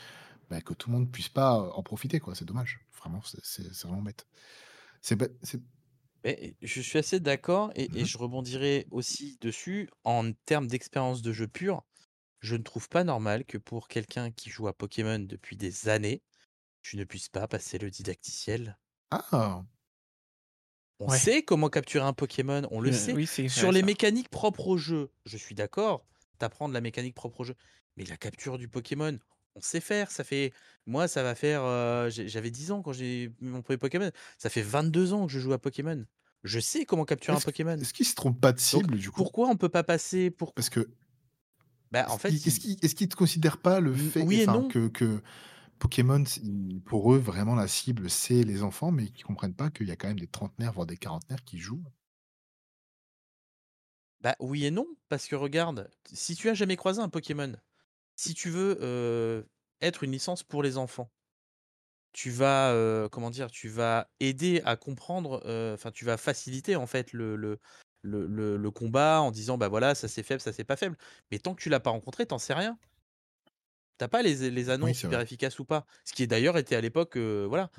bah, que tout le monde puisse pas en profiter, quoi. C'est dommage. Vraiment, c'est- vraiment bête. C'est je suis assez d'accord et, et Mhm. je rebondirai aussi dessus en termes d'expérience de jeu pure. Je ne trouve pas normal que pour quelqu'un qui joue à Pokémon depuis des années, tu ne puisses pas passer le didacticiel. Ah, On Ouais. sait comment capturer un Pokémon, on le Euh, sait. Oui, Sur les ça. mécaniques propres au jeu, je suis d'accord, t'apprendre la mécanique propre au jeu. Mais la capture du Pokémon, on sait faire. Ça fait. Moi, ça va faire. euh, J'avais 10 ans quand j'ai eu mon premier Pokémon. Ça fait 22 ans que je joue à Pokémon. Je sais comment capturer un Pokémon. est-ce qu'ils se trompent pas de Donc, cible, du coup pourquoi on peut pas passer pour. Parce que Bah, en Est-ce fait, qu'ils est-ce ne considèrent pas le fait oui enfin, que, que Pokémon, pour eux, vraiment la cible, c'est les enfants, mais qu'ils comprennent pas qu'il y a quand même des trentenaires, voire des quarantenaires qui jouent? Bah oui et non, parce que regarde, si tu as jamais croisé un Pokémon, si tu veux euh, être une licence pour les enfants, tu vas euh, comment dire, tu vas aider à comprendre, euh, enfin tu vas faciliter en fait le, le, le, le- le combat en disant bah voilà ça c'est faible, ça c'est pas faible. Mais tant que tu l'as pas rencontré, t'en sais rien. T'as pas les, les annonces c'est super vrai. efficaces ou pas. Ce qui est d'ailleurs était à l'époque, euh, voilà.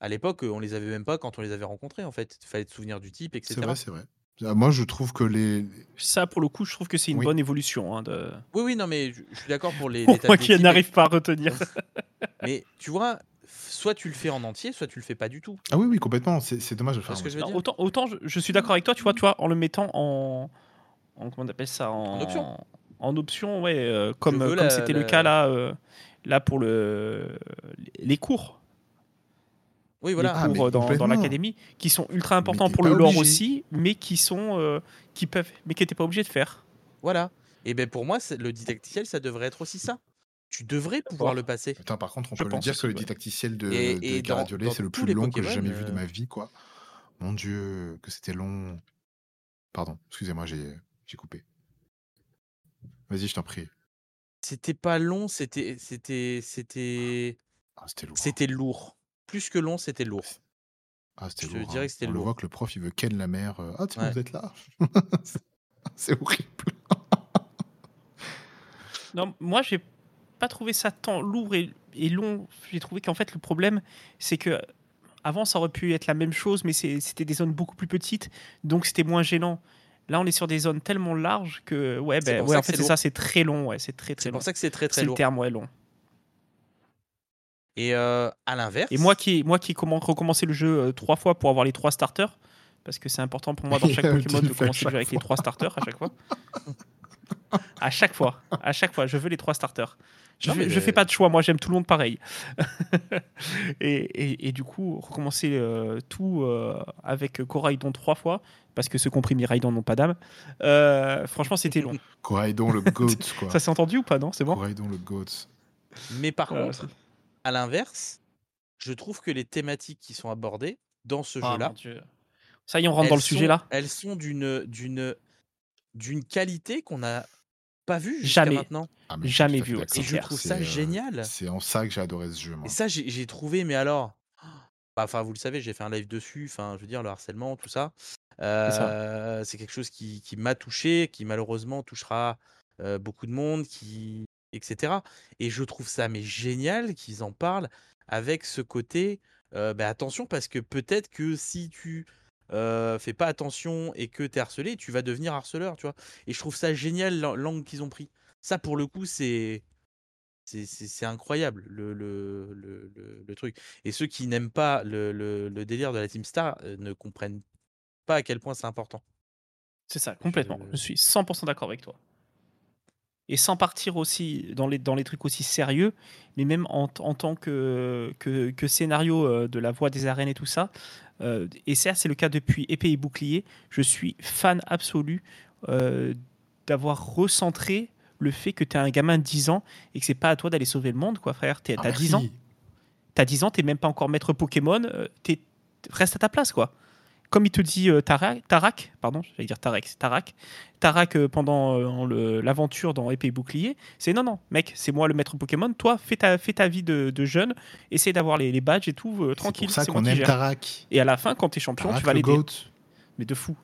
À l'époque, on les avait même pas quand on les avait rencontrés en fait. Il fallait te souvenir du type, C'est etc. vrai, c'est vrai. Ah, Moi, je trouve que les. Ça, pour le coup, je trouve que c'est une Oui. bonne évolution. hein, de... Oui, oui, non, mais je, je suis d'accord pour les, Pour moi qui n'arrive pas à retenir. Mais tu vois, soit tu le fais en entier, soit tu le fais pas du tout. Ah oui, oui, complètement. C'est dommage de faire. ce que je veux Non, dire autant, autant je, je suis d'accord avec toi, tu vois, tu vois, en le mettant en, en comment on appelle ça, en, En option. en option, ouais, euh, comme veux comme la- c'était le cas là, euh, là pour le les cours, Oui, les voilà. Ah, mais cours euh, dans, l'académie, qui sont ultra importants pour le lore obligé. aussi, mais qui sont euh, qui peuvent, mais qui n'étaient pas obligés de faire. Voilà. Et ben pour moi, c'est- le didacticiel, ça devrait être aussi ça. Tu devrais pouvoir le passer. Putain, par contre, on Je peut le dire que le didacticiel de, Et- de et dans- Garadiolé, dans c'est le plus long que j'ai jamais vu de euh, ma vie, quoi. Mon dieu, que c'était long. Pardon, excusez-moi, j'ai j'ai coupé. Vas-y, je t'en prie. C'était pas long, c'était c'était c'était Ah, c'était lourd. c'était lourd. Plus que long, c'était lourd. Ah, c'était je lourd. dirais hein. que c'était On le lourd. voit que le prof, il veut ken la mère. euh, Ah, tiens, Ouais. vous êtes là? c'est horrible. Non, moi, j'ai pas trouvé ça tant lourd et, et long. J'ai trouvé qu'en fait, le problème, c'est que avant, ça aurait pu être la même chose, mais c'était des zones beaucoup plus petites, donc c'était moins gênant. Là, on est sur des zones tellement larges que, ouais, ben, ouais, en fait, c'est ça, c'est très long, ouais, c'est très très C'est long. pour ça que c'est très très C'est le terme, ouais, long. Et euh, à l'inverse? Et moi qui, moi qui commen- recommençais le jeu euh, trois fois pour avoir les trois starters, parce que c'est important pour moi dans chaque Pokémon de commencer le chaque jeu avec les trois starters à chaque fois. à chaque fois, à chaque fois, je veux les trois starters. Je, Non, fais, pas de choix, moi j'aime tout le monde pareil. et, et- et du coup, recommencer euh, tout euh, avec Coraidon trois fois, parce que ceux qui ont pris Miraidon n'ont pas d'âme, euh, franchement c'était long. Coraidon, le GOAT, quoi. Ça s'est entendu ou pas, non C'est bon Coraidon, le GOAT. Mais par Euh, contre, à l'inverse, je trouve que les thématiques qui sont abordées dans ce Ah, jeu-là. Ça y est, on rentre dans le sujet sont- là Elles sont d'une d'une qualité qu'on n'a pas vue jusqu'à Jamais. maintenant. Ah, Jamais vu, c'est Et je trouve C'est, ça euh, génial. C'est en ça que j'ai adoré ce jeu, moi. Et ça, j'ai trouvé, mais alors, bah, enfin, vous le savez, j'ai fait un live dessus. Enfin, je veux dire, le harcèlement, tout ça, ça. euh, c'est quelque chose qui, qui m'a touché, qui malheureusement touchera euh, beaucoup de monde, qui etc. Et je trouve ça mais génial qu'ils en parlent avec ce côté. euh, bah, attention, parce que peut-être que si tu euh, fais pas attention et que tu es harcelé, tu vas devenir harceleur, tu vois. Et je trouve ça génial l'an- l'angle qu'ils ont pris. Ça, pour le coup, c'est c'est- incroyable le, le, le, le- truc. Et ceux qui n'aiment pas le, délire de la Team Star euh, ne comprennent pas à quel point c'est important. C'est ça, complètement. Je- Je suis 100% d'accord avec toi. Et sans partir aussi dans les, dans les trucs aussi sérieux, mais même en, en tant que, que, que scénario euh, de la voix des arènes et tout ça, euh, et ça c'est le cas depuis Épée et Bouclier, je suis fan absolu euh, d'avoir recentré le fait que tu es un gamin de 10 ans et que c'est pas à toi d'aller sauver le monde, quoi, frère. Ah, T'as 10 ans, t'as 10 ans, t'es même pas encore maître Pokémon, euh, reste à ta place, quoi. Comme il te dit euh, Tarak, Tarak, pardon, j'allais dire Tarek, c'est Tarak. Tarak, euh, pendant euh, l'aventure dans Épée et Bouclier, c'est non, non, mec, c'est moi le maître Pokémon, toi, fais ta, fais ta vie de, de jeune, essaie d'avoir les, les badges et tout, euh, C'est tranquille, pour ça qu'on aime. Tarak. Et à la fin, quand t'es champion, Tarak, tu vas le l'aider. Mais de fou,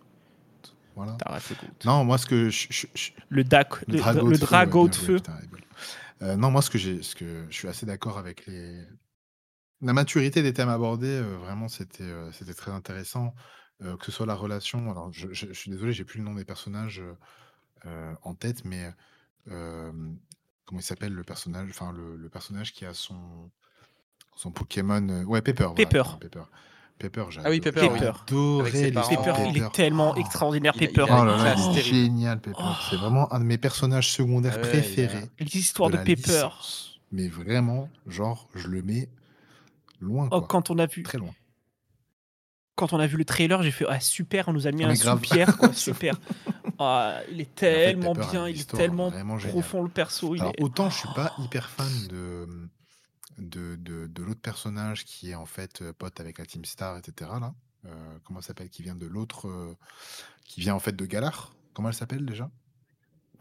Voilà. Tarak le GOAT. Non, moi, ce que je, je- je- Le, Dac, le, drago de feu, ouais, putain, non, moi, ce que j'ai, ce que je suis assez d'accord avec les. La maturité des thèmes abordés, euh, vraiment, c'était, euh, c'était très intéressant. Euh, que ce soit la relation. Alors, je, je- je suis désolé, j'ai plus le nom des personnages euh, euh, en tête, mais euh, comment il s'appelle le personnage Enfin, le, le personnage qui a son son Pokémon. euh, Ouais, Pepper. voilà, Pepper. Pepper. Pepper, j'ai Ah oui, adoré- Pepper, oui. Avec ses les. Pepper, Pepper. il est tellement Oh. extraordinaire, il a- Pepper. il a Oh une là là, classe il est terrible. génial, Pepper. Oh. C'est vraiment un de mes personnages secondaires Ah ouais, il a- préférés. L'histoire de, la Pepper. licence. Mais vraiment, genre, je le mets loin, Oh, quand on a vu, Très loin. quand on a vu le trailer, j'ai fait ah super, on nous a mis Ah, un sous-pierre, quoi, super. Ah, il est En fait, tellement bien, il est tellement profond le perso. Il Alors, est... autant je suis pas hyper fan de, de, de, de l'autre personnage qui est en fait euh, pote avec la Team Star, etc. Là. Euh, comment elle s'appelle Qui vient de l'autre. euh, qui vient en fait de Galar. Comment elle s'appelle déjà?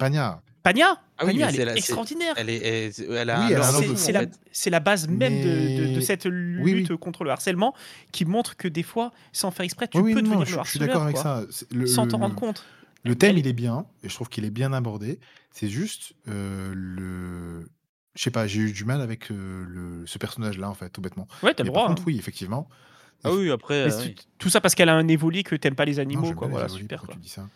Pagna. Pagna, Ah oui, Pagna, elle c'est est la- c'est- extraordinaire. Elle, est, elle, a Oui, C'est la, base même de, de- de Mais- cette lutte Oui, oui. contre le harcèlement qui montre que des fois, sans faire exprès, tu peux non, devenir je, le je suis harceleur. d'accord avec ça. Le, Sans t'en rendre compte. Le thème, Elle- il est bien, et je trouve qu'il est bien abordé. C'est juste euh, le. Je sais pas, j'ai eu du mal avec euh, le, ce personnage-là, en fait, tout bêtement. Ouais, t'as Mais le par droit. contre, oui, effectivement. Ah oui, après. Euh. Tout ça parce qu'elle a un évoli que t'aimes pas les Non, animaux, j'aime quoi. Voilà, super. pourquoi Quoi. tu dis ça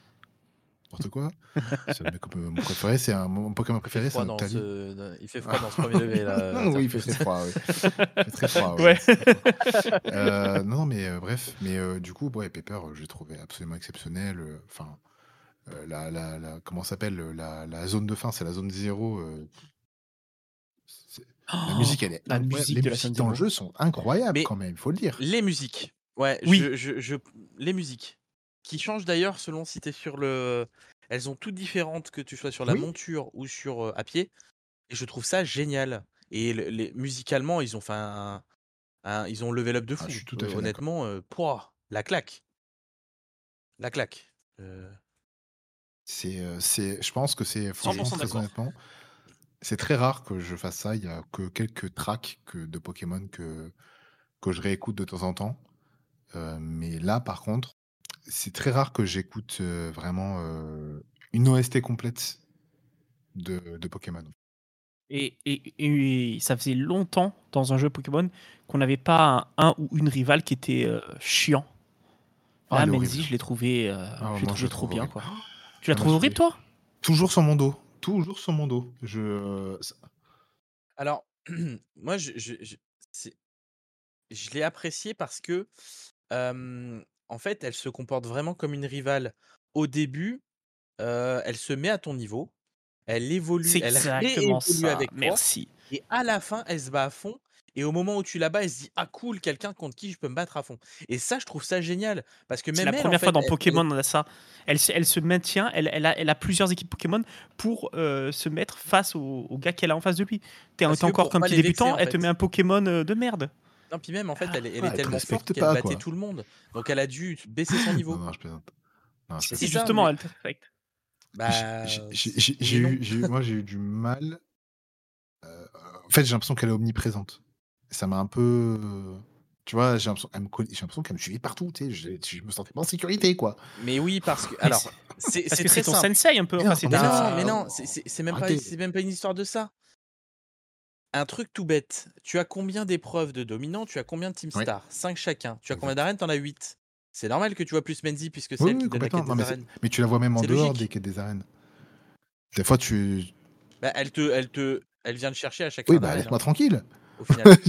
N'importe quoi. C'est le mec que- mon préféré, c'est un mon Pokémon préféré, c'est ce- il fait froid dans ce premier degré là. oui, il fait très froid. Oui. Il fait très froid. Ouais. Euh, non, mais euh, bref, mais euh, du coup, ouais, Pepper, euh, j'ai trouvé absolument exceptionnel. Enfin, la, la, la- comment s'appelle la, la zone de fin, c'est la zone zéro. la Oh, musique, elle est la musique Les de musiques dans le jeu sont incroyables Mais- quand même, il faut le dire. Les musiques. Ouais, Oui. je, je, je- les musiques. Qui changent d'ailleurs selon si tu es sur le elles ont toutes différentes, que tu sois sur la Oui. monture ou sur, à pied et je trouve ça génial et le les musicalement, ils ont fait un un ils ont level up de Ah, fou. je suis tout à fait d'accord. honnêtement, pouah, la claque. La claque. C'est, c'est je pense que c'est 100 franchement, très honnêtement, c'est très rare que je fasse ça. Il y a que quelques tracks que de Pokémon que que je réécoute de temps en temps. Mais là, par contre, c'est très rare que j'écoute, vraiment, une OST complète de de Pokémon. Et et et ça faisait longtemps dans un jeu Pokémon qu'on n'avait pas un un ou une rivale qui était, heu, chiant. Ah. Melzy, je l'ai trouvé, Ah, je l'ai trouvé trop bien, horrible. quoi. Tu l'as Ah, trouvé horrible, toi? toujours sur mon dos, toujours sur mon dos. Je alors moi je je je c'est je l'ai apprécié parce que, en fait, elle se comporte vraiment comme une rivale. Au début, elle se met à ton niveau, elle évolue, elle réévolue ça, avec toi merci. et à la fin, elle se bat à fond et au moment où tu la bats, elle se dit: «Ah cool, quelqu'un contre qui je peux me battre à fond» et ça, je trouve ça génial parce que C'est même la elle, en première fois fait, dans elle elle Pokémon, on a ça. Elle se elle se maintient, elle elle a elle a plusieurs équipes Pokémon pour, se mettre face au au gars qu'elle a en face de lui. Tu es parce tu que encore pas petit vexer, débutant, en elle te met un Pokémon, de merde. Non, puis même, en fait, Ah, elle est elle ah, est elle te tellement forte qu'elle battait quoi. tout le monde, donc elle a dû baisser son niveau. non, je plaisante. Non, je si justement, mais elle te respecte. J'ai bah, j'ai eu moi, j'ai eu du mal, heu, en fait, j'ai l'impression qu'elle est omniprésente. Ça m'a un peu, tu vois, j'ai l'impression elle me conna j'ai l'impression qu'elle me suivait partout, tu sais, je je me sentais pas en sécurité, quoi. Mais oui, parce que alors, c'est c'est ton simple. sensei un peu, Mais enfin non, c'est mais non, mais non, pas c'est même pas une histoire de ça. Un truc tout bête, tu as combien d'épreuves de dominant? Tu as combien de team Oui, stars? 5 chacun. Tu as combien d'arènes? Tu en as 8. C'est normal que tu vois plus Menzi puisque c'est Oui, elle oui, qui donne la complètement. quête Non, des mais tu la vois même en dehors des quêtes des arènes. Des fois, tu Bah, elle te elle te elle vient te chercher à chaque oui, fin bah, laisse-moi hein, tranquille.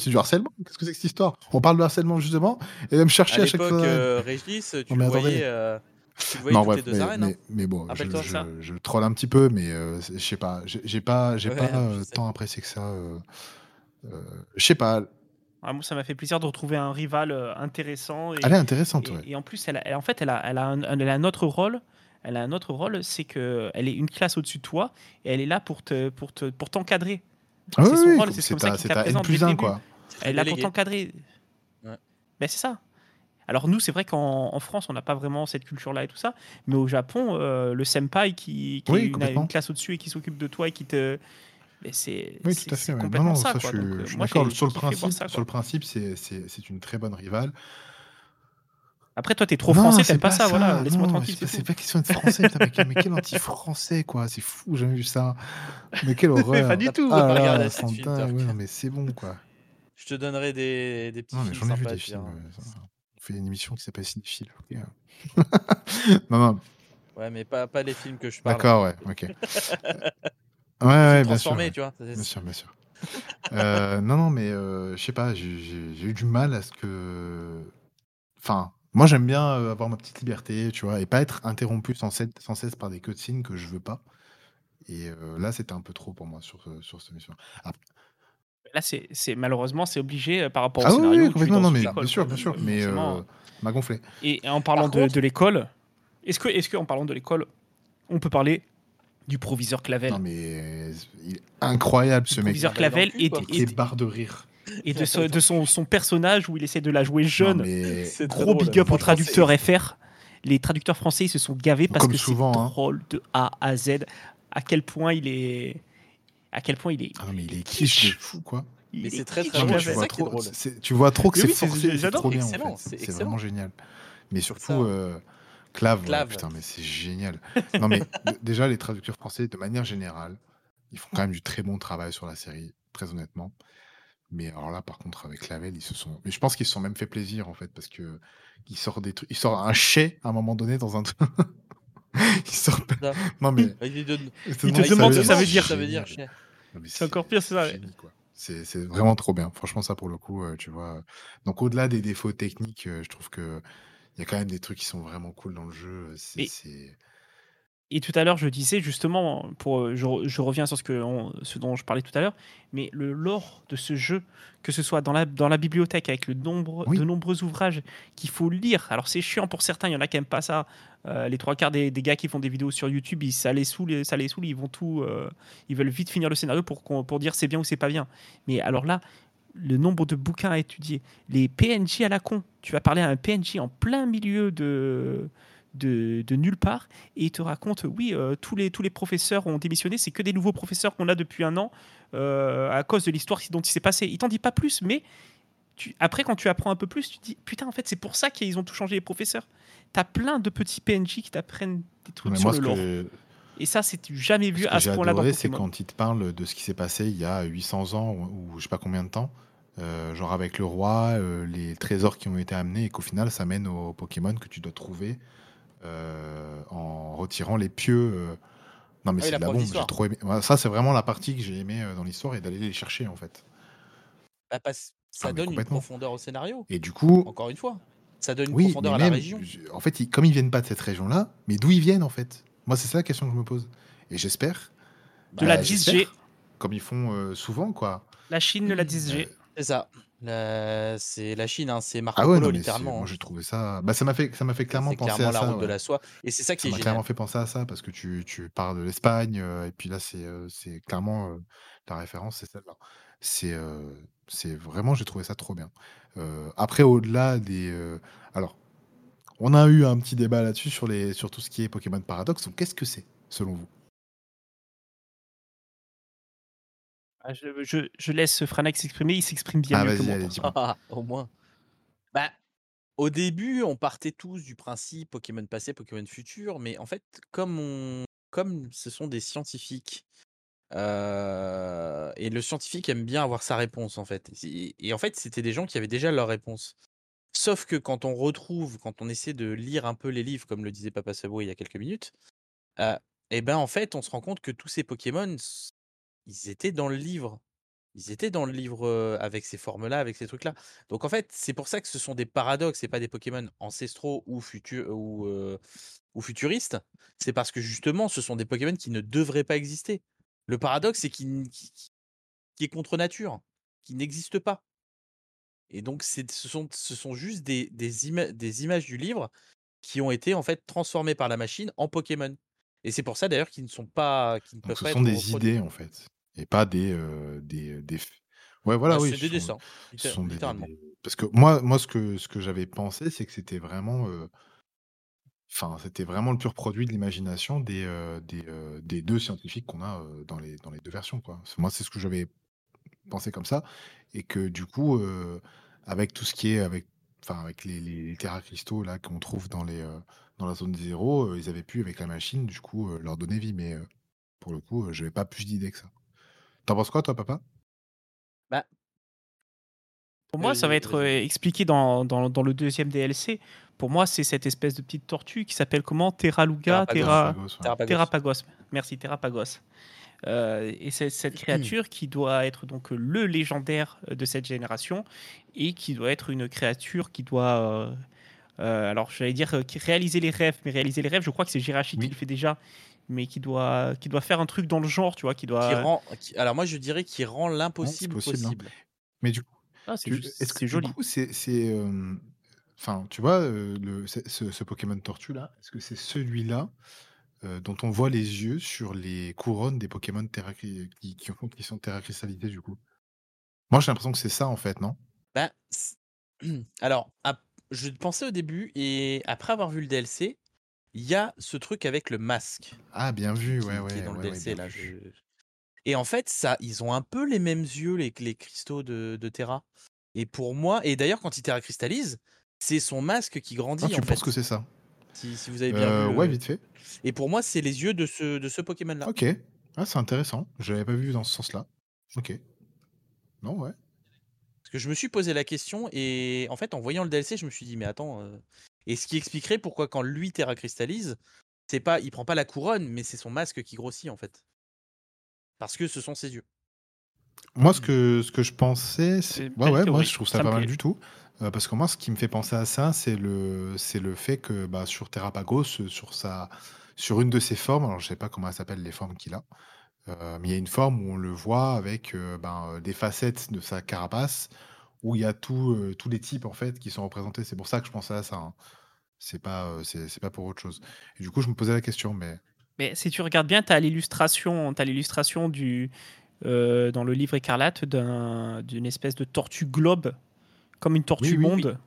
c'est du harcèlement. Qu'est-ce que c'est que cette histoire? On parle de harcèlement, justement, et elle me chercher à chaque d'arène. heu, Régis, tu le voyais, attendez. Tu voyais Non, toutes les bref, 2 mais arènes, hein. mais mais bon, je ça. je je troll un petit peu, mais c'est je sais pas, j'ai pas j'ai pas, Ouais, heu, sais. tant apprécié que ça, heu heu, je sais pas. Ah, moi, ça m'a fait plaisir de retrouver un rival, heu, intéressant Elle est et intéressante, ouais. et et en plus, elle a elle en fait, elle a elle a un elle a un autre rôle. Elle a un autre rôle, c'est qu'elle est une classe au-dessus de toi et elle est là pour te pour te pour t'encadrer. Ah oui, C'est son oui, rôle, comme c'est c'est comme ça ta le N+1, début. quoi. C'est Elle est là pour t'encadrer. Ouais. Ben, c'est ça. Alors nous, c'est vrai qu'en en France, on n'a pas vraiment cette culture-là et tout ça, mais au Japon, heu, le senpai qui qui est Oui, une une complètement. classe au-dessus et qui s'occupe de toi et qui te c'est Oui, tout à fait, ouais. Non, complètement non, ça, ça, je donc heu, je suis moi, d'accord. Sur le principe ça, sur le principe, c'est une très bonne rivale. Après toi, tu es trop Non, français, tu c'est aimes pas pas ça, voilà, ça, laisse-moi non, tranquille, c'est pas pas question d'être français, putain, mais quel mais quel anti-français, quoi, c'est fou, j'ai jamais vu ça. Mais quelle Pas horreur. du Tu as tout! Ah pas là là, de ouais, non, mais c'est bon, quoi. Je te donnerai des des petits Non, mais films j'en ai vu des films. On fait une émission qui s'appelle Cinéphile, OK, heu. Non, non, Ouais, mais pas pas les films que je parle. d'accord, ouais, OK. Ouais, ouais, bien sûr, ouais. tu vois? Bien sûr, bien sûr. Heu, non, non, mais heu, je sais pas, j'ai eu du mal à ce que enfin, moi, j'aime bien, heu, avoir ma petite liberté, tu vois? Et pas être interrompu sans cesse sans cesse par des cutscenes que je veux pas et là, c'était un peu trop pour moi sur, sur cette mission. Là, c'est c'est malheureusement, c'est obligé, heu, par rapport au ah oui, oui, scénario oui, tu es complètement, non, mais bien sûr, bien sûr, mais forcément heu, m'a gonflé. et en parlant Par de l'école, est-ce que est-ce qu'en parlant de l'école, on peut parler du proviseur Non, Clavel? mais il est incroyable ce mec. proviseur Clavel cul, et et est barre de rire. et de son son personnage où il essaie de la jouer Non, jeune. mais Gros drôle. big up aux traducteurs FR. Les traducteurs français, ils se sont gavés parce comme que c'est souvent, hein. drôle de A à Z. À quel point il est à quel point il est Ah non, mais il est kitsch de fou, quoi. Il Mais est c'est très, très drôle, tu vois trop, tu vois trop que c'est forcé, c'est trop bien, en Excellent, fait. c'est vraiment génial. Mais surtout, heu, Clave, ouais, putain, mais c'est génial. Non, mais déjà, les traducteurs français, de manière générale, ils font quand même du très bon travail sur la série, très honnêtement. Mais alors là, par contre, avec Clavel, ils se sont mais je pense qu'ils se sont même fait plaisir, en fait, parce qu'il sort des trucs il sort un chais, à un moment donné, dans un truc. Il sort Ça. non, mais il il te Il demande ce il que que ça veut dire. ça veut dire C'est encore pire, c'est ça. C'est vraiment trop bien. Franchement, ça, pour le coup, heu, tu vois? Donc au-delà des défauts techniques, heu, je trouve qu'il y a quand même des trucs qui sont vraiment cool dans le jeu, c'est Et tout à l'heure, je disais justement, pour, je, je reviens sur ce, que ce dont je parlais tout à l'heure, mais le lore de ce jeu, que ce soit dans la, dans la bibliothèque avec le nombre, de nombreux ouvrages qu'il faut lire. Alors c'est chiant pour certains, il y en a qui n'aiment pas ça. Euh, les trois quarts des, des, gars qui font des vidéos sur YouTube, ils, ça les saoule, ça les saoule, ils vont tout, euh, ils veulent vite finir le scénario pour, pour dire c'est bien ou c'est pas bien. Mais alors là, le nombre de bouquins à étudier, les PNJ à la con. Tu vas parler à un PNJ en plein milieu de, de, nulle part et il te raconte oui, euh, tous, les, tous les professeurs ont démissionné, c'est que des nouveaux professeurs qu'on a depuis un an euh, à cause de l'histoire dont il s'est passé. Il t'en dit pas plus, mais tu, après, quand tu apprends un peu plus, tu te dis putain, en fait, c'est pour ça qu'ils ont tout changé les professeurs. Tu as plein de petits PNJ qui t'apprennent des trucs sur le lore. Et ça, c'est jamais vu à ce point-là c'est quand il te parle de ce qui s'est passé il y a 800 ans ou, je sais pas combien de temps. Euh, genre avec le roi, les trésors qui ont été amenés et qu'au final ça mène aux Pokémon que tu dois trouver euh, en retirant les pieux. Euh. Non, mais ah c'est la, bombe, j'ai trop aimé. Ça, c'est vraiment la partie que j'ai aimé euh, dans l'histoire et d'aller les chercher en fait. Bah, ça ah, donne une profondeur au scénario. Et du coup. Encore une fois, ça donne une profondeur à la région. En fait, comme ils viennent pas de cette région-là, mais d'où ils viennent en fait? Moi, c'est ça la question que je me pose. Et j'espère. De la 10G. Bah, comme ils font souvent, quoi. La Chine de la 10G. C'est ça. C'est la Chine, hein, c'est Marco Ah ouais, littéralement. moi j'ai trouvé ça. Bah, ça m'a fait, ça m'a fait clairement penser à la ça. route de la soie. Et c'est ça qui Ça m'a clairement fait penser à ça parce que tu, tu parles de l'Espagne et puis là c'est, c'est clairement la référence, c'est celle-là. C'est, c'est vraiment, j'ai trouvé ça trop bien. après, au-delà des, alors, on a eu un petit débat là-dessus sur les, sur tout ce qui est Pokémon Paradox. Donc, qu'est-ce que c'est selon vous? Ah, je, je, laisse Franax s'exprimer, il s'exprime bien ah, mieux que moi. au moins. Bah, au début, on partait tous du principe Pokémon passé, Pokémon futur, mais en fait, comme, on, comme ce sont des scientifiques, euh, et le scientifique aime bien avoir sa réponse, en fait. Et, en fait, c'était des gens qui avaient déjà leur réponse. Sauf que quand on retrouve, quand on essaie de lire un peu les livres, comme le disait Papa Sabo il y a quelques minutes, euh, et eh ben en fait, on se rend compte que tous ces Pokémon ils étaient dans le livre. Ils étaient dans le livre avec ces formes-là, avec ces trucs-là. Donc en fait, c'est pour ça que ce sont des paradoxes et pas des Pokémon ancestraux ou, ou, ou futuristes. C'est parce que justement, ce sont des Pokémon qui ne devraient pas exister. Le paradoxe, c'est qui, qui, est contre nature, qui n'existe pas. Et donc, ce sont, juste des, des, des images du livre qui ont été en fait transformées par la machine en Pokémon. Et c'est pour ça d'ailleurs qu'ils ne sont pas, qui ne peuvent ce sont des idées en fait, et pas des euh, des, euh, des... Ouais, voilà, bah, oui. c'est des dessins, ce sont des, Parce que moi, moi, ce que ce que j'avais pensé, c'est que c'était vraiment, euh, enfin, c'était vraiment le pur produit de l'imagination des des, des deux scientifiques qu'on a dans les dans les deux versions, quoi. Moi, c'est ce que j'avais pensé comme ça, et que du coup, avec tout ce qui est avec, enfin, avec les, les, terra cristaux là qu'on trouve dans les dans la zone zéro, euh, ils avaient pu, avec la machine, du coup, euh, leur donner vie. Mais euh, pour le coup, je n'avais pas plus d'idées que ça. T'en penses quoi, toi, papa? Bah, Pour moi, ça va être expliqué dans, dans, le deuxième DLC. Pour moi, c'est cette espèce de petite tortue qui s'appelle comment? Terraluga Terrapagos, Terrapagos. Merci, Terrapagos. et c'est cette créature qui doit être donc le légendaire de cette génération et qui doit être une créature qui doit euh, alors, j'allais dire euh, réaliser les rêves, mais réaliser les rêves, je crois que c'est Jirachi qui le fait déjà, mais qui doit, qui doit faire un truc dans le genre, tu vois, qui doit. rend, alors moi, je dirais qu'il rend l'impossible hein. possible. Mais du coup, ah, c'est est-ce que joli. c'est, euh, enfin, tu vois, le, ce, Pokémon Tortue là, est-ce que c'est celui-là dont on voit les yeux sur les couronnes des Pokémon terra qui, qui, qui sont terra cristallisés du coup? Moi, j'ai l'impression que c'est ça en fait, non? Ben, alors, je pensais au début et après avoir vu le DLC, il y a ce truc avec le masque. Ah, bien vu, ouais, ouais. dans le DLC là. Et en fait, ça, ils ont un peu les mêmes yeux, les, les cristaux de, Terra. Et pour moi, et d'ailleurs, quand il Terra cristallise, c'est son masque qui grandit. Ah, tu penses que c'est ça? Si, vous avez bien euh, vu. Ouais, vite fait. Et pour moi, c'est les yeux de ce, de ce Pokémon-là. Ok. Ah, c'est intéressant. Je l'avais pas vu dans ce sens-là. Ok. Non, ouais que je me suis posé la question et en fait, en voyant le DLC, je me suis dit, mais attends, euh, et ce qui expliquerait pourquoi quand lui Terra cristallise, c'est pas, il prend pas la couronne, mais c'est son masque qui grossit en fait. Parce que ce sont ses yeux. Moi, ce que, ce que je pensais, c'est. Ouais, ouais, moi, je trouve ça, pas mal du tout. Euh, parce que moi, ce qui me fait penser à ça, c'est le, c'est le fait que bah, sur Terrapagos, sur sa, sur une de ses formes, alors je sais pas comment elle s'appelle les formes qu'il a, euh, mais il y a une forme où on le voit avec euh, ben, euh, des facettes de sa carapace, où il y a tout, tous les types en fait qui sont représentés. C'est pour ça que je pensais à ça. hein. C'est pas, c'est pas pour autre chose. Et du coup, je me posais la question, mais Mais si tu regardes bien, tu as l'illustration, t'as l'illustration du euh, dans le livre écarlate d'un- d'une espèce de tortue globe, comme une tortue Oui, oui, oui. monde.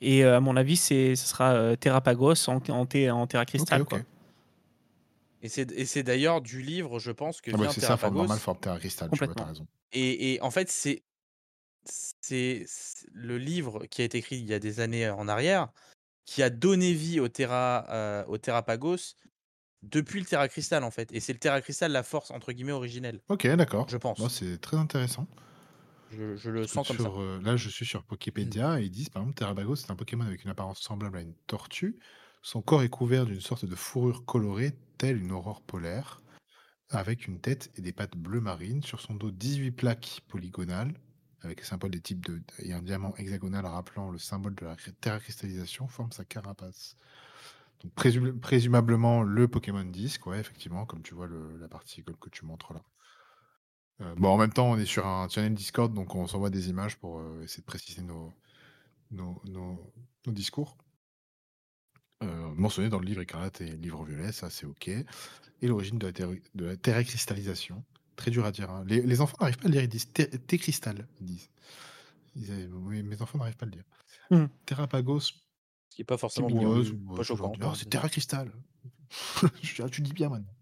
Et euh, à mon avis, c'est ce sera euh, Terrapagos en, en, en terra cristal. Et c'est et c'est d'ailleurs du livre, je pense, que Ah bah, c'est ça, forme normale, forme terre cristal, tu vois, raison. Et, et en fait, c'est le livre qui a été écrit il y a des années en arrière qui a donné vie au Terra euh, au Terrapagos depuis le Terra Cristal en fait. Et c'est le Terra Cristal la force entre guillemets originelle, Ok, d'accord. je pense. Moi, c'est très intéressant. Je, je le Parce sens comme ça. euh, là, je suis sur Wikipédia et ils disent par exemple Terrabagos, c'est un Pokémon avec une apparence semblable à une tortue. Son corps est couvert d'une sorte de fourrure colorée, une aurore polaire, avec une tête et des pattes bleu marine. Sur son dos, 18 plaques polygonales, avec le symbole des types de. et un diamant hexagonal rappelant le symbole de la cri- terracristallisation, forme sa carapace. Donc, présum- présumablement, le Pokémon disque, ouais, effectivement, comme tu vois le- la partie que, tu montres là. Euh, bon, en même temps, on est sur un channel Discord, donc on s'envoie des images pour euh, essayer de préciser nos, nos- nos discours. Euh, mentionné dans le livre écarlate et le livre violet, ça c'est ok. Et l'origine de la, terre- de la terracristallisation. Très dur à dire. hein. Les, les enfants n'arrivent pas à le dire, ils disent T-cristal. Ils disent. Ils oui, mes enfants n'arrivent pas à le dire. Hmm. Terrapagos, Ce qui est pas forcément mignon. c'est- pas choquant. oh, c'est dis, ah, tu dis bien maintenant.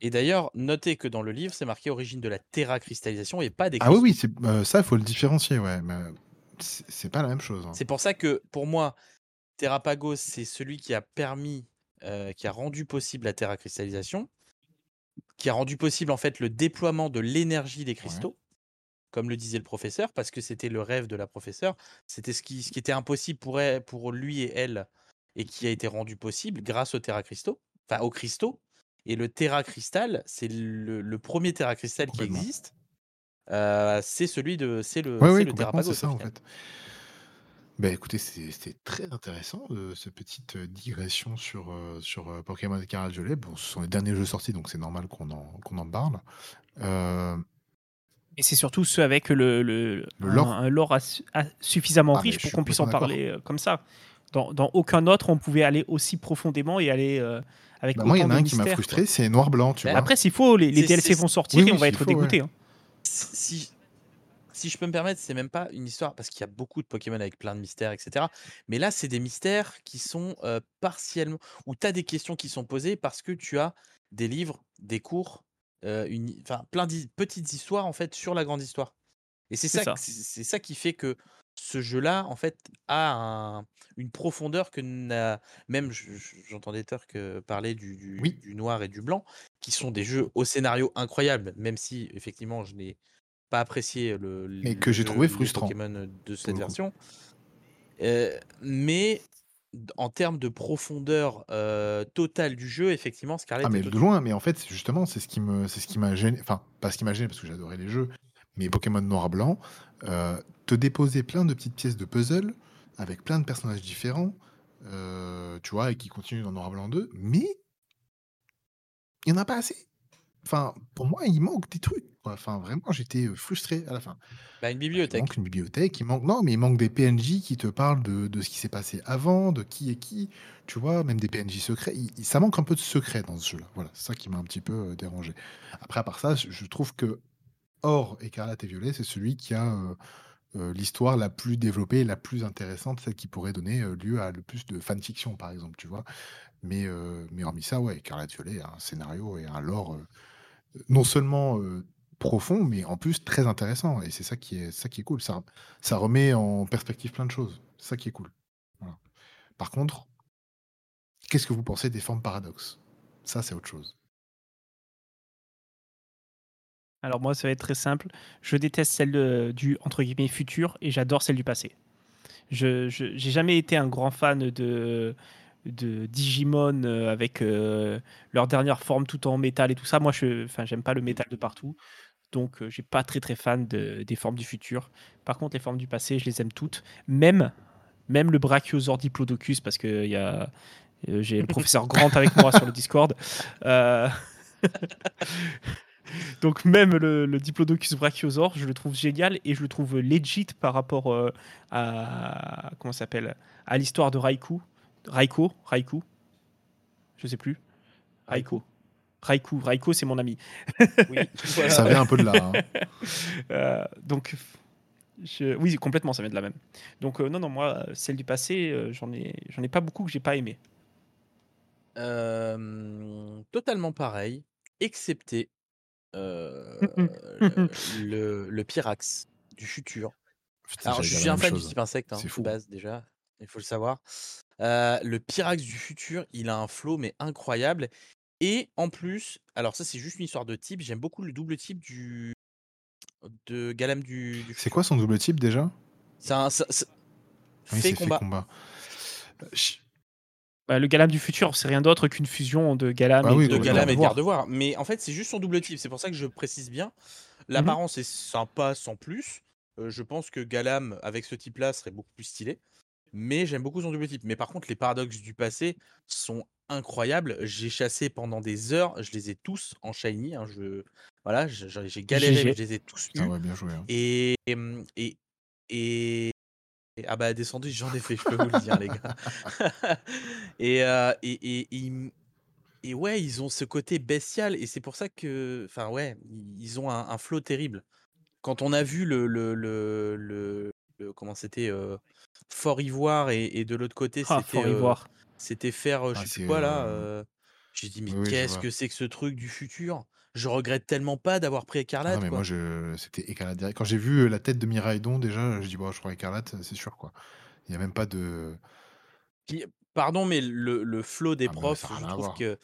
Et d'ailleurs, notez que dans le livre, c'est marqué origine de la Terra Cristallisation et pas des Ah oui, cristaux. oui, c'est, euh, ça, il faut le différencier, ouais. Mais c'est c'est pas la même chose. hein. C'est pour ça que pour moi, Terrapagos, c'est celui qui a permis, euh, qui a rendu possible la Terra Cristallisation, qui a rendu possible en fait le déploiement de l'énergie des cristaux, comme le disait le professeur, parce que c'était le rêve de la professeure. C'était ce qui, ce qui était impossible pour, elle, pour lui et elle, et qui a été rendu possible grâce au Terra Cristaux, enfin aux cristaux. Et le Terra Cristal, c'est le, le premier Terra Cristal qui existe. Euh, c'est celui de, c'est le, oui, le Terrapagos. c'est ça en fait. Ben écoutez, c'est- c'était très intéressant euh, ce petite euh, digression sur, euh, sur euh, Pokémon Violet. Bon, ce sont les derniers jeux sortis, donc c'est normal qu'on en, qu'on en parle. Euh, Et c'est surtout ceux avec le, le, Le un- lore. un, lore as- as- suffisamment Ah, mais riche je pour suis qu'on puisse en parler euh, comme ça. Dans, dans aucun autre, on pouvait aller aussi profondément et aller euh, avec bah, moi, il y en a de un qui m'a frustré, c'est Noir-Blanc, tu Ben, vois. Après, s'il faut, les, les C'est- DLC c'est- vont sortir oui, et on oui, va s'il être faut, dégoûté. ouais. si, si je peux me permettre, c'est même pas une histoire, parce qu'il y a beaucoup de Pokémon avec plein de mystères, etc. Mais là, c'est des mystères qui sont euh, partiellement, où tu as des questions qui sont posées parce que tu as des livres, des cours, euh, une, enfin, plein de petites histoires, en fait, sur la grande histoire. Et c'est ça, ça. c'est ça qui fait que ce jeu-là, en fait, a un- une profondeur que n'a même, je- je- j'entendais Turk parler du, du- Oui. du noir et du blanc, qui sont des jeux au scénario incroyable, même si effectivement je n'ai pas apprécié le, Mais que j'ai trouvé frustrant, Pokémon de cette version. Euh, mais en termes de profondeur euh, totale du jeu, effectivement, Scarlet Ah mais de loin, mais en fait justement c'est ce qui me c'est ce qui m'a gêné, enfin pas ce qui m'a gêné parce que j'adorais les jeux, mais Pokémon Noir Blanc, euh, te déposer plein de petites pièces de puzzle avec plein de personnages différents, euh, tu vois, et qui continuent dans Noir Blanc 2, mais il n'y en a pas assez. Enfin, pour moi, il manque des trucs. Quoi. Enfin, vraiment, j'étais euh, frustré à la fin. Bah, une Il bibliothèque. manque une bibliothèque, il manque non, mais il manque des PNJ qui te parlent de, de ce qui s'est passé avant, de qui est qui, tu vois, même des PNJ secrets. Il- il- ça manque un peu de secret dans ce jeu-là. Voilà, c'est ça qui m'a un petit peu euh, dérangé. Après, à part ça, je trouve que Or, Écarlate et Violet, c'est celui qui a euh, euh, l'histoire la plus développée, la plus intéressante, celle qui pourrait donner lieu à le plus de fanfiction, par exemple, tu vois. Mais, euh, mais hormis ça, ouais, Écarlate Violet a un scénario et un lore non seulement profond, mais en plus très intéressant. Et c'est ça qui est, ça qui est cool. Ça, ça remet en perspective plein de choses. C'est ça qui est cool. Par contre, qu'est-ce que vous pensez des formes paradoxes? Ça, c'est autre chose. Alors moi, ça va être très simple. Je déteste celle du entre guillemets futur et j'adore celle du passé. Je je- j'ai jamais été un grand fan de de Digimon euh, avec euh, leur dernière forme tout en métal et tout ça. Moi, je, enfin, j'aime pas le métal de partout, donc euh, j'ai pas très très fan de- des formes du futur. Par contre, les formes du passé, je les aime toutes, même même le Brachiosaur Diplodocus parce que il y a Euh, J'ai le professeur Grant avec moi sur le Discord. Euh, Donc même le, le Diplodocus brachiosaure, je le trouve génial et je le trouve legit par rapport euh, à comment ça s'appelle? À l'histoire de Raikou, Raiko, Raikou, je sais plus, Raikou, Raikou, Raikou, c'est mon ami. Oui, voilà. Ça vient un peu de là. hein. Euh, donc je- oui, complètement, ça vient de la même. Donc euh, non, non, moi celle du passé, euh, j'en ai, j'en ai pas beaucoup que j'ai pas aimé. Euh, totalement pareil, excepté euh, le, le Pyrax du futur. Putain, Alors, je suis un fan du type insecte, hein, fou. base déjà, il faut le savoir. Euh, le Pyrax du futur, il a un flow mais incroyable. Et en plus, alors ça c'est juste une histoire de type, j'aime beaucoup le double type du de Galam du, du C'est quoi son double type déjà? C'est un ça- ça- Oui, fait c'est combat. fait combat. Ch- Bah, le Galam du futur, c'est rien d'autre qu'une fusion de Galam Ah et oui, de. Galam et de Gardevoir. Mais en fait, c'est juste son double type. C'est pour ça que je précise bien. Mhm. L'apparence est sympa sans plus. Euh, je pense que Galam, avec ce type-là, serait beaucoup plus stylé. Mais j'aime beaucoup son double type. Mais par contre, les paradoxes du passé sont incroyables. J'ai chassé pendant des heures. Je les ai tous en shiny. hein, je... Voilà, j'ai galéré, mais je les ai tous Putain, eus. ouais, bien joué. hein. Et, et, et, et- ah bah descendu, j'en ai fait, je peux vous le dire, les gars. et, euh, et, et, et et ouais, ils ont ce côté bestial, et c'est pour ça que, enfin ouais, ils ont un, un flow terrible. Quand on a vu le, le, le, le- le- comment c'était, euh, Fort Ivoire, et, et de l'autre côté, Ah, c'était Fort euh, Ivoire. c'était faire, euh, je Ah, sais plus c'est, quoi là. euh, euh, J'ai dit, mais oui, oui, je qu'est-ce vois. que c'est que ce truc du futur? Je regrette tellement pas d'avoir pris Ah Écarlate, non, mais quoi. moi, je... c'était écarlate direct. Quand j'ai vu euh, la tête de Miraidon, déjà, je dis, bon, je prends écarlate, c'est sûr, quoi. Il n'y a même pas de. Pardon, mais le, le flow des Ah, mais profs, je rien à trouve voir. que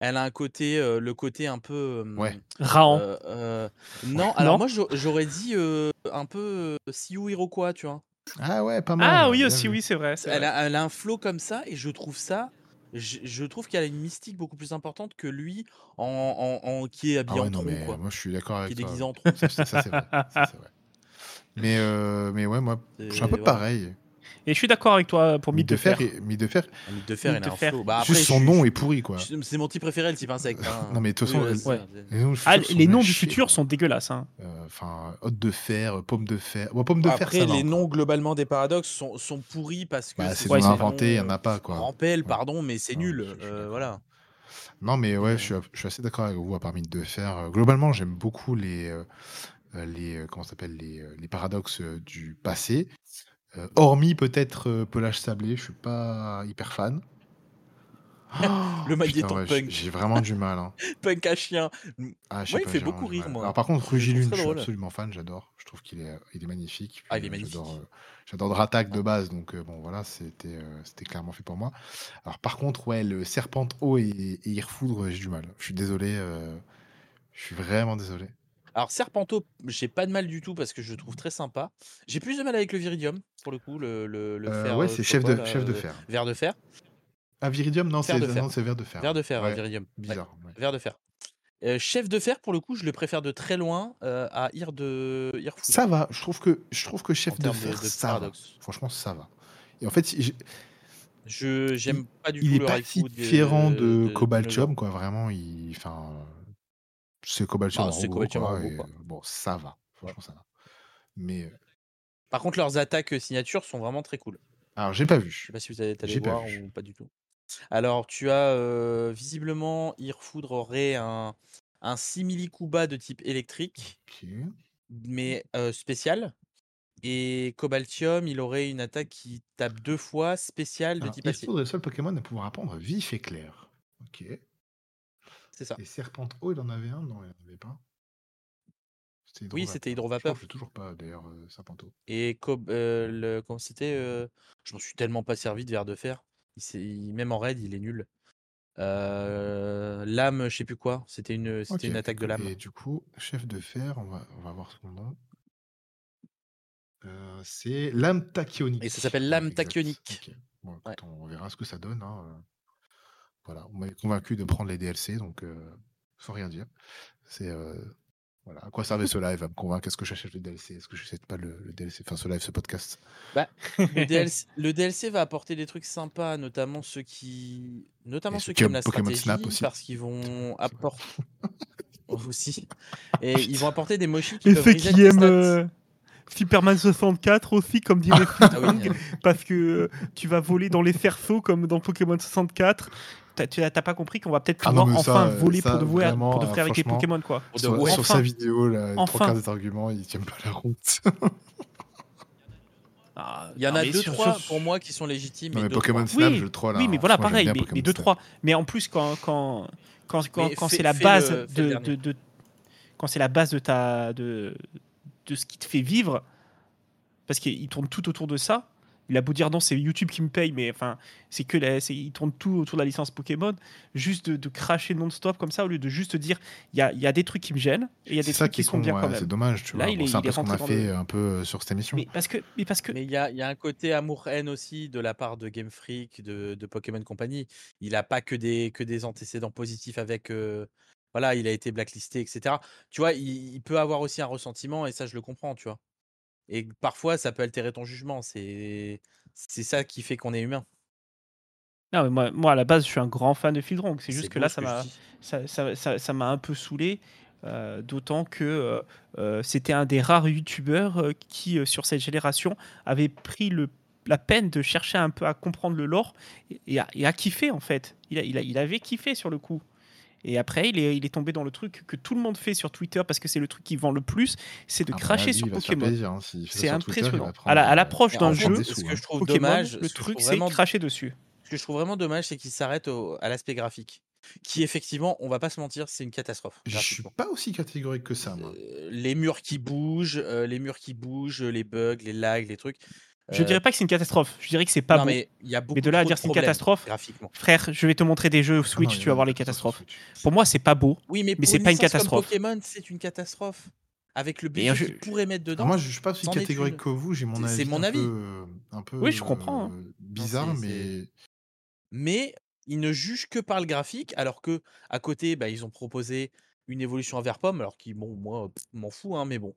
elle a un côté, euh, le côté un peu. euh, Ouais. Raon. euh, euh, non, alors Non moi j'au- j'aurais dit euh, un peu euh, Siou Iroquois, tu vois. Ah ouais, pas mal. Ah oui aussi, vu. oui, c'est vrai. c'est Elle vrai. a, elle a un flow comme ça et je trouve ça. Je, je trouve qu'elle a une mystique beaucoup plus importante que lui en, en- en- qui est Ah habillé ouais, en non, mais quoi. moi, je suis d'accord Qui est avec toi. déguisé en tronc. Ça, c'est vrai. Ça, c'est vrai. Mais, euh, mais ouais, moi, je suis un peu pareil. Et je suis d'accord avec toi pour Mythe de fer, et... et- Mythe de fer, mythe de fer, il a de un fer. flow. Bah, après, juste son je- nom je- est pourri, quoi. C'est mon type préféré, le type insecte. hein. Non, mais de toute façon, ouais. ça, Les noms, Ah, les noms du futur sont dégueulasses. Hein. Euh, Enfin, hotte de fer, pomme de fer. Bon, pomme de fer, Après, ça va les noms globalement des paradoxes sont, sont pourris parce que Bah, c'est c'est Ouais, inventé, il n'y en a pas, quoi. Rampel, Ouais. pardon, mais c'est nul. euh, voilà. Non, mais ouais, je suis, je suis assez d'accord avec vous, à part Mythe de fer. Euh, Globalement, j'aime beaucoup les, euh, euh, les, euh, comment ça s'appelle, les, euh, les paradoxes euh, du passé. Euh, hormis peut-être euh, Pelage Sablé, je suis pas hyper fan. Le Putain, ouais, j'ai- punk. J'ai vraiment du mal. hein. Punk à chien. Ah, Moi, il pas, fait beaucoup rire, moi. Alors, par contre, Rugilune, très je suis absolument fan, j'adore. Je trouve qu'il est, il est magnifique. Ah, il est euh, J'adore, magnifique. j'adore Dratak de base, donc euh, bon, voilà, c'était euh, c'était clairement fait pour moi. Alors, par contre, ouais, le Serpente haut et, et Irfoudre, j'ai du mal. Je suis désolé. euh, je suis vraiment désolé. Alors, Serpento, j'ai pas de mal du tout parce que je le trouve très sympa. J'ai plus de mal avec le Viridium, pour le coup, le, le, le Euh, fer. ouais, euh, c'est chef de, chef de euh, fer. Ver de fer. Ah, Viridium, non, c'est de verre de fer. Ver de fer, Ouais, Viridium. Bizarre. ouais. ver de fer. Euh, chef de fer, pour le coup, je le préfère de très loin euh, à Ir de Irfoudre. Ça va. Je trouve que, je trouve que en chef de fer, de, de ça va. Franchement, ça va. Et en fait, Je j'aime pas du il tout est le pas si de- différent de, de Cobaltium, quoi. Vraiment, il, enfin, c'est Cobaltium Ah, euh, bon, ça va. Franchement, ça va. Mais euh, Par contre, leurs attaques euh, signatures sont vraiment très cool. alors, j'ai pas Je vu. sais pas si vous allez pas voir vu. ou pas du tout. Alors, tu as euh, visiblement Irfoudre aurait un, un simili-kuba de type électrique, Ok. mais euh, spécial. Et Cobaltium, il aurait une attaque qui tape deux fois, spéciale de Alors, type. Irfoudre est le seul Pokémon à pouvoir apprendre vif et clair? Ok. C'est ça. Et Serpente haut, il en avait un? Non, il en avait pas. Oui, c'était Hydrovapeur. Je l'ai toujours pas, d'ailleurs, euh. Et euh, le, comment c'était euh, Je m'en suis tellement pas servi de verre de fer. Il s'est- il- même en raid, il est nul. Euh, lame, je sais plus quoi. C'était une, c'était une attaque de lame. Et du coup, chef de fer, on va, on va voir son nom. Euh, c'est lame tachyonique. Et ça s'appelle lame tachyonique. Ok. Bon, écoute, Ouais. on verra ce que ça donne. hein, euh. Voilà, on m'avait convaincu de prendre les DLC, donc euh, sans rien dire. C'est euh, Voilà. À quoi servait ce live À me convaincre? Est-ce que j'achète le DLC Est-ce que je n'achète pas le, le DLC Enfin, ce live, ce podcast? Bah, le, DLC, le DLC va apporter des trucs sympas, notamment ceux qui, notamment ceux ceux qui aiment la Pokémon stratégie, Snap aussi. parce qu'ils vont apporter aussi, et ils vont apporter des mochis qui Et peuvent ceux reset qui aiment euh, Superman 64 aussi, comme dirait Ah oui, Flipping, parce que euh, tu vas voler dans les cerceaux comme dans Pokémon 64. T'as- Tu n'as pas compris qu'on va peut-être Ah non, pouvoir mais ça, enfin euh, voler ça, pour de vrai, vraiment, pour de vrai avec les Pokémon quoi. Sur, vrai. sur Enfin. sa vidéo, là, les trois Enfin. quarts des arguments, ils tiennent pas la route. Ah, Il y en non, a deux sur- trois sur- pour moi qui sont légitimes. non, mais deux, Pokémon trois. Snap, Oui, je le troll. Oui, hein. mais voilà, pareil, mais, mais deux Snap. trois. Mais en plus, quand quand quand quand, quand c'est la base le- de, de, de- quand c'est la base de ta de de ce qui te fait vivre, parce qu'il tourne tout autour de ça. Il a beau dire non, c'est YouTube qui me paye, mais enfin, c'est que la, c'est- il tourne tout autour de la licence Pokémon. Juste de, de cracher non-stop comme ça, au lieu de juste dire il y a, il y a des trucs qui me gênent et il y a des C'est ça trucs qui sont bien ouais, quand c'est même. dommage, tu Là, vois. il Bon, est- c'est un il est peu ce qu'on a fait le- un peu euh, sur cette émission. Mais parce que, mais parce que Mais il y a, il y a un côté amour-haine aussi de la part de Game Freak, de, de Pokémon Company. Il n'a pas que des, que des antécédents positifs avec. euh, voilà, il a été blacklisté, etc. Tu vois, il, il peut avoir aussi un ressentiment et ça, je le comprends, tu vois. Et parfois, ça peut altérer ton jugement. C'est ça qui fait qu'on est humain. non, mais moi, moi à la base, je suis un grand fan de Fildrong. C'est juste que là, ça m'a ça ça- ça- un peu saoulé, euh, d'autant que euh, euh, c'était un des rares youtubeurs qui, euh, sur cette génération, avait pris le, la peine de chercher un peu à comprendre le lore et, et à, et à kiffer en fait. Il, a- il, a- il avait kiffé sur le coup. Et après, il est, il est tombé dans le truc que tout le monde fait sur Twitter parce que c'est le truc qui vend le plus, c'est de Ah, bah cracher lui, sur Pokémon. plaisir, hein. C'est Twitter, impressionnant. prendre, À la- à l'approche d'un jeu, ce sous, que hein. je trouve Pokémon, dommage, le ce truc, c'est vraiment cracher dessus. Ce que je trouve vraiment dommage, c'est qu'il s'arrête au- à l'aspect graphique. Qui, effectivement, on va pas se mentir, c'est une catastrophe. Je suis pas aussi catégorique que ça, moi. Euh, les murs qui bougent, euh, les murs qui bougent, les bugs, les lags, les trucs. Je dirais pas que c'est une catastrophe. Je dirais que c'est pas non, bon. mais il y a beaucoup de là à dire c'est une catastrophe, graphiquement. Frère, je vais te montrer des jeux Ah non, Switch, tu vas voir les catastrophes. Pour moi, c'est pas beau. Oui, mais, c'est une pas une licence comme catastrophe. Pokémon, c'est une catastrophe. Avec le Et budget je- qu'ils pourraient mettre dedans. moi, je suis pas aussi catégorique que vous. J'ai mon C'est- avis. c'est mon avis. Peu, un peu Oui, je comprends, hein. euh, bizarre, mais mais ils ne jugent que par le graphique, alors que à côté, bah, ils ont proposé une évolution à pomme, alors qui, bon, moi, m'en fous, hein, mais bon.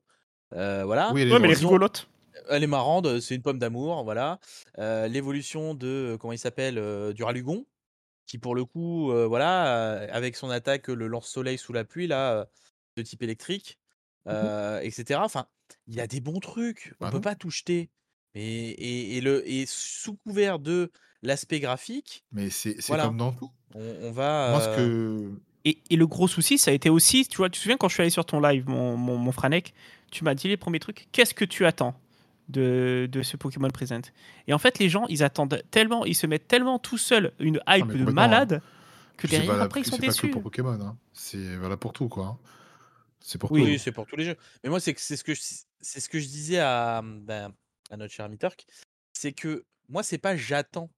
Euh, voilà. oui, elle est Ouais, mais elle est rigolote. Elle est marrante, c'est une pomme d'amour, voilà. Euh, L'évolution de, comment il s'appelle, euh, du Ralugon, qui pour le coup, euh, voilà, euh, avec son attaque, le lance-soleil sous la pluie, là, euh, de type électrique, euh, etc. Enfin, il y a des bons trucs, on Bah peut pas tout jeter. Et, et, et le, et sous couvert de l'aspect graphique, mais c'est c'est Voilà. comme dans tout. on, on va. Moi, ce euh, que Et, et le gros souci, ça a été aussi, tu vois, tu te souviens quand je suis allé sur ton live, mon, mon, mon Franek, tu m'as dit les premiers trucs, qu'est-ce que tu attends? De, de ce Pokémon Present Et en fait, les gens, ils attendent tellement, ils se mettent tellement tout seuls une hype mais de malade que Puis c'est derrière, après, ils c'est sont pas que déçus. pour Pokémon, hein. c'est valable pour tout, quoi. hein. C'est pour Oui, tout. oui, c'est pour tous les jeux. Mais moi, c'est que c'est ce que je, c'est ce que je disais à, ben, à notre cher Mitork, c'est que moi, c'est pas j'attends,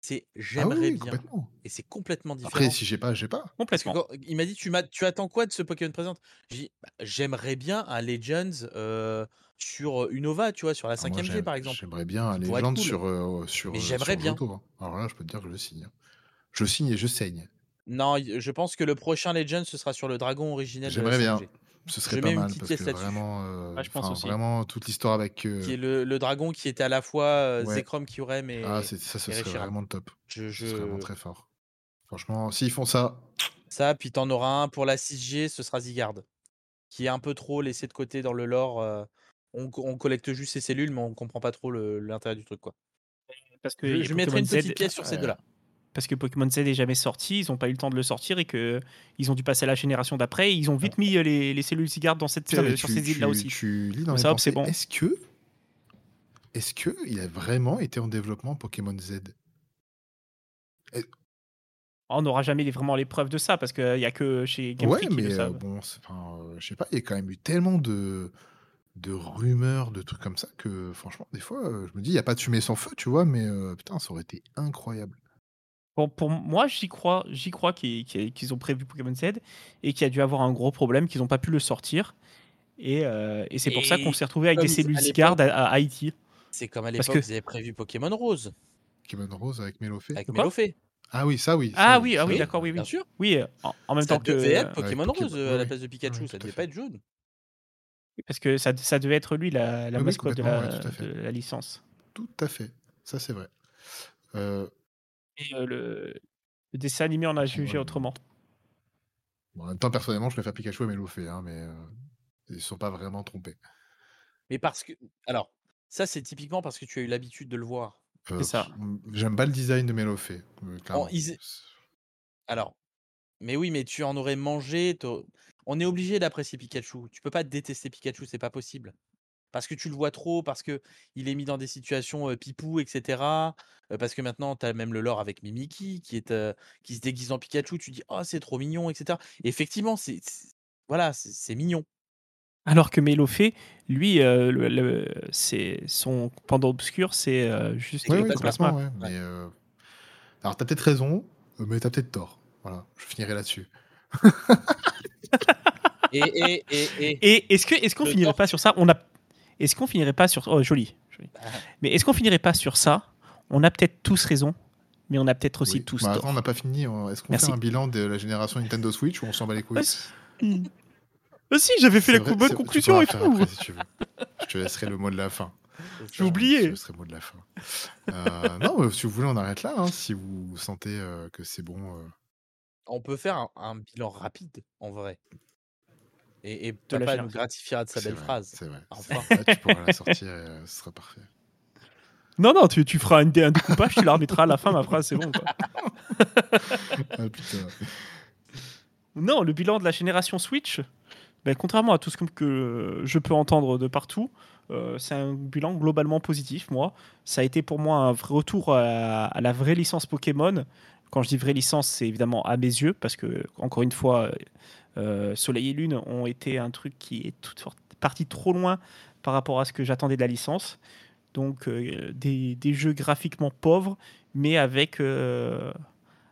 c'est Ah oui, j'aimerais bien. complètement. Et c'est complètement différent. Après, si j'ai pas, j'ai pas. Parce que Complètement. quand- il m'a dit tu, m'as- tu attends quoi de ce Pokémon présente J'ai dit bah, j'aimerais bien un Legends euh, sur Unova, tu vois, sur la Ah, moi, 5ème G j'aime- par exemple. J'aimerais bien qui être légende cool. sur, euh, sur, Mais j'aimerais bien. Hein. Alors là, je peux te dire que je signe. hein. Je signe et je saigne. Non, je pense que le prochain Legend ce sera sur le dragon originel de la J'aimerais bien. 5G, Ce serait Je pas mal parce que vraiment, euh, je pense aussi. vraiment toute l'histoire avec. euh, qui est le, le dragon qui était à la fois euh, Ouais. Zekrom Kyurem et, Ah, c'est- ça, ce serait vraiment top. Je, Ce serait vraiment je- très fort. Franchement, s'ils font ça, Ça, puis t'en auras un pour la 6G, ce sera Zygarde, qui est un peu trop laissé de côté dans le lore. On, co- on collecte juste ses cellules, mais on comprend pas trop l'intérêt du truc. Quoi. Parce que Je, mettrai une petite Z- pièce sur ces deux-là. parce que Pokémon Z est jamais sorti, ils n'ont pas eu le temps de le sortir et que ils ont dû passer à la génération d'après. Ils ont vite mis euh, les, les cellules cigares dans cette, Putain, euh, sur tu, ces îles là tu- aussi. tu lis dans que c'est bon. Est-ce que, est-ce que il a vraiment été en développement Pokémon Z? On n'aura jamais vraiment les preuves de ça parce qu'il n'y a que chez Game Ouais, Freak qui mais le euh, savent. bon, enfin, euh, je sais pas, il y a quand même eu tellement de, de rumeurs, de trucs comme ça que franchement, des fois, euh, je me dis, il n'y a pas de fumée sans feu, tu vois, mais euh, putain, ça aurait été incroyable. Pour, pour moi, j'y crois, j'y crois qu'ils qu'ils- qu'ils ont prévu Pokémon Z et qu'il y a dû avoir un gros problème, qu'ils n'ont pas pu le sortir. Et, euh, et c'est pour ça qu'on s'est retrouvé avec des cellules l'époque- à, à Haïti. C'est comme à l'époque, que- ils avaient prévu Pokémon Rose Pokémon Rose avec Mélofée. avec Mélofée. Ah oui, ça oui. ça Ah oui, ah oui, Oui, d'accord, oui, bien sûr. Oui, en, en même Ça temps que. devait être Pokémon Poké- Rose ouais, à la place de Pikachu, Ouais, ça devait pas être jaune. Parce que ça, ça devait être lui la, la Oui, mascotte de la, ouais, tout à fait. de la licence. Tout à fait. Ça, c'est vrai. Euh, Et euh, le, le dessin animé en a jugé Ouais. autrement. bon, en même temps, personnellement, je préfère Pikachu à Melofé, hein, mais euh, ils ne sont pas vraiment trompés. Mais parce que. Alors, ça, c'est typiquement parce que tu as eu l'habitude de le voir. Euh, C'est ça. pff, J'aime pas le design de euh, ils- Alors, mais oui, mais tu en aurais mangé. On est obligé d'apprécier Pikachu. Tu peux pas détester Pikachu, c'est pas possible. Parce que tu le vois trop, parce que il est mis dans des situations euh, pipou, etc. euh, parce que maintenant, tu as même le lore avec Mimiki qui, est, euh, qui se déguise en Pikachu. Tu dis, oh, c'est trop mignon, etc. Et effectivement, c'est voilà, c'est mignon. Alors que Melofé, lui, euh, le- le- c'est son pendant obscur, c'est euh, juste Oui, oui, plasma. ouais. Mais, euh, Alors, t'as peut-être raison, mais t'as peut-être tort. Voilà, je finirai là-dessus. Et, et, et, et- Et est-ce qu'on finirait pas sur ça? On a est-ce qu'on finirait pas sur oh joli, joli. Bah, Mais est-ce qu'on finirait pas sur ça? On a peut-être tous raison, mais on a peut-être aussi Oui. tous Bah, attends, on n'a pas fini. Est-ce qu'on fait un bilan de la génération Nintendo Switch ou on s'en bat les couilles? Ah, si. Ah, j'avais fait la vrai, bonne conclusion et tout. après, si tu veux. Je te laisserai le mot de la fin. J'ai oublié. Je te laisserai le mot de la fin. Euh, non, si vous voulez, on arrête là. hein, si vous sentez euh, que c'est bon. euh. On peut faire un, un bilan rapide, en vrai. Et, et la papa nous gratifiera de sa belle vrai, phrase. C'est vrai. Enfin. Là, tu pourras la sortir et euh, ce sera parfait. Non, non, tu, tu feras une dé- un découpage, tu la remettras à la fin, ma phrase, c'est bon. Quoi. Ah, putain. Non, le bilan de la génération Switch, ben, contrairement à tout ce que, que je peux entendre de partout, euh, c'est un bilan globalement positif, moi. Ça a été pour moi un vrai retour à, à la vraie licence Pokémon. Quand je dis vraie licence, c'est évidemment à mes yeux, parce que, encore une fois, euh, Soleil et Lune ont été un truc qui est toute sorte- parti trop loin par rapport à ce que j'attendais de la licence. Donc, euh, des, des jeux graphiquement pauvres, mais avec, euh,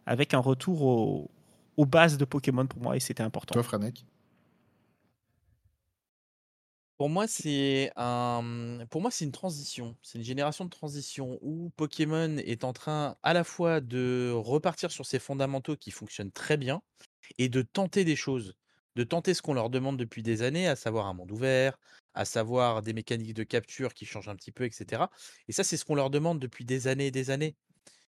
avec un retour au- aux bases de Pokémon pour moi, et c'était important. Toi, Franek? Pour moi, c'est une transition. C'est une génération de transition où Pokémon est en train à la fois de repartir sur ses fondamentaux qui fonctionnent très bien et de tenter des choses. De tenter ce qu'on leur demande depuis des années, à savoir un monde ouvert, à savoir des mécaniques de capture qui changent un petit peu, etc. Et ça, c'est ce qu'on leur demande depuis des années et des années.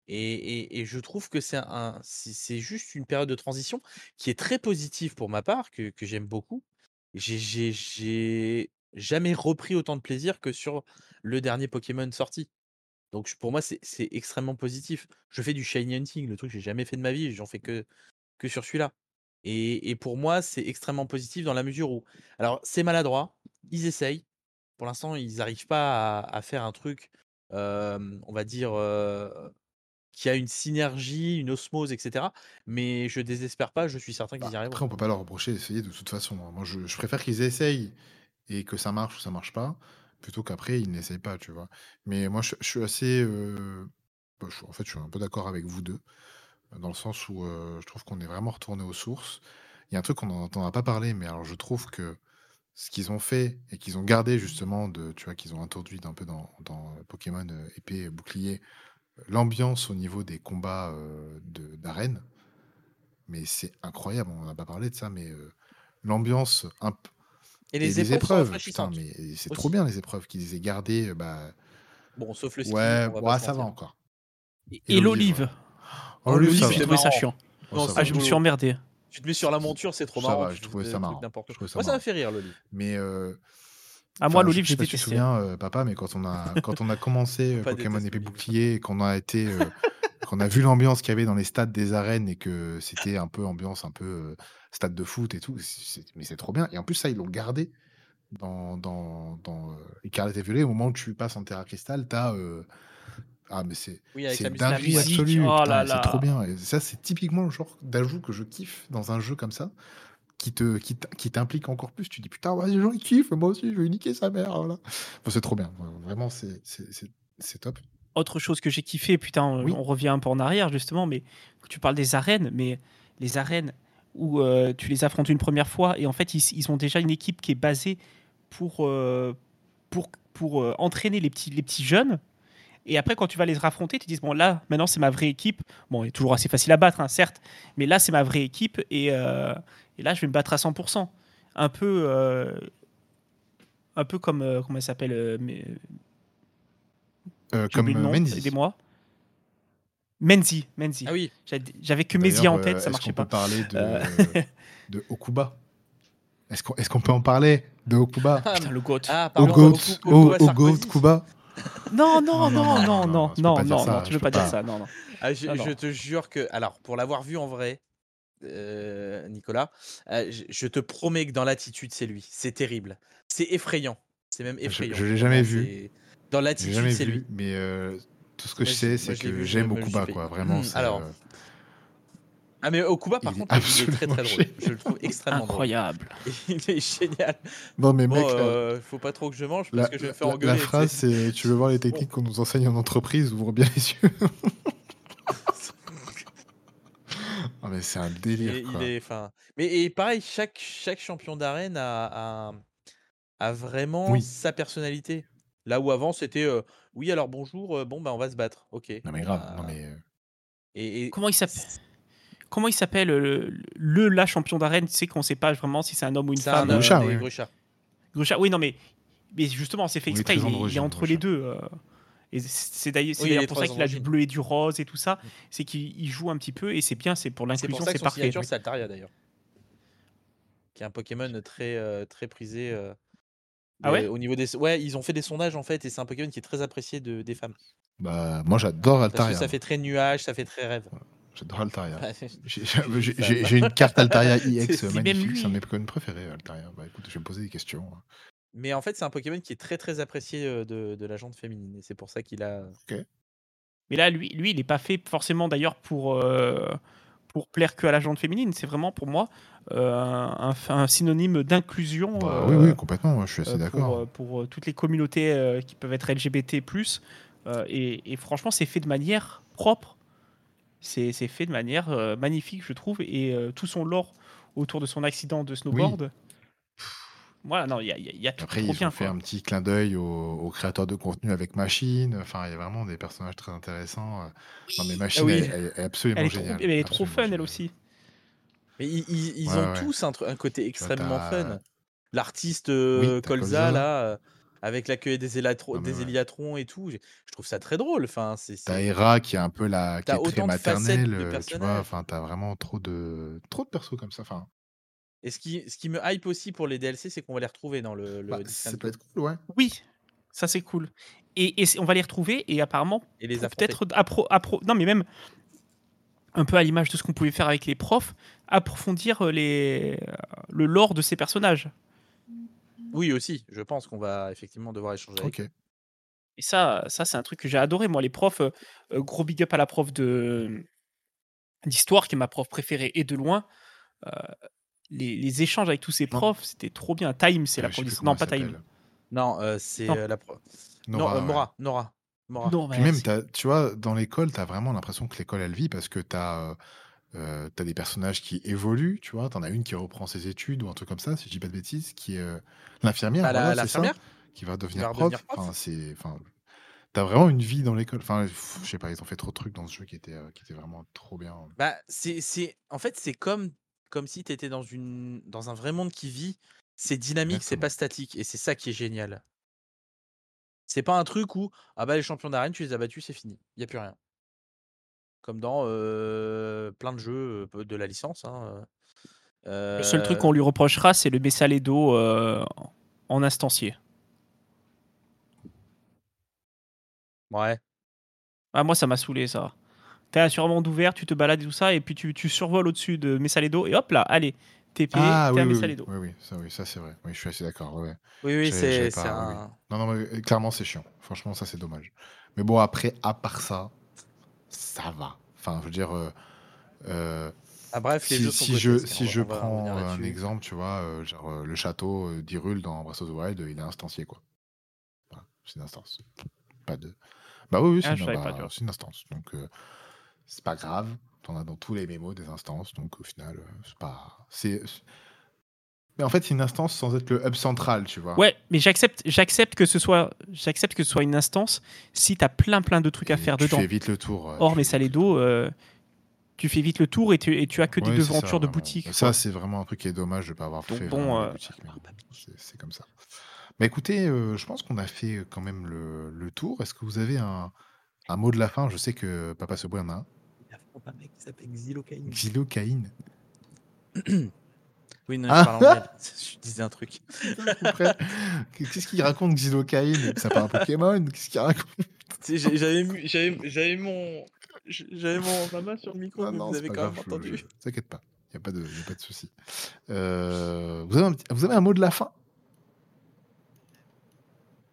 Et, je trouve que c'est un, c'est juste une période de transition qui est très positive pour ma part, que j'aime beaucoup. J'ai- jamais repris autant de plaisir que sur le dernier Pokémon sorti. Donc pour moi, c'est extrêmement positif. Je fais du shiny hunting, le truc que j'ai jamais fait de ma vie, j'en fais que, sur celui-là. Et, pour moi, c'est extrêmement positif dans la mesure où, alors c'est maladroit, ils essayent. Pour l'instant, ils n'arrivent pas à, faire un truc, on va dire, qui a une synergie, une osmose, etc. Mais je désespère pas, je suis certain qu'ils y Bah, arriveront. Après, on peut pas leur reprocher d'essayer de toute façon. hein. Moi, je, je préfère qu'ils essayent et que ça marche ou ça marche pas, plutôt qu'après, ils n'essayent pas, tu vois. Mais moi, je, je suis assez... euh, bah, en fait, je suis un peu d'accord avec vous deux, dans le sens où euh, je trouve qu'on est vraiment retourné aux sources. Il y a un truc qu'on n'en a pas parlé, mais alors je trouve que ce qu'ils ont fait et qu'ils ont gardé justement, de, tu vois, qu'ils ont introduit un peu dans, dans Pokémon euh, épée, bouclier, l'ambiance au niveau des combats euh, de- d'arène, mais c'est incroyable, on n'a pas parlé de ça, mais euh, l'ambiance un p- Et et les les épreuves, putain, mais c'est aussi. trop bien les épreuves qu'ils aient gardées, euh, bah Bon, sauf le ski, ouais, on va ouais, ça va encore. Et, l'olive, l'olive. Oh, l'olive, J'ai trouvé ça marrant. chiant. Oh, Non. Ah, je me suis emmerdé. Tu te mets sur la monture, c'est trop Ça marrant. va, ça marrant. Je quoi. trouvais ça Moi, ça m'a marrant. fait rire, l'olive. Mais euh, Ah, moi, l'olive, je sais pas si tu te souviens, euh, papa, mais quand on a quand on a commencé euh, Pokémon épée bouclier et qu'on a été euh, qu'on a vu l'ambiance qu'il y avait dans les stades des arènes et que c'était un peu ambiance un peu euh, stade de foot et tout, c'est- mais c'est trop bien. Et en plus ça ils l'ont gardé dans dans dans euh, Écarlate et Violet au moment où tu passes en Terra Cristal, t'as euh, ah mais c'est Oui, musique, absolue, oh c'est trop bien. Et ça c'est typiquement le genre d'ajout que je kiffe dans un jeu comme ça qui te qui t'implique encore plus. Tu dis putain, ouais, les gens ils kiffent, moi aussi je vais niquer sa mère. Voilà. Enfin, c'est trop bien. Vraiment c'est top. Autre chose que j'ai kiffé, putain, on, Oui. on revient un peu en arrière justement, mais tu parles des arènes, mais les arènes où euh, tu les affrontes une première fois et en fait ils, ils ont déjà une équipe qui est basée pour, euh, pour, pour euh, entraîner les petits, les petits jeunes. Et après, quand tu vas les raffronter, tu te dis bon, là, maintenant, c'est ma vraie équipe. Bon, il est toujours assez facile à battre, hein, certes, mais là, c'est ma vraie équipe et, euh, et, là, je vais me battre à 100%. Un peu, euh, un peu comme, euh, comment elle s'appelle mais... Comme Menzi. Aidez-moi. Menzi, Menzi. Ah oui. J'avais que Menzi en tête, ça marchait pas. On peut parler de, de Okuba? Est-ce qu'on est qu'on peut en parler de Okuba? Putain, le GOAT. Ah, au GOAT, au, GOAT, Kuba? Non, non, non, non, non, non, non, tu veux pas dire ça, non, non. Ah, je, te jure que, alors, pour l'avoir vu en vrai, euh, Nicolas, euh, je, te promets que dans l'attitude, c'est lui. C'est terrible. C'est effrayant. C'est même effrayant. Je, l'ai jamais vu. Dans l'attitude, c'est lui. Mais euh, tout ce que je sais, c'est que j'aime Okuba, quoi. Vraiment. Hmm, alors, ah mais Okuba par contre il est très très drôle. Je le trouve extrêmement incroyable. Il est génial. Non mais mec, euh, faut pas trop que je mange parce que je vais me faire engueuler. La phrase c'est tu veux voir les techniques qu'on nous enseigne en entreprise, ouvre bien les yeux. Mais c'est un délire. quoi. Il est, enfin, mais et pareil chaque chaque champion d'arène a, a, a vraiment sa personnalité. Là où avant c'était euh, oui alors bonjour euh, bon bah on va se battre ok. Non mais grave. non, mais... Et, et, comment il s'appelle comment il s'appelle le, la champion d'arène Tu sais qu'on ne sait pas vraiment si c'est un homme ou une femme. Grucha, oui. Grucha. oui, non, mais, mais justement, c'est fait exprès. Il, est entre les deux. Euh, et c'est d'ailleurs pour ça qu'il a du bleu et du rose et tout ça. Mm. C'est qu'il joue un petit peu et c'est bien, c'est pour l'inclusion, c'est parfait. C'est Altaria d'ailleurs. Qui est un Pokémon très, euh, très prisé. Euh, ah ouais Au niveau des... Ouais, ils ont fait des sondages en fait et c'est un Pokémon qui est très apprécié de, des femmes. Bah, moi j'adore Altaria. ça fait très nuage, ça fait très rêve. J'adore Altaria. J'ai une carte Altaria IX magnifique, c'est un de mes Pokémon préférés, Altaria. Bah écoute, je vais me poser des questions. Mais en fait, c'est un Pokémon qui est très très apprécié euh, de, de la jante féminine, et c'est pour ça qu'il a. Ok. Mais là, lui, lui il n'est pas fait forcément d'ailleurs pour, euh, pour plaire que à la jante féminine. C'est vraiment pour moi euh, un, un, synonyme d'inclusion. Bah oui, oui, complètement, je suis assez d'accord. Pour, pour, toutes les communautés qui peuvent être LGBT. Et, et franchement, c'est fait de manière propre c'est fait de manière euh, magnifique, je trouve, et euh, tout son lore autour de son accident de snowboard. Voilà, non, il y a, y a tout Après, ils ont fait un petit clin d'œil aux, créateurs de contenu avec Machine. Enfin, il y a vraiment des personnages très intéressants. Non, mais Machine, ah elle, est absolument géniale. elle est trop fun, elle aussi. Mais ils, ont tous un, un, côté extrêmement fun. L'artiste euh, Colza, là, avec l'accueil des, des Eliatrons et tout. Je trouve ça très drôle. Enfin, c'est, T'as qui est un peu la qui est très maternelle, euh, tu vois. Enfin, t'as vraiment trop de trop de persos comme ça. Enfin. Et ce qui, ce qui me hype aussi pour les DLC, c'est qu'on va les retrouver dans le. le bah, ça peut être cool, ouais. Oui, ça c'est cool. Et, et on va les retrouver et apparemment et les peut-être appro, appro, non mais même un peu à l'image de ce qu'on pouvait faire avec les profs, approfondir euh, les, euh, le lore de ces personnages. Oui, aussi. Je pense qu'on va effectivement devoir échanger avec Et ça, ça c'est un truc que j'ai adoré. Moi, les profs, euh, euh, gros big up à la prof de d'histoire, qui est ma prof préférée et de loin. Euh, les, échanges avec tous ces profs, c'était trop bien. Time, c'est la prof Non, pas Time. Non, c'est la prof. Non, Nora. Nora. Nora. même, tu vois, dans l'école, tu as vraiment l'impression que l'école, elle vit parce que tu as euh, t'as des personnages qui évoluent, tu vois. T'en as une qui reprend ses études ou un truc comme ça, si je dis pas de bêtises, qui est euh, l'infirmière, bah, l'infirmière qui va devenir prof. Enfin, c'est, enfin, t'as vraiment une vie dans l'école. Enfin, je sais pas, ils ont fait trop de trucs dans ce jeu qui était, euh, qui était vraiment trop bien. Bah, c'est, c'est, en fait, c'est comme, comme si t'étais dans une, dans un vrai monde qui vit. C'est dynamique, c'est pas statique, et c'est ça qui est génial. C'est pas un truc où ah bah les champions d'arène, tu les as battus, c'est fini, y a plus rien comme dans plein de jeux de la licence. Hein, le seul truc qu'on lui reprochera, c'est le Messalédo euh, en instancier. Ouais. Ah, moi, ça m'a saoulé, ça. T'as un monde ouvert, tu te balades et tout ça, et puis tu, tu survoles au-dessus de Messalédo, et hop là, allez, TP, ah, oui, oui, Oui, oui, ça, oui, ça c'est vrai. Oui, je suis assez d'accord. Oui, oui, c'est un... Non, non, mais clairement, c'est chiant. Franchement, ça, c'est dommage. Mais bon, après, à part ça, ça va. Enfin, je veux dire. Euh, euh, ah, bref, si, si je, si je prends un exemple, tu vois, euh, genre le château d'Irul dans Breath of the Wild, il est instancié, quoi. c'est une instance. Pas de. Bah oui, oui c'est ah, une, bah, une, instance. Donc, c'est pas grave. T'en as dans tous les mémos des instances. Donc, au final, c'est pas. C'est. Mais en fait, c'est une instance sans être le hub central, tu vois. Ouais, mais j'accepte, j'accepte que ce soit, j'accepte que ce soit une instance si tu as plein plein de trucs à faire tu dedans. fais vite le tour. ouais, Or, tu mais ça les dos, euh, tu fais vite le tour et tu, et tu as que des Ouais, devantures de boutiques. Ça, quoi. c'est vraiment un truc qui est dommage de ne pas avoir Donc fait bon, euh, bon, c'est- c'est comme ça. Mais écoutez, euh, je pense qu'on a fait quand même le, le tour. Est-ce que vous avez un, un mot de la fin? Je sais que Papa Sebo en a un. Il vraiment un mec qui s'appelle Xylocaïne. Xylocaïne. Oui, non, Ah. je parle anglais. Je disais un truc. Qu'est-ce qu'il raconte Xylocaïne? Ça pas un Pokémon Qu'est-ce qu'il raconte? J'avais mis- j'avais j'avais mon j'avais mon ma main sur le micro, Ah mais non, vous avez pas quand même grave, je- entendu. je- T'inquiète pas, il n'y a pas de, y a pas de souci. Euh, vous, avez un, petit- vous avez un mot de la fin?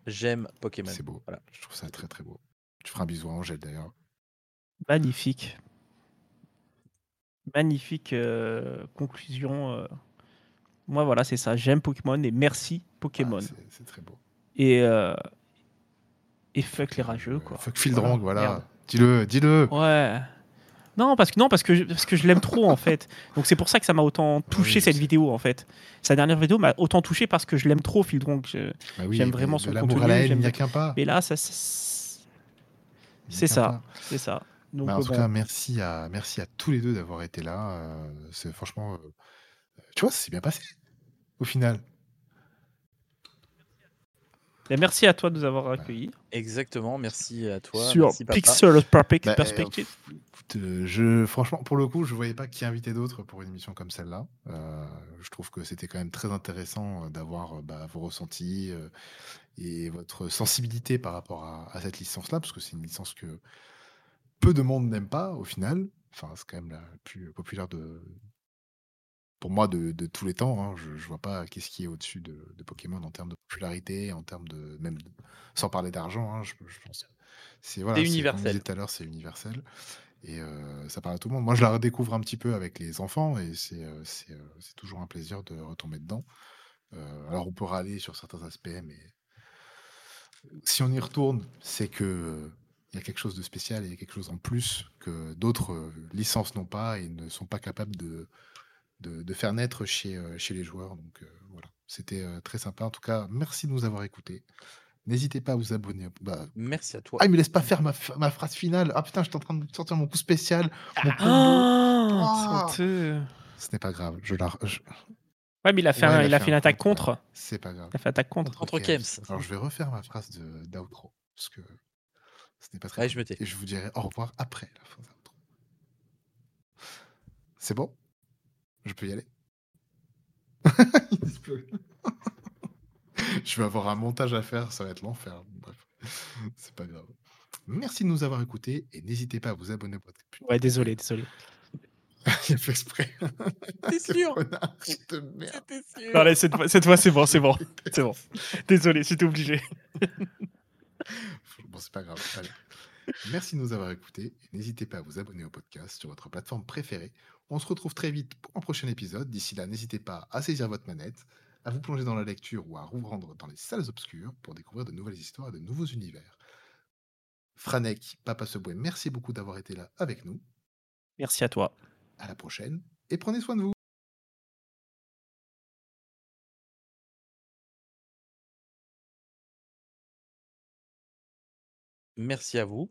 J'aime Pokémon. C'est beau, Voilà. je trouve ça très très beau. Tu feras un bisou à Angèle d'ailleurs. Magnifique. Magnifique euh, conclusion. euh. Moi, voilà, c'est ça. J'aime Pokémon et merci Pokémon. Ah, c'est- c'est très beau. et, euh, et fuck les rageux, quoi. Fuck Fildrang, voilà. merde. Dis-le, dis-le. Ouais. Non, parce que non, parce que je, parce que je l'aime trop en fait. Donc c'est pour ça que ça m'a autant touché Oui, je cette sais. vidéo en fait. Sa dernière vidéo m'a autant touché parce que je l'aime trop Fildrong. Je- Bah oui, J'aime vraiment de son l'amour à contenu, la haine, il j'aime n'y a qu'un pas. Mais là, ça, c'est Il n'y a c'est qu'un ça. pas. c'est ça. Donc Bah, en euh, tout bon. cas, merci à, merci à tous les deux d'avoir été là. euh, c'est franchement, euh, tu vois, ça s'est bien passé au final. Et merci à toi de nous avoir accueillis Exactement, merci à toi. sur merci. Pixel Perpe- Bah, Perspective. euh, je, franchement, pour le coup, je voyais pas qui inviter d'autres pour une émission comme celle-là. Euh, je trouve que c'était quand même très intéressant d'avoir bah, vos ressentis euh, et votre sensibilité par rapport à, à cette licence-là, parce que c'est une licence que peu de monde n'aime pas au final. Enfin, c'est quand même la plus populaire de, pour moi de, de tous les temps. hein. Je, je vois pas qu'est-ce qui est au-dessus de, de Pokémon en termes de popularité, en termes de même de- sans parler d'argent. hein, je, je pense. C'est voilà, C'est universel. tout à l'heure, c'est universel et euh, ça parle à tout le monde. Moi, je la redécouvre un petit peu avec les enfants et c'est euh, c'est euh, c'est toujours un plaisir de retomber dedans. Euh, alors, on peut râler sur certains aspects, mais si on y retourne, c'est que il y a quelque chose de spécial, et il y a quelque chose en plus que d'autres euh, licences n'ont pas et ne sont pas capables de, de, de faire naître chez, euh, chez les joueurs. Donc euh, voilà, c'était euh, très sympa. En tout cas, merci de nous avoir écoutés. N'hésitez pas à vous abonner. Bah, Merci à toi. Ah, il me laisse pas faire ma, ma phrase finale. Ah putain, j'étais en train de sortir mon coup spécial. Mon. Ah, Ah. honteux. Ce n'est pas grave. Je la. je- Ouais, mais il a fait, Ouais, un- il a il a fait fait une un attaque contre, contre. C'est pas grave. Il a fait attaque contre. Contre Kems. Alors je vais refaire ma phrase de d'outro parce que ce n'est pas très. Je me tais. Et je vous dirai au revoir après la fin. C'est bon? Je peux y aller? Il. Je vais avoir un montage à faire, ça va être l'enfer. Bref, c'est pas grave. Merci de nous avoir écoutés et n'hésitez pas à vous abonner. pour être- Ouais, désolé, désolé. Il a fait exprès. T'es sûr sûr Non, allez, cette fois, cette fois, c'est bon, c'est bon. C'est bon. Désolé, c'était obligé. Bon, c'est pas grave. Allez. Merci de nous avoir écoutés. N'hésitez pas à vous abonner au podcast sur votre plateforme préférée. On se retrouve très vite pour un prochain épisode. D'ici là, n'hésitez pas à saisir votre manette, à vous plonger dans la lecture ou à vous rendre dans les salles obscures pour découvrir de nouvelles histoires et de nouveaux univers. Franek, Papa Seboué, merci beaucoup d'avoir été là avec nous. Merci à toi. À la prochaine et prenez soin de vous. Merci à vous.